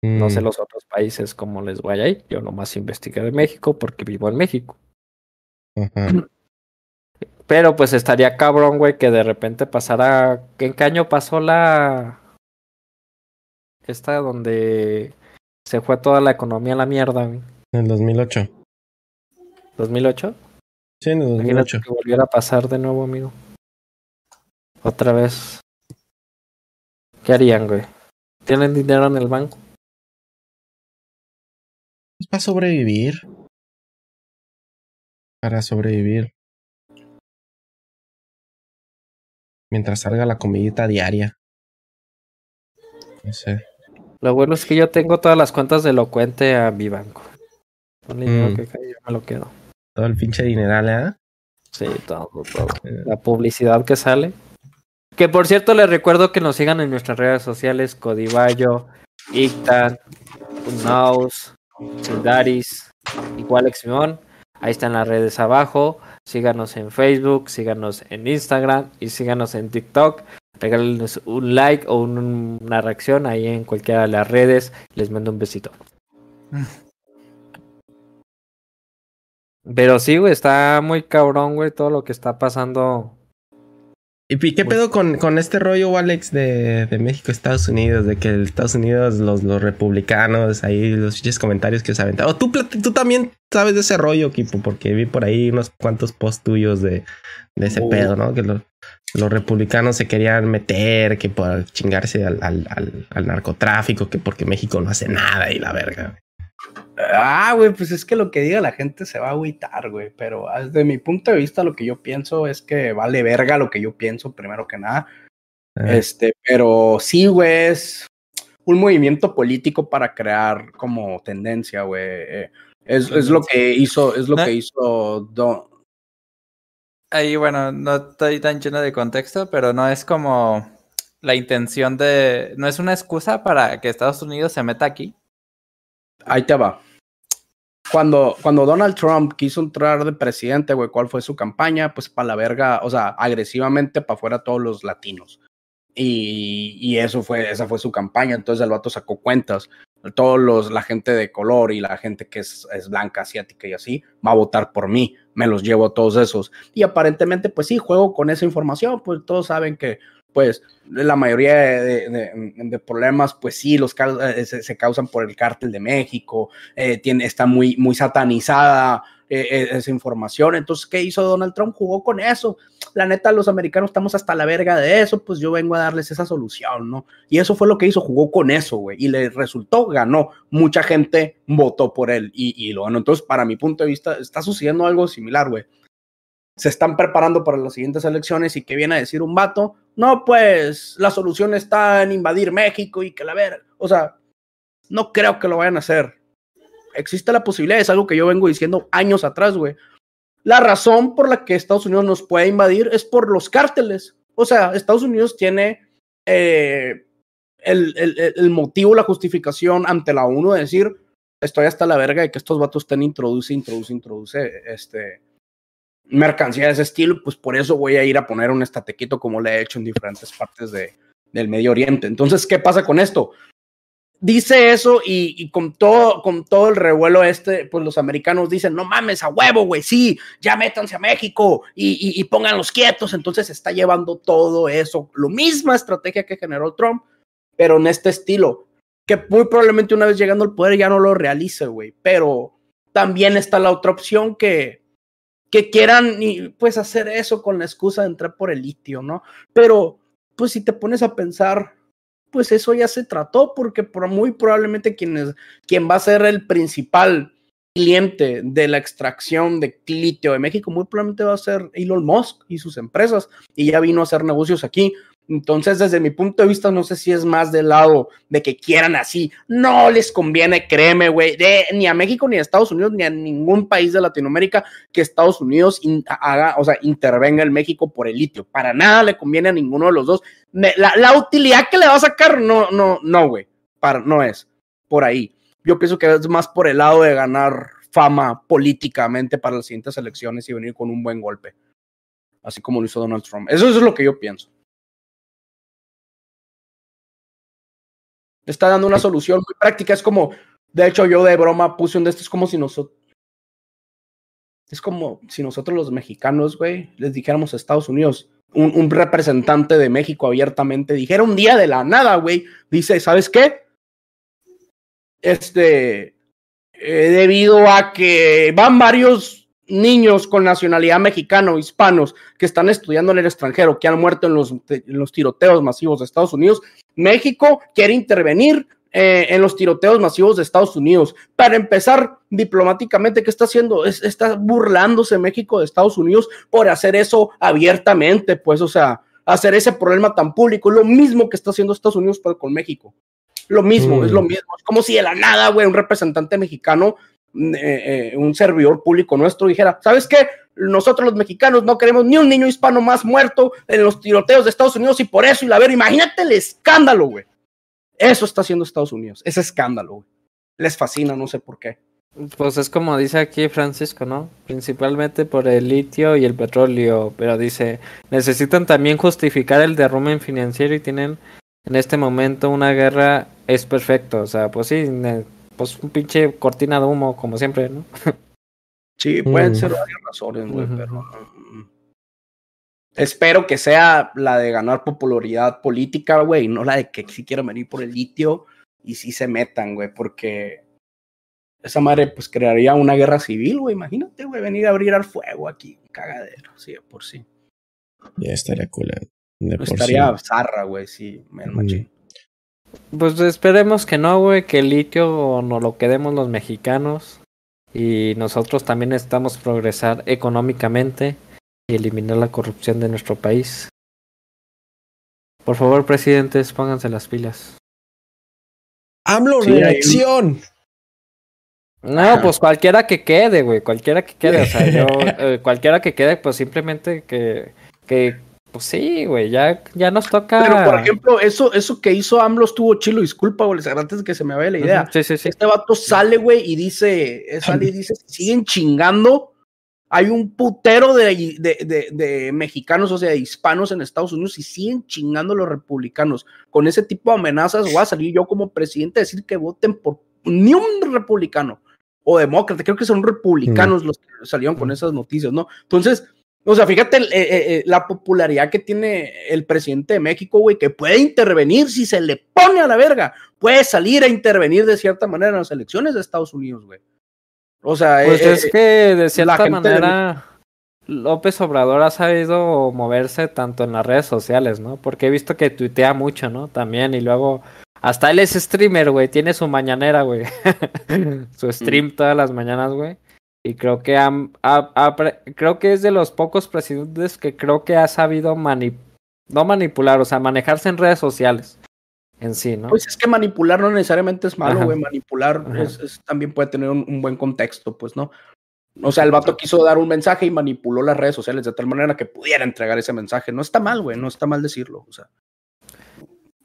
No sé Mm, los otros países cómo les vaya ahí. Yo nomás investigué de México porque vivo en México. Pero pues estaría cabrón, güey, que de repente pasara. ¿En qué año pasó la. Esta donde se fue toda la economía a la mierda, güey? En el 2008. ¿2008? Sí, en el Imagínate 2008. que volviera a pasar de nuevo, amigo. Otra vez. ¿Qué harían, güey? ¿Tienen dinero en el banco? Es para sobrevivir. Para sobrevivir. Mientras salga la comidita diaria. No sé. Lo bueno es que yo tengo todas las cuentas de Elocuente a mi banco. Un dinero Mm. que cae, yo me lo quedo. Todo el pinche dineral, ¿eh? Sí, todo, todo. La publicidad que sale. Que por cierto, les recuerdo que nos sigan en nuestras redes sociales: Codivallo, Ictan, Unaus, Sildaris, igual Eximón. Ahí están las redes abajo. Síganos en Facebook, síganos en Instagram y síganos en TikTok. Regálenos un like o un- una reacción ahí en cualquiera de las redes. Les mando un besito. Pero sí, güey, está muy cabrón, güey, todo lo que está pasando. ¿Y qué pedo con, con este rollo, Alex, de, de México, Estados Unidos? De que el Estados Unidos, los, los republicanos, ahí los comentarios que se aventaron. tú, plat- tú también sabes de ese rollo, Kipo, porque vi por ahí unos cuantos posts tuyos de, de ese pedo, ¿no? Que los, los republicanos se querían meter, que por chingarse al, al, al, al narcotráfico, que porque México no hace nada y la verga. Ah, güey, pues es que lo que diga la gente se va a agüitar, güey. Pero ah, desde mi punto de vista, lo que yo pienso es que vale verga lo que yo pienso, primero que nada. Ah, Este, pero sí, güey, es un movimiento político para crear como tendencia, güey. Eh, Es, es lo que hizo, es lo No. que hizo Don. Ahí, bueno, no estoy tan lleno de contexto, pero no es como la intención de. No es una excusa para que Estados Unidos se meta aquí. Ahí te va. Cuando, cuando Donald Trump quiso entrar de presidente, güey, ¿cuál fue su campaña? Pues para la verga, o sea, agresivamente para afuera todos los latinos. Y, y eso fue, esa fue su campaña. Entonces el vato sacó cuentas. Todos los, la gente de color y la gente que es, es blanca, asiática y así, va a votar por mí. Me los llevo a todos esos. Y aparentemente, pues sí, juego con esa información. Pues todos saben que, pues, la mayoría de, de- problemas, pues sí, los eh, se, se causan por el cártel de México. eh, tiene, está muy, muy satanizada eh, eh, esa información. Entonces, ¿qué hizo Donald Trump? Jugó con eso. La neta, los americanos estamos hasta la verga de eso, pues yo vengo a darles esa solución, ¿no? Y eso fue lo que hizo, jugó con eso, güey. Y le resultó, ganó. Mucha gente votó por él y, y lo ganó. Entonces, para mi punto de vista, está sucediendo algo similar, güey. Se están preparando para las siguientes elecciones y que viene a decir un vato, no, pues la solución está en invadir México y que la verga. O sea, no creo que lo vayan a hacer. Existe la posibilidad, es algo que yo vengo diciendo años atrás, güey. la razón por la que Estados Unidos nos puede invadir es por los cárteles. O sea, Estados Unidos tiene eh, el, el, el, motivo, la justificación ante la ONU de decir, estoy hasta la verga de que estos vatos estén introduce, introduce, introduce, este, mercancía de ese estilo, pues por eso voy a ir a poner un estatequito como le he hecho en diferentes partes de, del Medio Oriente. Entonces, ¿qué pasa con esto? Dice eso y, y, con, todo, con todo el revuelo este, pues los americanos dicen, no mames, a huevo, güey, sí, ya métanse a México y, y, y pónganlos quietos. Entonces está llevando todo eso, lo misma estrategia que generó Trump, pero en este estilo, que muy probablemente una vez llegando al poder ya no lo realice, güey. Pero también está la otra opción que, que quieran pues hacer eso con la excusa de entrar por el litio, ¿no? Pero pues si te pones a pensar, pues eso ya se trató porque por muy probablemente quien, es, quien va a ser el principal cliente de la extracción de litio de México muy probablemente va a ser Elon Musk y sus empresas y ya vino a hacer negocios aquí. Entonces, desde mi punto de vista, no sé si es más del lado de que quieran así. No les conviene, créeme, güey, ni a México, ni a Estados Unidos, ni a ningún país de Latinoamérica que Estados Unidos haga, o sea, intervenga en México por el litio. Para nada le conviene a ninguno de los dos. La, utilidad que le va a sacar, no, no, no, güey. Para, no es por ahí. Yo pienso que es más por el lado de ganar fama políticamente para las siguientes elecciones y venir con un buen golpe. Así como lo hizo Donald Trump. Eso es lo que yo pienso. Está dando una solución muy práctica. Es como, de hecho, yo de broma puse un de estos como si nosotros. Es como si nosotros los mexicanos, güey, les dijéramos a Estados Unidos, un, un, representante de México abiertamente dijera un día de la nada, güey, dice, ¿sabes qué? Este, eh, debido a que van varios niños con nacionalidad mexicana hispanos que están estudiando en el extranjero, que han muerto en los, en los tiroteos masivos de Estados Unidos, México quiere intervenir eh, en los tiroteos masivos de Estados Unidos. Para empezar, diplomáticamente, ¿qué está haciendo? Es, está burlándose México de Estados Unidos por hacer eso abiertamente, pues, o sea, hacer ese problema tan público. Lo mismo que está haciendo Estados Unidos con México. Lo mismo, mm. es lo mismo. Es como si de la nada, güey, un representante mexicano eh, eh, un servidor público nuestro dijera, ¿sabes qué? Nosotros los mexicanos no queremos ni un niño hispano más muerto en los tiroteos de Estados Unidos y por eso, y la ver, imagínate el escándalo, güey. Eso está haciendo Estados Unidos, ese escándalo, güey. Les fascina, no sé por qué. Pues es como dice aquí Francisco, ¿no? Principalmente por el litio y el petróleo, pero dice, necesitan también justificar el derrumbe financiero y tienen en este momento una guerra, es perfecto, o sea, pues sí, pues un pinche cortina de humo, como siempre, ¿no? Sí, pueden mm. ser varias razones, güey, uh -huh. pero. Espero que sea la de ganar popularidad política, güey, no la de que si quieren venir por el litio y sí se metan, güey, porque esa madre pues crearía una guerra civil, güey, imagínate, güey, venir a abrir al fuego aquí, cagadero, sí, por sí. Ya estaría cool. estaría sí. zarra, güey, sí, me mm. machín. Pues esperemos que no, güey, que el litio no lo quedemos los mexicanos y nosotros también necesitamos progresar económicamente y eliminar la corrupción de nuestro país. Por favor, presidentes, pónganse las pilas. AMLO sí, reacción. No, pues cualquiera que quede, güey, cualquiera que quede, o sea, yo, eh, cualquiera que quede, pues simplemente que, que pues sí, güey, ya, ya nos toca. Pero, por ejemplo, eso, eso que hizo AMLO estuvo chilo, disculpa, güey, antes de que se me vaya la idea. Uh -huh. sí, sí, sí. Este vato sale, güey, y dice, sale y dice, siguen chingando. Hay un putero de, de, de, de, mexicanos, o sea, de hispanos en Estados Unidos y siguen chingando los republicanos. Con ese tipo de amenazas voy a salir yo como presidente a decir que voten por ni un republicano o demócrata. Creo que son republicanos uh -huh. los que salieron con esas noticias, ¿no? Entonces, o sea, fíjate eh, eh, la popularidad que tiene el presidente de México, güey, que puede intervenir si se le pone a la verga. Puede salir a intervenir de cierta manera en las elecciones de Estados Unidos, güey. O sea, pues eh, es que de cierta manera de... López Obrador ha sabido moverse tanto en las redes sociales, ¿no? Porque he visto que tuitea mucho, ¿no? También, y luego hasta él es streamer, güey, tiene su mañanera, güey. su stream mm. todas las mañanas, güey. Y creo que ha, ha, ha, creo que es de los pocos presidentes que creo que ha sabido no manipular, o sea, manejarse en redes sociales en sí, ¿no? Pues es que manipular no necesariamente es malo, güey. Manipular es, es, también puede tener un, un, buen contexto, pues, ¿no? O sea, el vato quiso dar un mensaje y manipuló las redes sociales de tal manera que pudiera entregar ese mensaje. No está mal, güey, no está mal decirlo. O sea,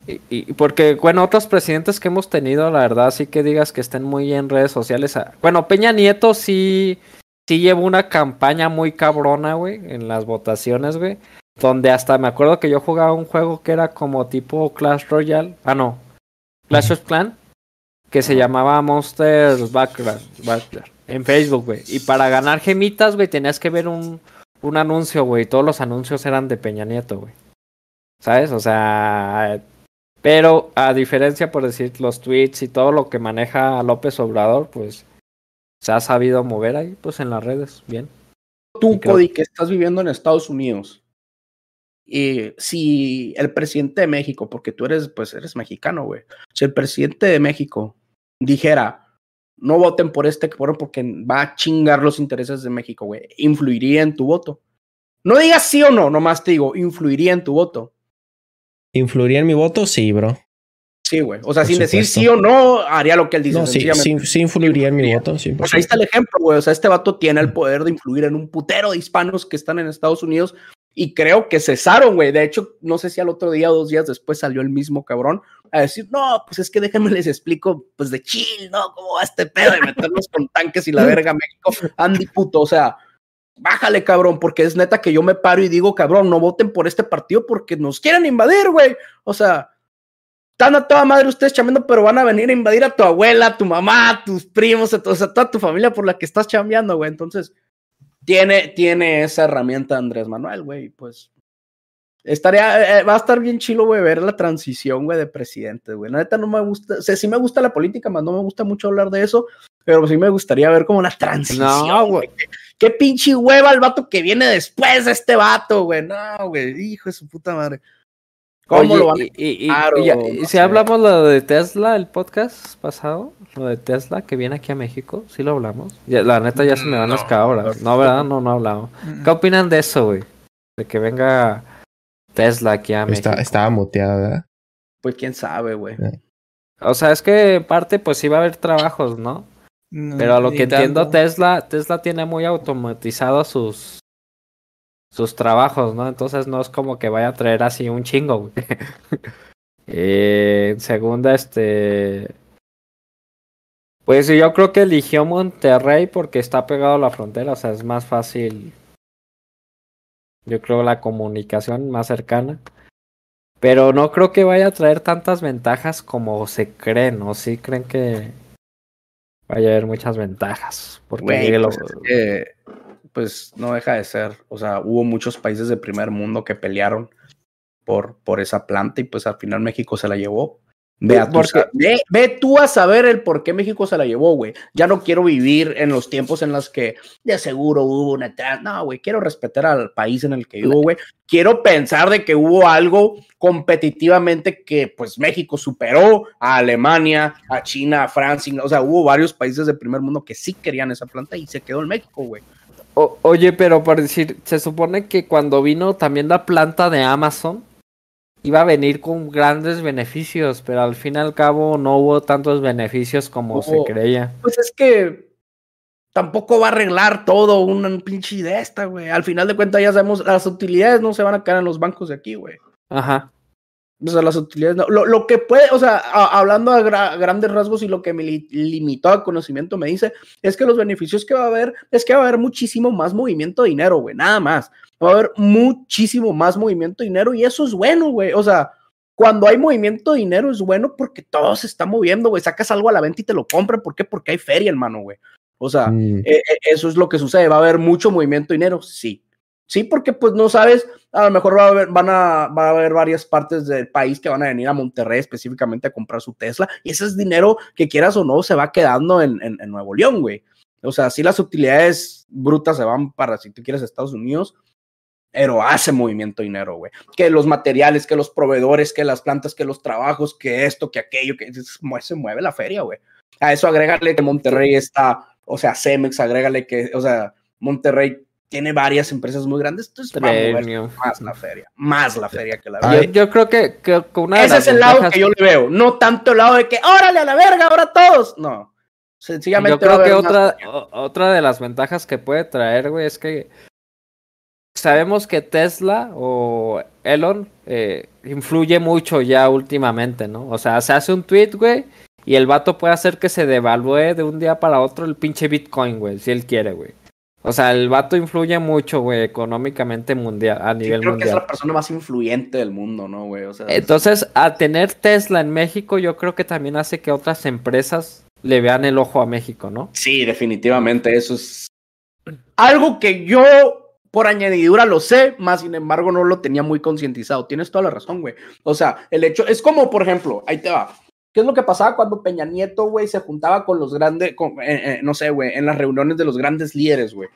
Y, y porque, bueno, otros presidentes que hemos tenido, la verdad, sí que digas que estén muy en redes sociales. Bueno, Peña Nieto sí, sí llevó una campaña muy cabrona, güey, en las votaciones, güey. Donde hasta me acuerdo que yo jugaba un juego que era como tipo Clash Royale. Ah, no. Clash of Clan. Que se llamaba Monsters. Backyard, en Facebook, güey. Y para ganar gemitas, güey, tenías que ver un, un anuncio, güey. Todos los anuncios eran de Peña Nieto, güey. ¿Sabes? O sea, pero a diferencia, por decir, los tweets y todo lo que maneja López Obrador, pues se ha sabido mover ahí, pues en las redes, bien. tú, creo- Cody, que estás viviendo en Estados Unidos, y si el presidente de México, porque tú eres, pues eres mexicano, güey, si el presidente de México dijera, no voten por este que fueron porque va a chingar los intereses de México, güey, influiría en tu voto. No digas sí o no, nomás te digo, influiría en tu voto. ¿Influiría en mi voto? Sí, bro. Sí, güey. O sea, Por sin decir sí o no, haría lo que él dice. No, sí, sí, sí influiría en mi voto, 100%. Pues ahí está el ejemplo, güey. O sea, este vato tiene el poder de influir en un putero de hispanos que están en Estados Unidos y creo que cesaron, güey. De hecho, no sé si al otro día o dos días después salió el mismo cabrón a decir, no, pues es que déjenme les explico, pues de chill, ¿no? ¿Cómo va este pedo de meternos con tanques y la verga México? Andy, puto, o sea, bájale, cabrón, porque es neta que yo me paro y digo, cabrón, no voten por este partido porque nos quieren invadir, güey. O sea, están a toda madre ustedes chambeando, pero van a venir a invadir a tu abuela, a tu mamá, a tus primos, a, o sea, toda tu familia por la que estás chambeando, güey. Entonces, tiene, tiene esa herramienta Andrés Manuel, güey. Pues estaría, eh, va a estar bien chilo, güey, ver la transición, güey, de presidente, güey. La neta no me gusta, o sea, sí me gusta la política, más no me gusta mucho hablar de eso, pero sí me gustaría ver como una transición. No, güey. Qué, pinche hueva el vato que viene después de este vato, güey. No, güey, hijo de su puta madre. ¿Cómo Oye, lo van a y, y- y- Claro, y ya- no y si sé. hablamos lo de Tesla, el podcast pasado, lo de Tesla que viene aquí a México, sí lo hablamos. Ya- la neta ya se me van No, las cabras. No, ¿verdad? No, no hablamos. ¿Qué opinan de eso, güey? De que venga Tesla aquí a México. Está- estaba muteada, ¿verdad? Pues quién sabe, güey. O sea, es que parte pues sí va a haber trabajos, ¿no? Pero a lo que entiendo. Tesla, Tesla tiene muy automatizado sus sus trabajos, ¿no? Entonces no es como que vaya a traer así un chingo, güey. Eh, en segunda, este. Pues yo creo que eligió Monterrey porque está pegado a la frontera, o sea, es más fácil. Yo creo la comunicación más cercana. Pero no creo que vaya a traer tantas ventajas como se creen, o sí creen que vaya a haber muchas ventajas. Porque lo- pues, pues, no deja de ser. O sea, hubo muchos países de primer mundo que pelearon por, por esa planta y pues al final México se la llevó. Ve, a ve, ve tú a saber el por qué México se la llevó, güey. Ya no quiero vivir en los tiempos en los que de seguro hubo una... No, güey, quiero respetar al país en el que vivo, güey. Quiero pensar de que hubo algo competitivamente que pues México superó a Alemania, a China, a Francia. O sea, hubo varios países de primer mundo que sí querían esa planta y se quedó en México, güey. Oye, pero por decir, se supone que cuando vino también la planta de Amazon iba a venir con grandes beneficios, pero al fin y al cabo no hubo tantos beneficios como se creía. Pues es que tampoco va a arreglar todo una pinche de esta, güey. Al final de cuentas ya sabemos, las utilidades no se van a quedar en los bancos de aquí, güey. Ajá. O sea, las utilidades no. Lo, lo que puede, o sea, a- hablando a gra- grandes rasgos y lo que me li- limitó a conocimiento me dice, es que los beneficios que va a haber es que va a haber muchísimo más movimiento de dinero, güey, nada más. Va a haber muchísimo más movimiento de dinero y eso es bueno, güey. O sea, cuando hay movimiento de dinero es bueno porque todo se está moviendo, güey. Sacas algo a la venta y te lo compran. ¿Por qué? Porque hay feria, hermano, güey. O sea, Mm, eh, eh, eso es lo que sucede. ¿Va a haber mucho movimiento de dinero? Sí. Sí, porque pues no sabes, a lo mejor va a haber, van a, va a haber varias partes del país que van a venir a Monterrey específicamente a comprar su Tesla y ese es dinero que quieras o no se va quedando en, Nuevo León, güey. O sea, sí las utilidades brutas se van para, si tú quieres, Estados Unidos, pero hace movimiento dinero, güey. Que los materiales, que los proveedores, que las plantas, que los trabajos, que esto, que aquello, que se mueve la feria, güey. A eso agrégale que Monterrey está, o sea, Cemex, agrégale que, o sea, Monterrey tiene varias empresas muy grandes, entonces va a más la feria, más la feria que la Ay, Yo, yo creo que, que con una de Ese las es el lado que yo le veo, no tanto el lado de que, órale a la verga, ahora todos. No. Sencillamente. Yo creo que otra, o- otra de las ventajas que puede traer, güey, es que sabemos que Tesla o Elon eh, influye mucho ya últimamente, ¿no? O sea, se hace un tweet, güey, y el vato puede hacer que se devalúe de un día para otro el pinche Bitcoin, güey, si él quiere, güey. O sea, el vato influye mucho, güey, económicamente mundial, a Sí, nivel creo que es mundial. la persona más influyente del mundo, ¿no, güey? O sea, es- Entonces, a tener Tesla en México, yo creo que también hace que otras empresas le vean el ojo a México, ¿no? Sí, definitivamente, eso es algo que yo por añadidura lo sé, más sin embargo no lo tenía muy concientizado. Tienes toda la razón, güey. O sea, el hecho es como, por ejemplo, ahí te va. ¿Qué es lo que pasaba cuando Peña Nieto, güey, se juntaba con los grandes, eh, eh, no sé, güey, en las reuniones de los grandes líderes, güey?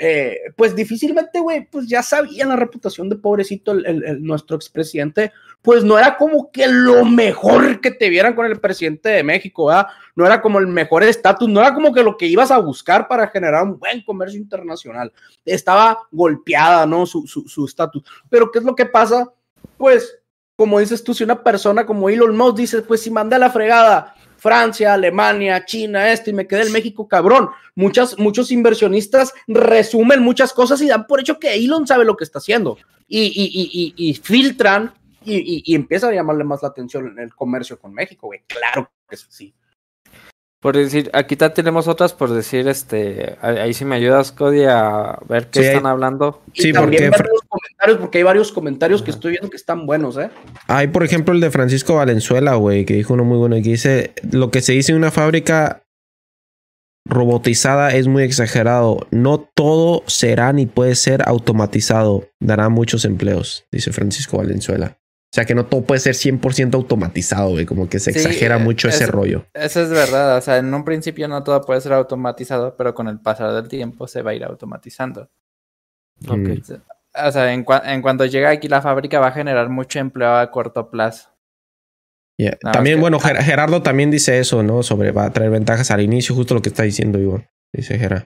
Eh, pues difícilmente, güey, pues ya sabían la reputación de pobrecito el, el- el- nuestro expresidente, pues no era como que lo mejor que te vieran con el presidente de México, ¿verdad? no era como el mejor estatus, no era como que lo que ibas a buscar para generar un buen comercio internacional. Estaba golpeada, ¿no? Su su- su estatus. Pero ¿qué es lo que pasa? Pues, como dices tú, si una persona como Elon Musk dice, pues si mandé a la fregada Francia, Alemania, China, esto, y me quedé en México, cabrón. Muchas, muchos inversionistas resumen muchas cosas y dan por hecho que Elon sabe lo que está haciendo. Y, y, y, y, y filtran y, y, y empieza a llamarle más la atención en el comercio con México, güey. Claro que sí. Por decir, aquí ta- tenemos otras por decir, este, ahí ahí si me ayudas, Cody, a ver qué Sí, están hablando. Y Sí, también porque ver los comentarios, porque hay varios comentarios que estoy viendo que están buenos, ¿eh? Hay, por ejemplo, el de Francisco Valenzuela, güey, que dijo uno muy bueno, que dice, lo que se dice en una fábrica robotizada es muy exagerado. No todo será ni puede ser automatizado. Dará muchos empleos, dice Francisco Valenzuela. O sea que no todo puede ser 100% automatizado, güey. Como que se Sí, exagera eh, mucho ese es- rollo. Eso es verdad, o sea, en un principio no todo puede ser automatizado, pero con el pasar del tiempo se va a ir automatizando. Ok. O sea, en, cua- en cuanto llegue aquí la fábrica va a generar mucho empleo a corto plazo. Yeah. No, también, es que- bueno, Ger- Gerardo también dice eso, ¿no? Sobre va a traer ventajas al inicio, justo lo que está diciendo Iván. Dice Gerard.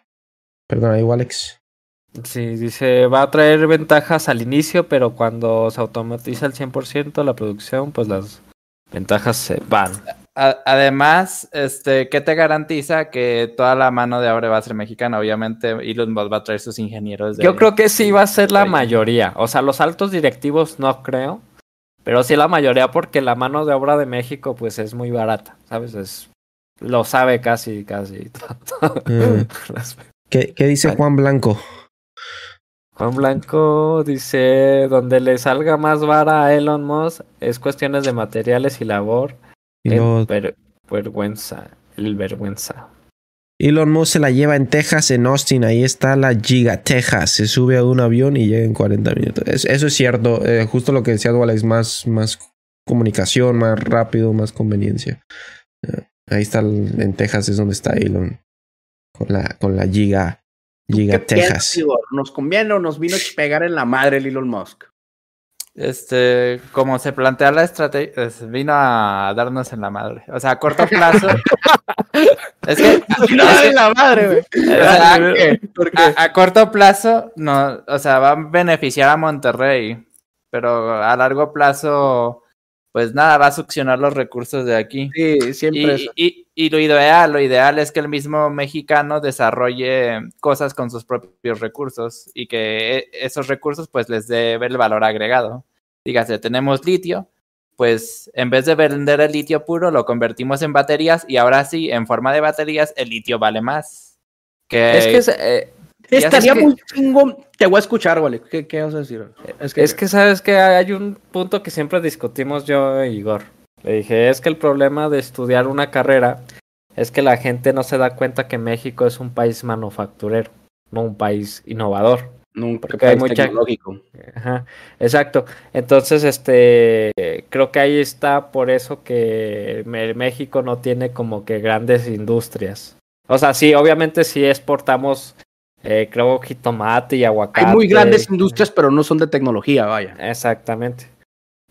Perdón, ahí, Alex. Sí, dice, va a traer ventajas al inicio, pero cuando se automatiza el 100% la producción, pues las ventajas se van. A- además, este, ¿qué te garantiza que toda la mano de obra va a ser mexicana? Obviamente, Elon Musk va a traer sus ingenieros de Yo creo que sí va a ser la mayoría. O sea, los altos directivos no creo, pero sí la mayoría porque la mano de obra de México pues es muy barata, ¿sabes? Es, lo sabe casi, casi. todo. Mm. ¿Qué, qué dice. Juan Blanco? Juan Blanco dice, donde le salga más vara a Elon Musk es cuestiones de materiales y labor. Y El ver- vergüenza, el vergüenza. Elon Musk se la lleva en Texas, en Austin. Ahí está la Giga Texas. Se sube a un avión y llega en 40 minutos. Es- eso es cierto. eh, justo lo que decía Alex, más, más comunicación, más rápido, más conveniencia. Eh, ahí está el- en Texas, es donde está Elon. Con la, con la Giga, Giga ¿Qué piensas, Texas. ¿Nos conviene o nos vino a pegar en la madre el Elon Musk? Este, como se plantea la estrategia, vino a darnos en la madre. O sea, a corto plazo. es que, No, en la madre, güey. o sea, ¿Por qué? a, a corto plazo, no, o sea, va a beneficiar a Monterrey. Pero a largo plazo, pues nada, va a succionar los recursos de aquí. Sí, Y, siempre y- y lo ideal, lo ideal es que el mismo mexicano desarrolle cosas con sus propios recursos y que e- esos recursos pues les dé el valor agregado. Dígase, tenemos litio, pues en vez de vender el litio puro, lo convertimos en baterías y ahora sí, en forma de baterías, el litio vale más. Que, Es que, es, eh, Estaría que- muy chingón. Te voy a escuchar, vale. ¿Qué, qué vas a decir? Es que, es que sabes que hay un punto que siempre discutimos yo e Igor. Le dije, es que el problema de estudiar una carrera es que la gente no se da cuenta que México es un país manufacturero, no un país innovador. nunca porque hay país mucha- tecnológico. Ajá, exacto. Entonces, este, creo que ahí está por eso que México no tiene como que grandes industrias. O sea, sí, obviamente sí exportamos, eh, creo, jitomate y aguacate. Hay muy grandes industrias, pero no son de tecnología, vaya. Exactamente.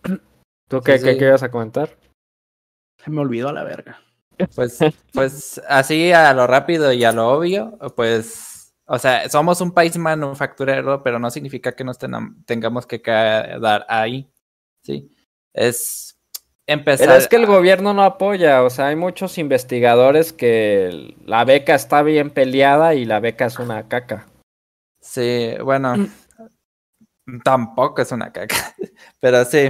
¿Tú qué, Sí, qué, sí. qué ibas a comentar? Se me olvidó a la verga. Pues, pues así a lo rápido y a lo obvio, pues, o sea, somos un país manufacturero, pero no significa que nos tengamos que quedar ahí, ¿sí? Es, empezar. Pero es que el gobierno no apoya, o sea, hay muchos investigadores que la beca está bien peleada y la beca es una caca. Sí, bueno, tampoco es una caca, pero sí.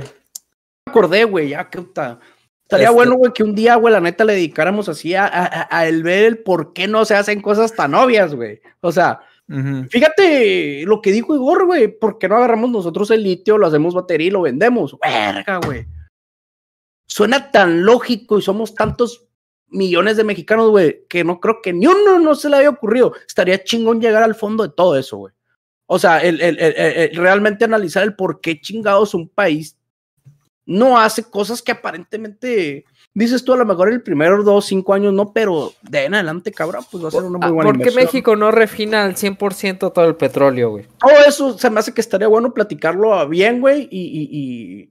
Me acordé, güey, ya que puta. Estaría Este- bueno, güey, que un día, güey, la neta le dedicáramos así a, a- a el ver el por qué no se hacen cosas tan obvias, güey. O sea, fíjate lo que dijo Igor, güey, ¿por qué no agarramos nosotros el litio, lo hacemos batería y lo vendemos? Verga, güey. Suena tan lógico y somos tantos millones de mexicanos, güey, que no creo que ni uno no se le haya ocurrido. Estaría chingón llegar al fondo de todo eso, güey. O sea, el, el- el- el- realmente analizar el por qué chingados un país no hace cosas que aparentemente dices tú a lo mejor en el primer dos, cinco años no, pero de ahí en adelante, cabrón, pues va a ser una muy buena ¿Por qué. México no refina al 100% todo el petróleo, güey? Todo eso se me hace que estaría bueno platicarlo bien, güey, y, y, y-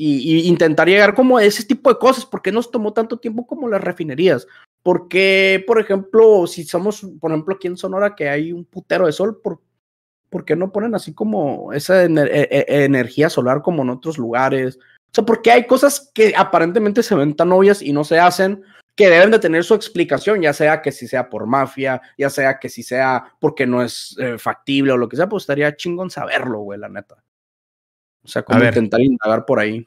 y- intentar llegar como a ese tipo de cosas. ¿Por qué nos tomó tanto tiempo como las refinerías? Porque, por ejemplo, si somos, por ejemplo, aquí en Sonora que hay un putero de sol, ¿por, por qué no ponen así como esa e- e- energía solar como en otros lugares? O sea, porque hay cosas que aparentemente se ven tan obvias y no se hacen que deben de tener su explicación, ya sea que si sea por mafia, ya sea que si sea porque no es eh, factible o lo que sea, pues estaría chingón saberlo, güey, la neta. O sea, como ver. intentar indagar por ahí.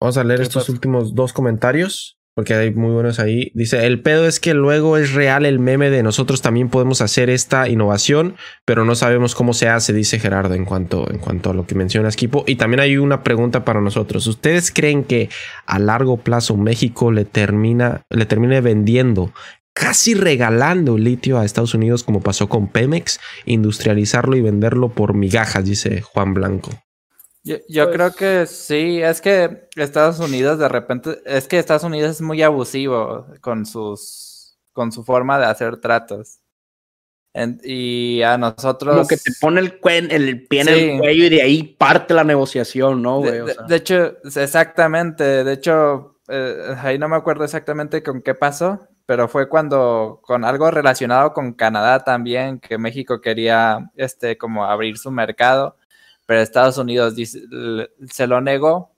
Vamos a leer ¿Qué estos pasa? últimos dos comentarios, porque hay muy buenos ahí. Dice, el pedo es que luego es real el meme de nosotros también podemos hacer esta innovación, pero no sabemos cómo se hace, dice Gerardo en cuanto, en cuanto a lo que menciona Esquipo. Y también hay una pregunta para nosotros. ¿Ustedes creen que a largo plazo México le termina, le termine vendiendo casi regalando litio a Estados Unidos como pasó con Pemex, industrializarlo y venderlo por migajas, dice Juan Blanco. Yo, yo Pues- creo que sí, es que Estados Unidos de repente, es que Estados Unidos es muy abusivo con sus, con su forma de hacer tratos. En- y a nosotros... Como que te pone el, cuen- el pie en Sí. el cuello y de ahí parte la negociación, ¿no, De, güey? O de- sea, de hecho, exactamente, de hecho, eh, ahí no me acuerdo exactamente con qué pasó, pero fue cuando, con algo relacionado con Canadá también, que México quería, este, como abrir su mercado, pero Estados Unidos dice- se lo negó,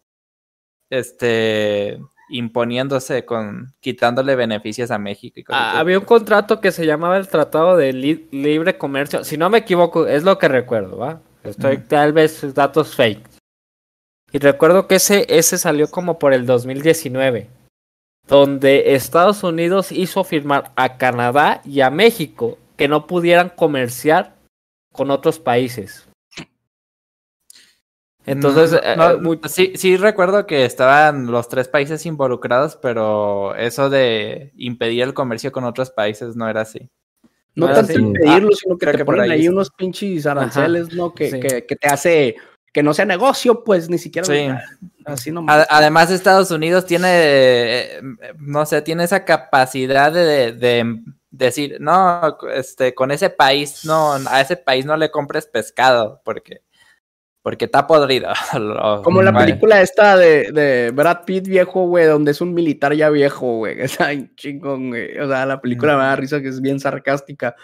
este, imponiéndose con, quitándole beneficios a México. y Ah, había un contrato que se llamaba el Tratado de Li- Libre Comercio. Si no me equivoco, es lo que recuerdo, ¿va? Estoy tal vez datos fake. Y recuerdo que ese, ese salió como por el 2019, donde Estados Unidos hizo firmar a Canadá y a México que no pudieran comerciar con otros países. Entonces, No, eh, no, eh, muy- sí, sí recuerdo que estaban los tres países involucrados, pero eso de impedir el comercio con otros países no era así. no no, tanto sí. impedirlo, sino que creo te que por ponen ahí unos pinches aranceles, ¿no? Que, sí. que, que te hace que no sea negocio, pues ni siquiera. Sí. Así nomás. Ad- Además, Estados Unidos tiene, eh, no sé, tiene esa capacidad de, de- de decir, no, este, con ese país, no, a ese país no le compres pescado, porque, porque está podrido. Como la película esta de, de Brad Pitt viejo, güey, donde es un militar ya viejo, güey. Está chingón, güey. O sea, la película me da risa que es bien sarcástica.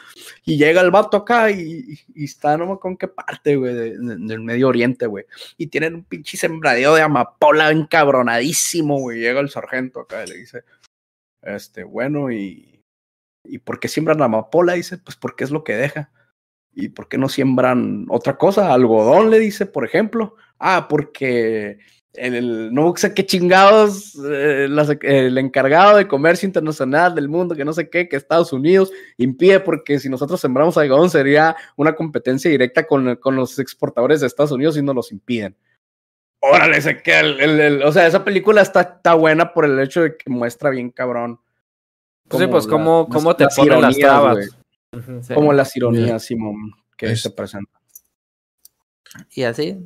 Y llega el vato acá y, y está, no en qué parte, güey, de- de- del Medio Oriente, güey. Y tienen un pinche sembradío de amapola encabronadísimo, güey. Llega el sargento acá y le dice, este, bueno, y, ¿y por qué siembran amapola? Dice, pues porque es lo que deja. ¿Y por qué no siembran otra cosa? Algodón, le dice, por ejemplo. Ah, porque el, el- no sé qué chingados, eh, el encargado de comercio internacional del mundo, que no sé qué, que Estados Unidos impide, porque si nosotros sembramos algodón sería una competencia directa con, con los exportadores de Estados Unidos y nos los impiden. Órale, sé que el, el- el- o sea, esa película está, está buena por el hecho de que muestra bien cabrón. sí, pues la- cómo, cómo te ponen las trabas. Como las ironías, Simón, que Es- se presentan. Y así.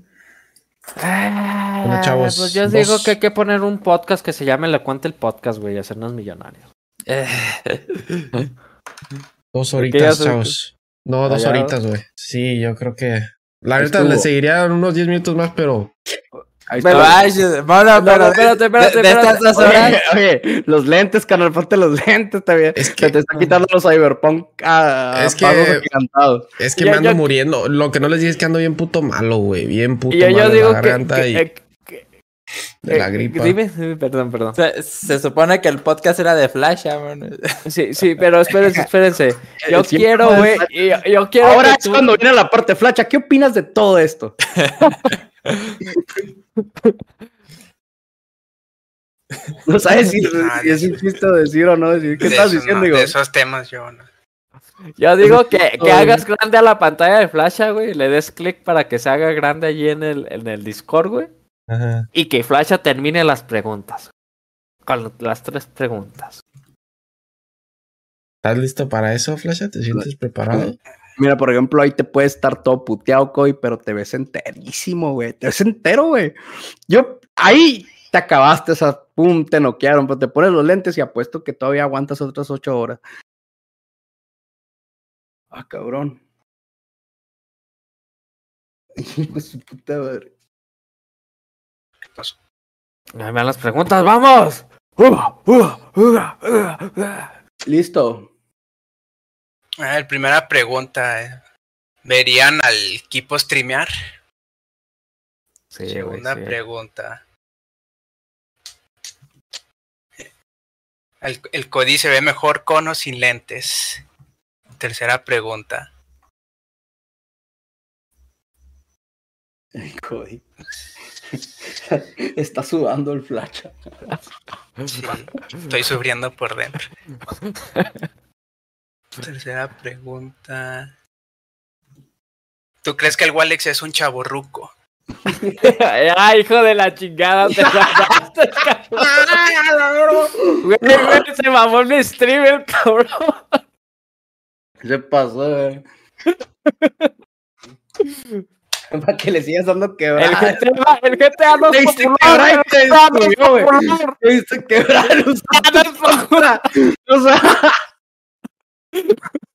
Ah, chavos, pues yo dos- digo que hay que poner un podcast que se llame La Cuenta el Podcast, güey, y hacernos millonarios. Dos horitas, chavos. No, dos Allá- horitas, güey. Sí, yo creo que. La neta, Estuvo. le seguirían unos 10 minutos más, pero. Ahí Pero- está. ay, bueno, No, pero no, espérate, espérate, de, espérate. Oye, oye, los lentes, canal, ponte los lentes también. Es Se que, te está quitando los cyberpunk a, Es a que- pasos agigantados. es que Yo- me ando yo- muriendo. Lo que no les dije es que ando bien puto malo, güey. Bien puto Y yo, malo yo digo la que, garganta. que- y eh, que- de la Eh, gripa. Dime, dime, perdón, perdón. Se, se supone que el podcast era de Flash, amor. Sí, sí, pero espérense, espérense. Yo quiero, güey. Yo, yo quiero. Ahora es tú- cuando viene la parte flacha. ¿Qué opinas de todo esto? no sabes si, Ah, si es un chiste decir o no decir. ¿Qué De estás diciendo, no, digo? de esos temas yo no. Yo digo que, que hagas grande a la pantalla de Flash, güey. Le des clic para que se haga grande allí en el, en el Discord, güey. Ajá. Y que Flash termine las preguntas. Con las tres preguntas. ¿Estás listo para eso, Flasha? ¿Te sientes preparado? Mira, por ejemplo, ahí te puede estar todo puteado, Coy, pero te ves enterísimo, güey. Te ves entero, güey. Yo, ahí te acabaste, o sea, pum, te noquearon, pero te pones los lentes y apuesto que todavía aguantas otras ocho horas. Ah, cabrón. Hijo de su puta madre. Ahí van las preguntas, ¡vamos! Listo. A ver, primera pregunta. eh. ¿Verían al equipo streamear? Sí, güey, Segunda sí. pregunta. El, el Cody se ve mejor con o sin lentes. Tercera pregunta. Ay, Cody. Está sudando el flacha. Sí, estoy sufriendo por dentro. Tercera pregunta. ¿Tú crees que el Walex es un chaborruco? ¡Ay, hijo de la chingada! Te mamaste, cabrón. Güey, güey, se mamó mi streamer, cabrón. Se pasó, güey. Para que le sigas dando El. GTA, el GTA no Te es hice popular. quebrar y te El GTA no es popular. Te hice quebrar No es popular. O sea.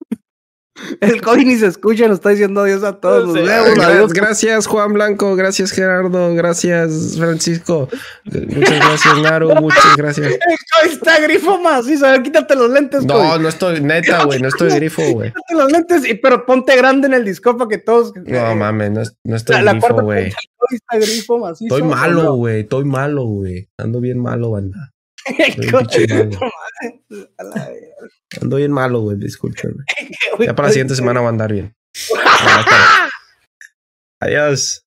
El Cody ni se escucha, nos está diciendo adiós a todos. Nos vemos, adiós. Gracias, Juan Blanco. Gracias, Gerardo. Gracias, Francisco. Muchas gracias, Naru. Muchas gracias. El Cody está grifo ver, quítate los lentes, No, no estoy, neta, güey. No estoy grifo, güey. Quítate los lentes, y, pero ponte grande en el disco para que todos. No mames, no, no estoy La, grifo, güey. Estoy ¿o malo, güey. Estoy malo, güey. Ando bien malo, banda. Ando bien malo, güey. Discúlpeme. güey, Ya para la siguiente semana va a andar bien. Adiós.